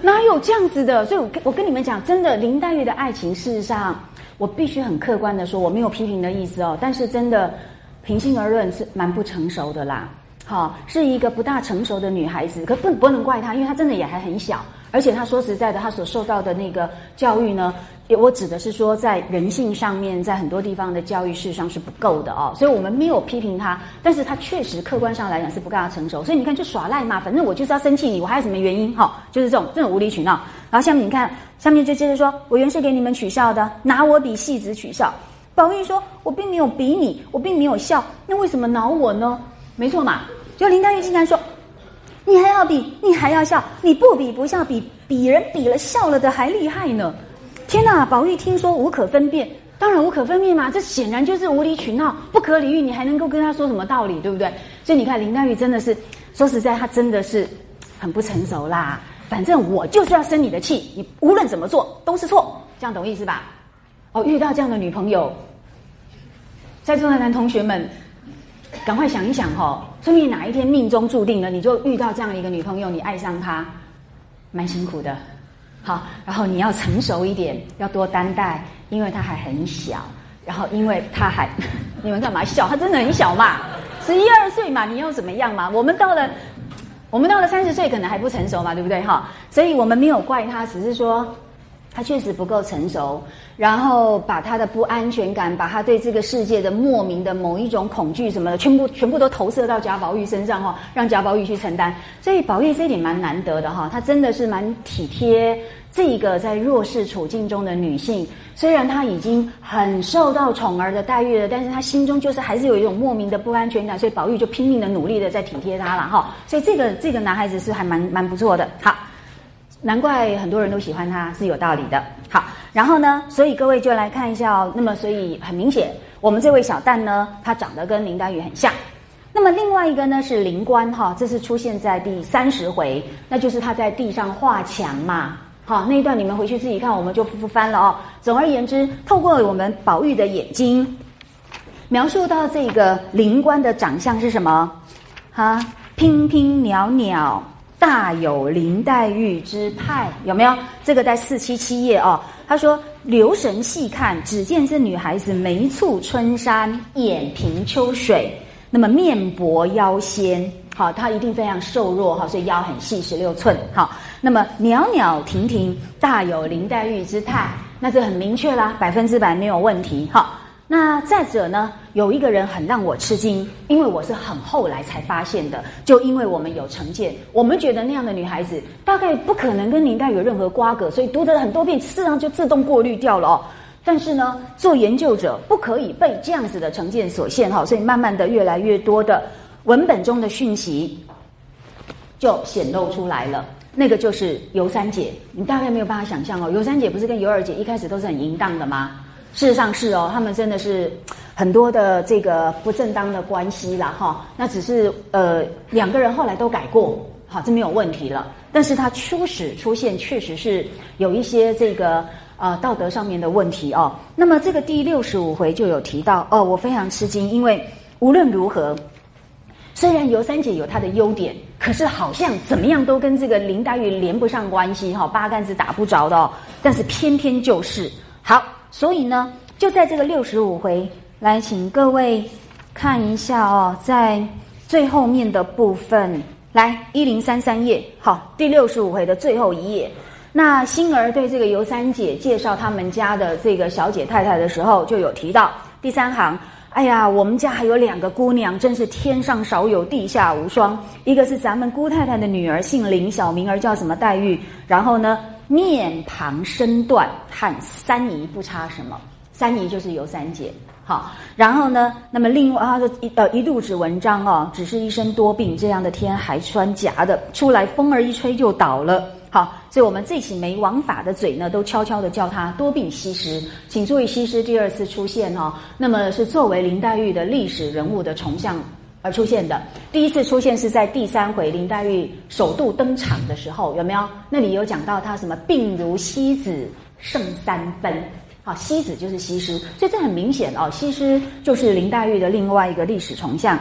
哪有这样子的？所以，我我跟你们讲，真的，林黛玉的爱情，事实上，我必须很客观的说，我没有批评的意思哦。但是，真的，平心而论，是蛮不成熟的啦。好，是一个不大成熟的女孩子，可不不能怪她，因为她真的也还很小，而且她说实在的，她所受到的那个教育呢。”我指的是说，在人性上面，在很多地方的教育事上是不够的哦，所以我们没有批评他，但是他确实客观上来讲是不够成熟，所以你看就耍赖嘛，反正我就是要生气你，我还有什么原因？哈，就是这种这种无理取闹。然后下面你看，下面就接着说，我原是给你们取笑的，拿我比戏子取笑。宝玉说，我并没有比你，我并没有笑，那为什么恼我呢？没错嘛，就林黛玉竟然说，你还要比，你还要笑，你不比不笑，比比人比了笑了的还厉害呢。天呐！宝玉听说无可分辨，当然无可分辨嘛，这显然就是无理取闹、不可理喻。你还能够跟他说什么道理，对不对？所以你看林黛玉真的是，说实在，她真的是很不成熟啦。反正我就是要生你的气，你无论怎么做都是错，这样懂意思吧？哦，遇到这样的女朋友，在座的男同学们，赶快想一想哈，说明哪一天命中注定了，你就遇到这样一个女朋友，你爱上她，蛮辛苦的。好，然后你要成熟一点，要多担待，因为他还很小。然后，因为他还，你们干嘛笑？他真的很小嘛，十一二岁嘛，你又怎么样嘛？我们到了，我们到了三十岁，可能还不成熟嘛，对不对？哈，所以我们没有怪他，只是说。他确实不够成熟，然后把他的不安全感，把他对这个世界的莫名的某一种恐惧什么的，全部全部都投射到贾宝玉身上哈，让贾宝玉去承担。所以宝玉这点蛮难得的哈，他真的是蛮体贴这个在弱势处境中的女性。虽然他已经很受到宠儿的待遇了，但是他心中就是还是有一种莫名的不安全感，所以宝玉就拼命的努力的在体贴他了哈。所以这个这个男孩子是还蛮蛮不错的。好。难怪很多人都喜欢他，是有道理的。好，然后呢，所以各位就来看一下哦。那么，所以很明显，我们这位小旦呢，他长得跟林黛玉很像。那么另外一个呢是灵官哈，这是出现在第三十回，那就是他在地上画墙嘛。好，那一段你们回去自己看，我们就不翻了哦。总而言之，透过我们宝玉的眼睛，描述到这个灵官的长相是什么？哈，娉娉袅袅。大有林黛玉之态，有没有？这个在四七七页哦。他说：“留神细看，只见这女孩子眉蹙春山，眼平秋水，那么面薄腰纤，好，她一定非常瘦弱哈，所以腰很细，十六寸。好，那么袅袅婷婷，大有林黛玉之态，那这很明确啦，百分之百没有问题。好，那再者呢，有一个人很让我吃惊，因为我是很后来才发现的。就因为我们有成见，我们觉得那样的女孩子大概不可能跟林黛有任何瓜葛，所以读了很多遍，事实上就自动过滤掉了哦。但是呢，做研究者不可以被这样子的成见所限哈，所以慢慢的越来越多的文本中的讯息就显露出来了。那个就是尤三姐，你大概没有办法想象哦。尤三姐不是跟尤二姐一开始都是很淫荡的吗？事实上是哦，他们真的是很多的这个不正当的关系啦，哈。那只是呃两个人后来都改过，好，这没有问题了。但是他初始出现确实是有一些这个呃道德上面的问题哦。那么这个第六十五回就有提到哦，我非常吃惊，因为无论如何，虽然尤三姐有她的优点，可是好像怎么样都跟这个林黛玉连不上关系哈，八竿子打不着的哦。但是偏偏就是好。所以呢，就在这个六十五回，来请各位看一下哦，在最后面的部分，来一零三三页，好，第六十五回的最后一页。那星儿对这个尤三姐介绍他们家的这个小姐太太的时候，就有提到第三行，哎呀，我们家还有两个姑娘，真是天上少有，地下无双。一个是咱们姑太太的女儿，姓林，小名儿叫什么黛玉。然后呢？面庞身段和三姨不差什么，三姨就是尤三姐。好，然后呢，那么另外他说一呃一肚子文章哦，只是一身多病，这样的天还穿夹的，出来风儿一吹就倒了。好，所以我们这起没王法的嘴呢，都悄悄的叫他多病西施。请注意，西施第二次出现哦，那么是作为林黛玉的历史人物的重像。而出现的第一次出现是在第三回林黛玉首度登场的时候，有没有？那里有讲到她什么病如西子胜三分，好，西子就是西施，所以这很明显哦，西施就是林黛玉的另外一个历史重像。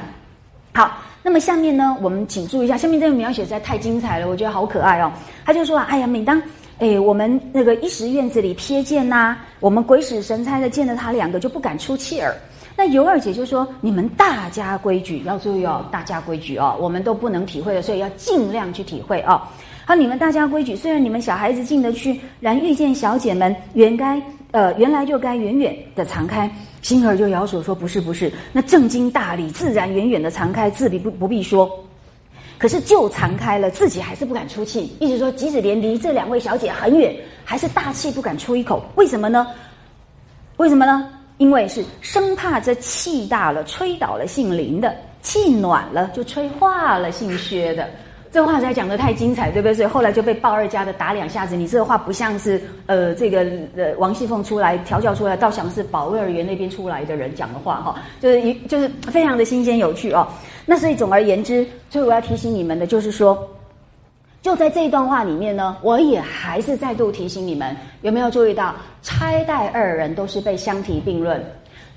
好，那么下面呢，我们请注意一下，下面这个描写实在太精彩了，我觉得好可爱哦。他就说：“哎呀，每当哎我们那个一时院子里瞥见呐，我们鬼使神差的见了他两个，就不敢出气儿。”那尤二姐就说：“你们大家规矩要注意哦，大家规矩哦，我们都不能体会的，所以要尽量去体会哦。好，你们大家规矩，虽然你们小孩子进得去，然遇见小姐们，原该呃原来就该远远的藏开。”星儿就摇手说：“不是，不是，那正经大礼，自然远远的藏开，自必不不必说。可是就藏开了，自己还是不敢出气，一直说，即使连离这两位小姐很远，还是大气不敢出一口。为什么呢？为什么呢？”因为是生怕这气大了吹倒了姓林的，气暖了就吹化了姓薛的。这话才讲的太精彩，对不对？所以后来就被鲍二家的打两下子。你这个话不像是呃这个呃王熙凤出来调教出来，倒像是保卫二园那边出来的人讲的话哈，就是一就是非常的新鲜有趣哦。那所以总而言之，所以我要提醒你们的就是说。就在这一段话里面呢，我也还是再度提醒你们，有没有注意到钗黛二人都是被相提并论，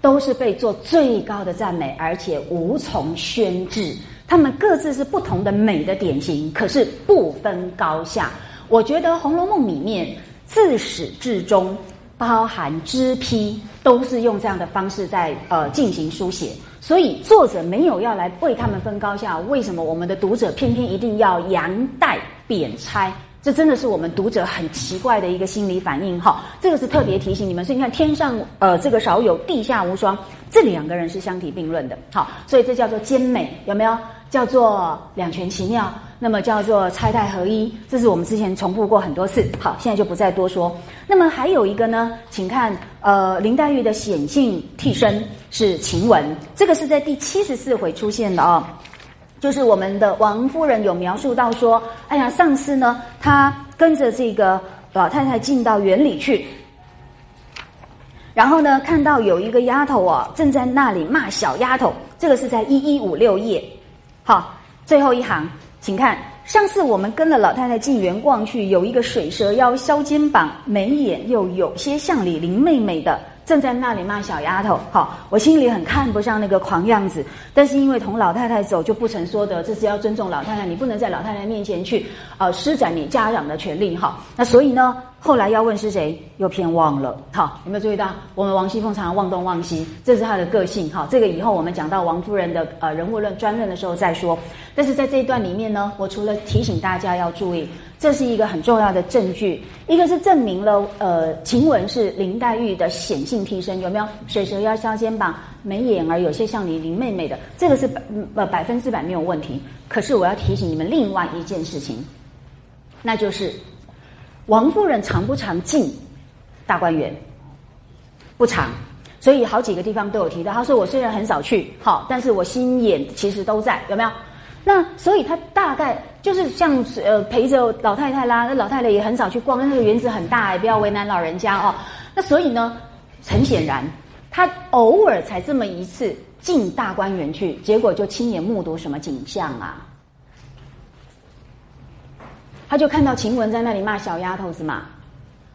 都是被做最高的赞美，而且无从宣制。他们各自是不同的美的典型，可是不分高下。我觉得《红楼梦》里面自始至终，包含枝批，都是用这样的方式在呃进行书写。所以作者没有要来为他们分高下，为什么我们的读者偏偏一定要杨黛？贬差，这真的是我们读者很奇怪的一个心理反应哈。这个是特别提醒你们，所以你看天上呃这个少有，地下无双，这两个人是相提并论的。好，所以这叫做兼美，有没有？叫做两全其妙，那么叫做钗黛合一，这是我们之前重复过很多次。好，现在就不再多说。那么还有一个呢，请看呃林黛玉的显性替身是晴雯，这个是在第七十四回出现的哦。就是我们的王夫人有描述到说，哎呀，上次呢，她跟着这个老太太进到园里去，然后呢，看到有一个丫头啊，正在那里骂小丫头。这个是在一一五六页，好，最后一行，请看，上次我们跟了老太太进园逛去，有一个水蛇腰、削肩膀、眉眼又有些像李林妹妹的。正在那里骂小丫头，好，我心里很看不上那个狂样子，但是因为同老太太走，就不曾说的，这是要尊重老太太，你不能在老太太面前去，呃，施展你家长的权利，哈，那所以呢，后来要问是谁，又偏忘了，好，有没有注意到？我们王熙凤常常忘东忘西，这是她的个性，哈，这个以后我们讲到王夫人的呃人物论专论的时候再说，但是在这一段里面呢，我除了提醒大家要注意。这是一个很重要的证据。一个是证明了，呃，晴雯是林黛玉的显性替身，有没有？水蛇腰、削肩膀、眉眼儿有些像你林妹妹的，这个是百呃百分之百没有问题。可是我要提醒你们另外一件事情，那就是王夫人常不常进大观园？不常。所以好几个地方都有提到，他说我虽然很少去，好，但是我心眼其实都在，有没有？那所以他大概就是像呃陪着老太太啦，那老太太也很少去逛，那个园子很大，也不要为难老人家哦。那所以呢，很显然，他偶尔才这么一次进大观园去，结果就亲眼目睹什么景象啊？他就看到晴雯在那里骂小丫头子嘛。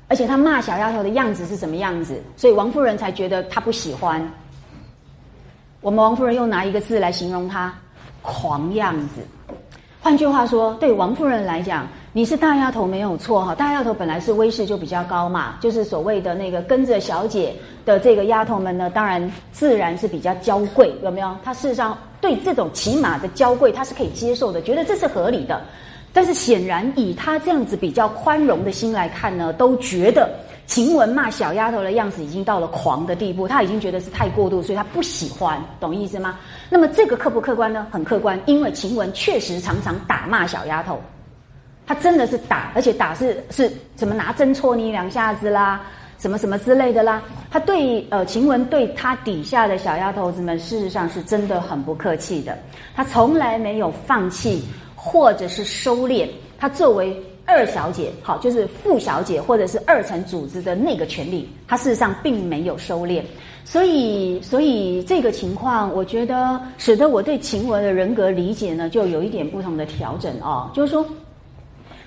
而且他骂小丫头的样子是什么样子？所以王夫人才觉得他不喜欢。我们王夫人又拿一个字来形容他：狂样子。换句话说，对王夫人来讲，你是大丫头没有错哈。大丫头本来是威势就比较高嘛，就是所谓的那个跟着小姐的这个丫头们呢，当然自然是比较娇贵，有没有？她事实上对这种起码的娇贵，她是可以接受的，觉得这是合理的。但是显然，以她这样子比较宽容的心来看呢，都觉得晴雯骂小丫头的样子已经到了狂的地步，他已经觉得是太过度，所以他不喜欢，懂意思吗？那么这个客不客观呢？很客观，因为晴雯确实常常打骂小丫头，他真的是打，而且打是是怎么拿针戳你两下子啦，什么什么之类的啦。他对呃晴雯对他底下的小丫头子们，事实上是真的很不客气的，他从来没有放弃。或者是收敛，她作为二小姐，好，就是副小姐或者是二层组织的那个权利，她事实上并没有收敛，所以，所以这个情况，我觉得使得我对晴雯的人格理解呢，就有一点不同的调整哦，就是说，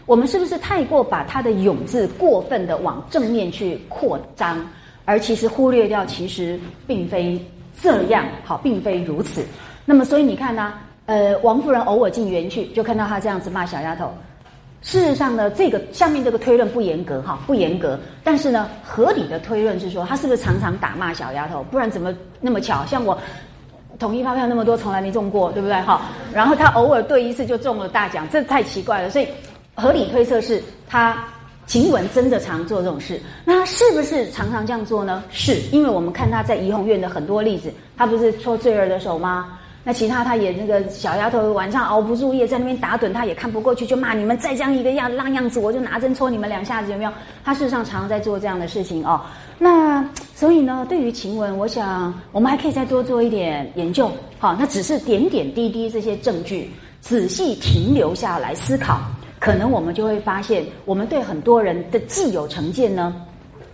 我们是不是太过把她的勇字过分的往正面去扩张，而其实忽略掉，其实并非这样，好，并非如此。那么，所以你看呢？呃，王夫人偶尔进园去，就看到她这样子骂小丫头。事实上呢，这个下面这个推论不严格哈，不严格。但是呢，合理的推论是说，她是不是常常打骂小丫头？不然怎么那么巧？像我统一发票那么多，从来没中过，对不对？哈。然后她偶尔对一次就中了大奖，这太奇怪了。所以合理推测是她晴雯真的常做这种事。那是不是常常这样做呢？是因为我们看她在怡红院的很多例子，她不是搓坠儿的手吗？那其他他也那个小丫头晚上熬不住夜，在那边打盹，他也看不过去，就骂你们再这样一个样浪样子，我就拿针戳你们两下子，有没有？他事实上常常在做这样的事情哦。那所以呢，对于晴雯，我想我们还可以再多做一点研究。好，那只是点点滴滴这些证据，仔细停留下来思考，可能我们就会发现，我们对很多人的既有成见呢，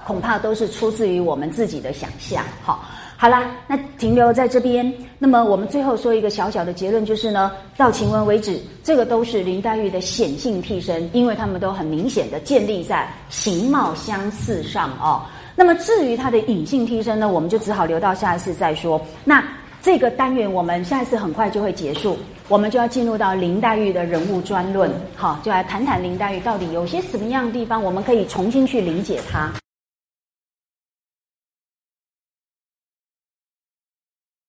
恐怕都是出自于我们自己的想象。好。好啦，那停留在这边。那么我们最后说一个小小的结论，就是呢，到晴雯为止，这个都是林黛玉的显性替身，因为他们都很明显的建立在形貌相似上哦。那么至于她的隐性替身呢，我们就只好留到下一次再说。那这个单元我们下一次很快就会结束，我们就要进入到林黛玉的人物专论，好，就来谈谈林黛玉到底有些什么样的地方，我们可以重新去理解她。